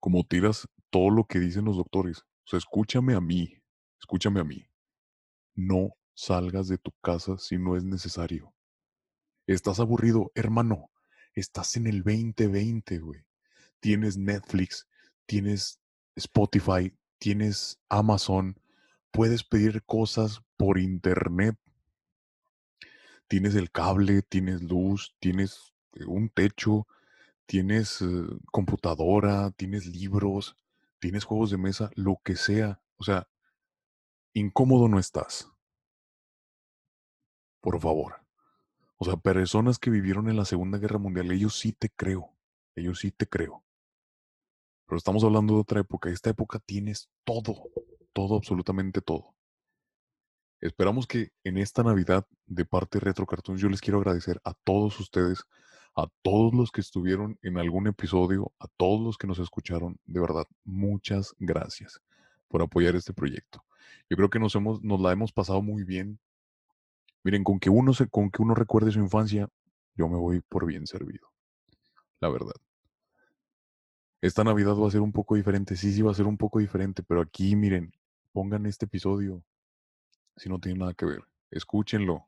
como tiras todo lo que dicen los doctores. O sea, escúchame a mí, escúchame a mí. No salgas de tu casa si no es necesario. Estás aburrido, hermano. Estás en el 2020, güey. Tienes Netflix, tienes Spotify, tienes Amazon. Puedes pedir cosas por internet. Tienes el cable, tienes luz, tienes eh, un techo, tienes eh, computadora, tienes libros, tienes juegos de mesa, lo que sea. O sea, incómodo no estás. Por favor. O sea, personas que vivieron en la Segunda Guerra Mundial, ellos sí te creo. Ellos sí te creo. Pero estamos hablando de otra época. Esta época tienes todo. Todo, absolutamente todo. Esperamos que en esta Navidad, de parte Retro Cartoons, yo les quiero agradecer a todos ustedes, a todos los que estuvieron en algún episodio, a todos los que nos escucharon. De verdad, muchas gracias por apoyar este proyecto. Yo creo que nos, hemos, nos la hemos pasado muy bien. Miren, con que, uno se, con que uno recuerde su infancia, yo me voy por bien servido. La verdad. Esta Navidad va a ser un poco diferente. Sí, sí, va a ser un poco diferente. Pero aquí, miren, pongan este episodio. Si no tiene nada que ver. Escúchenlo.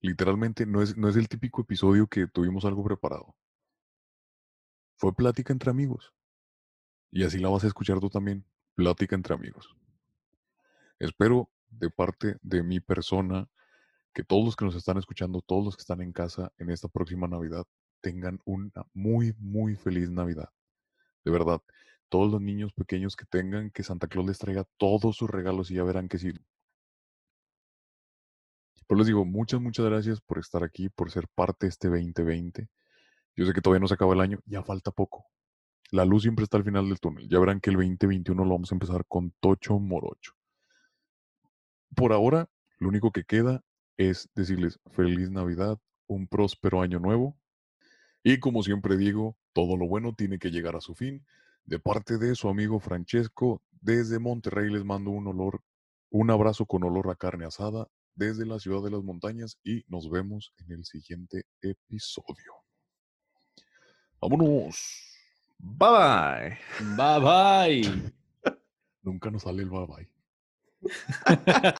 Literalmente no es, no es el típico episodio que tuvimos algo preparado. Fue plática entre amigos. Y así la vas a escuchar tú también. Plática entre amigos. Espero de parte de mi persona que todos los que nos están escuchando, todos los que están en casa en esta próxima Navidad, tengan una muy, muy feliz Navidad. De verdad, todos los niños pequeños que tengan, que Santa Claus les traiga todos sus regalos y ya verán que sí. Pero les digo, muchas, muchas gracias por estar aquí, por ser parte de este 2020. Yo sé que todavía no se acaba el año, ya falta poco. La luz siempre está al final del túnel. Ya verán que el 2021 lo vamos a empezar con Tocho Morocho. Por ahora, lo único que queda es decirles feliz Navidad, un próspero año nuevo. Y como siempre digo, todo lo bueno tiene que llegar a su fin. De parte de su amigo Francesco, desde Monterrey les mando un olor, un abrazo con olor a carne asada desde la ciudad de las montañas y nos vemos en el siguiente episodio. Vámonos. Bye bye. Bye bye. Nunca nos sale el bye bye.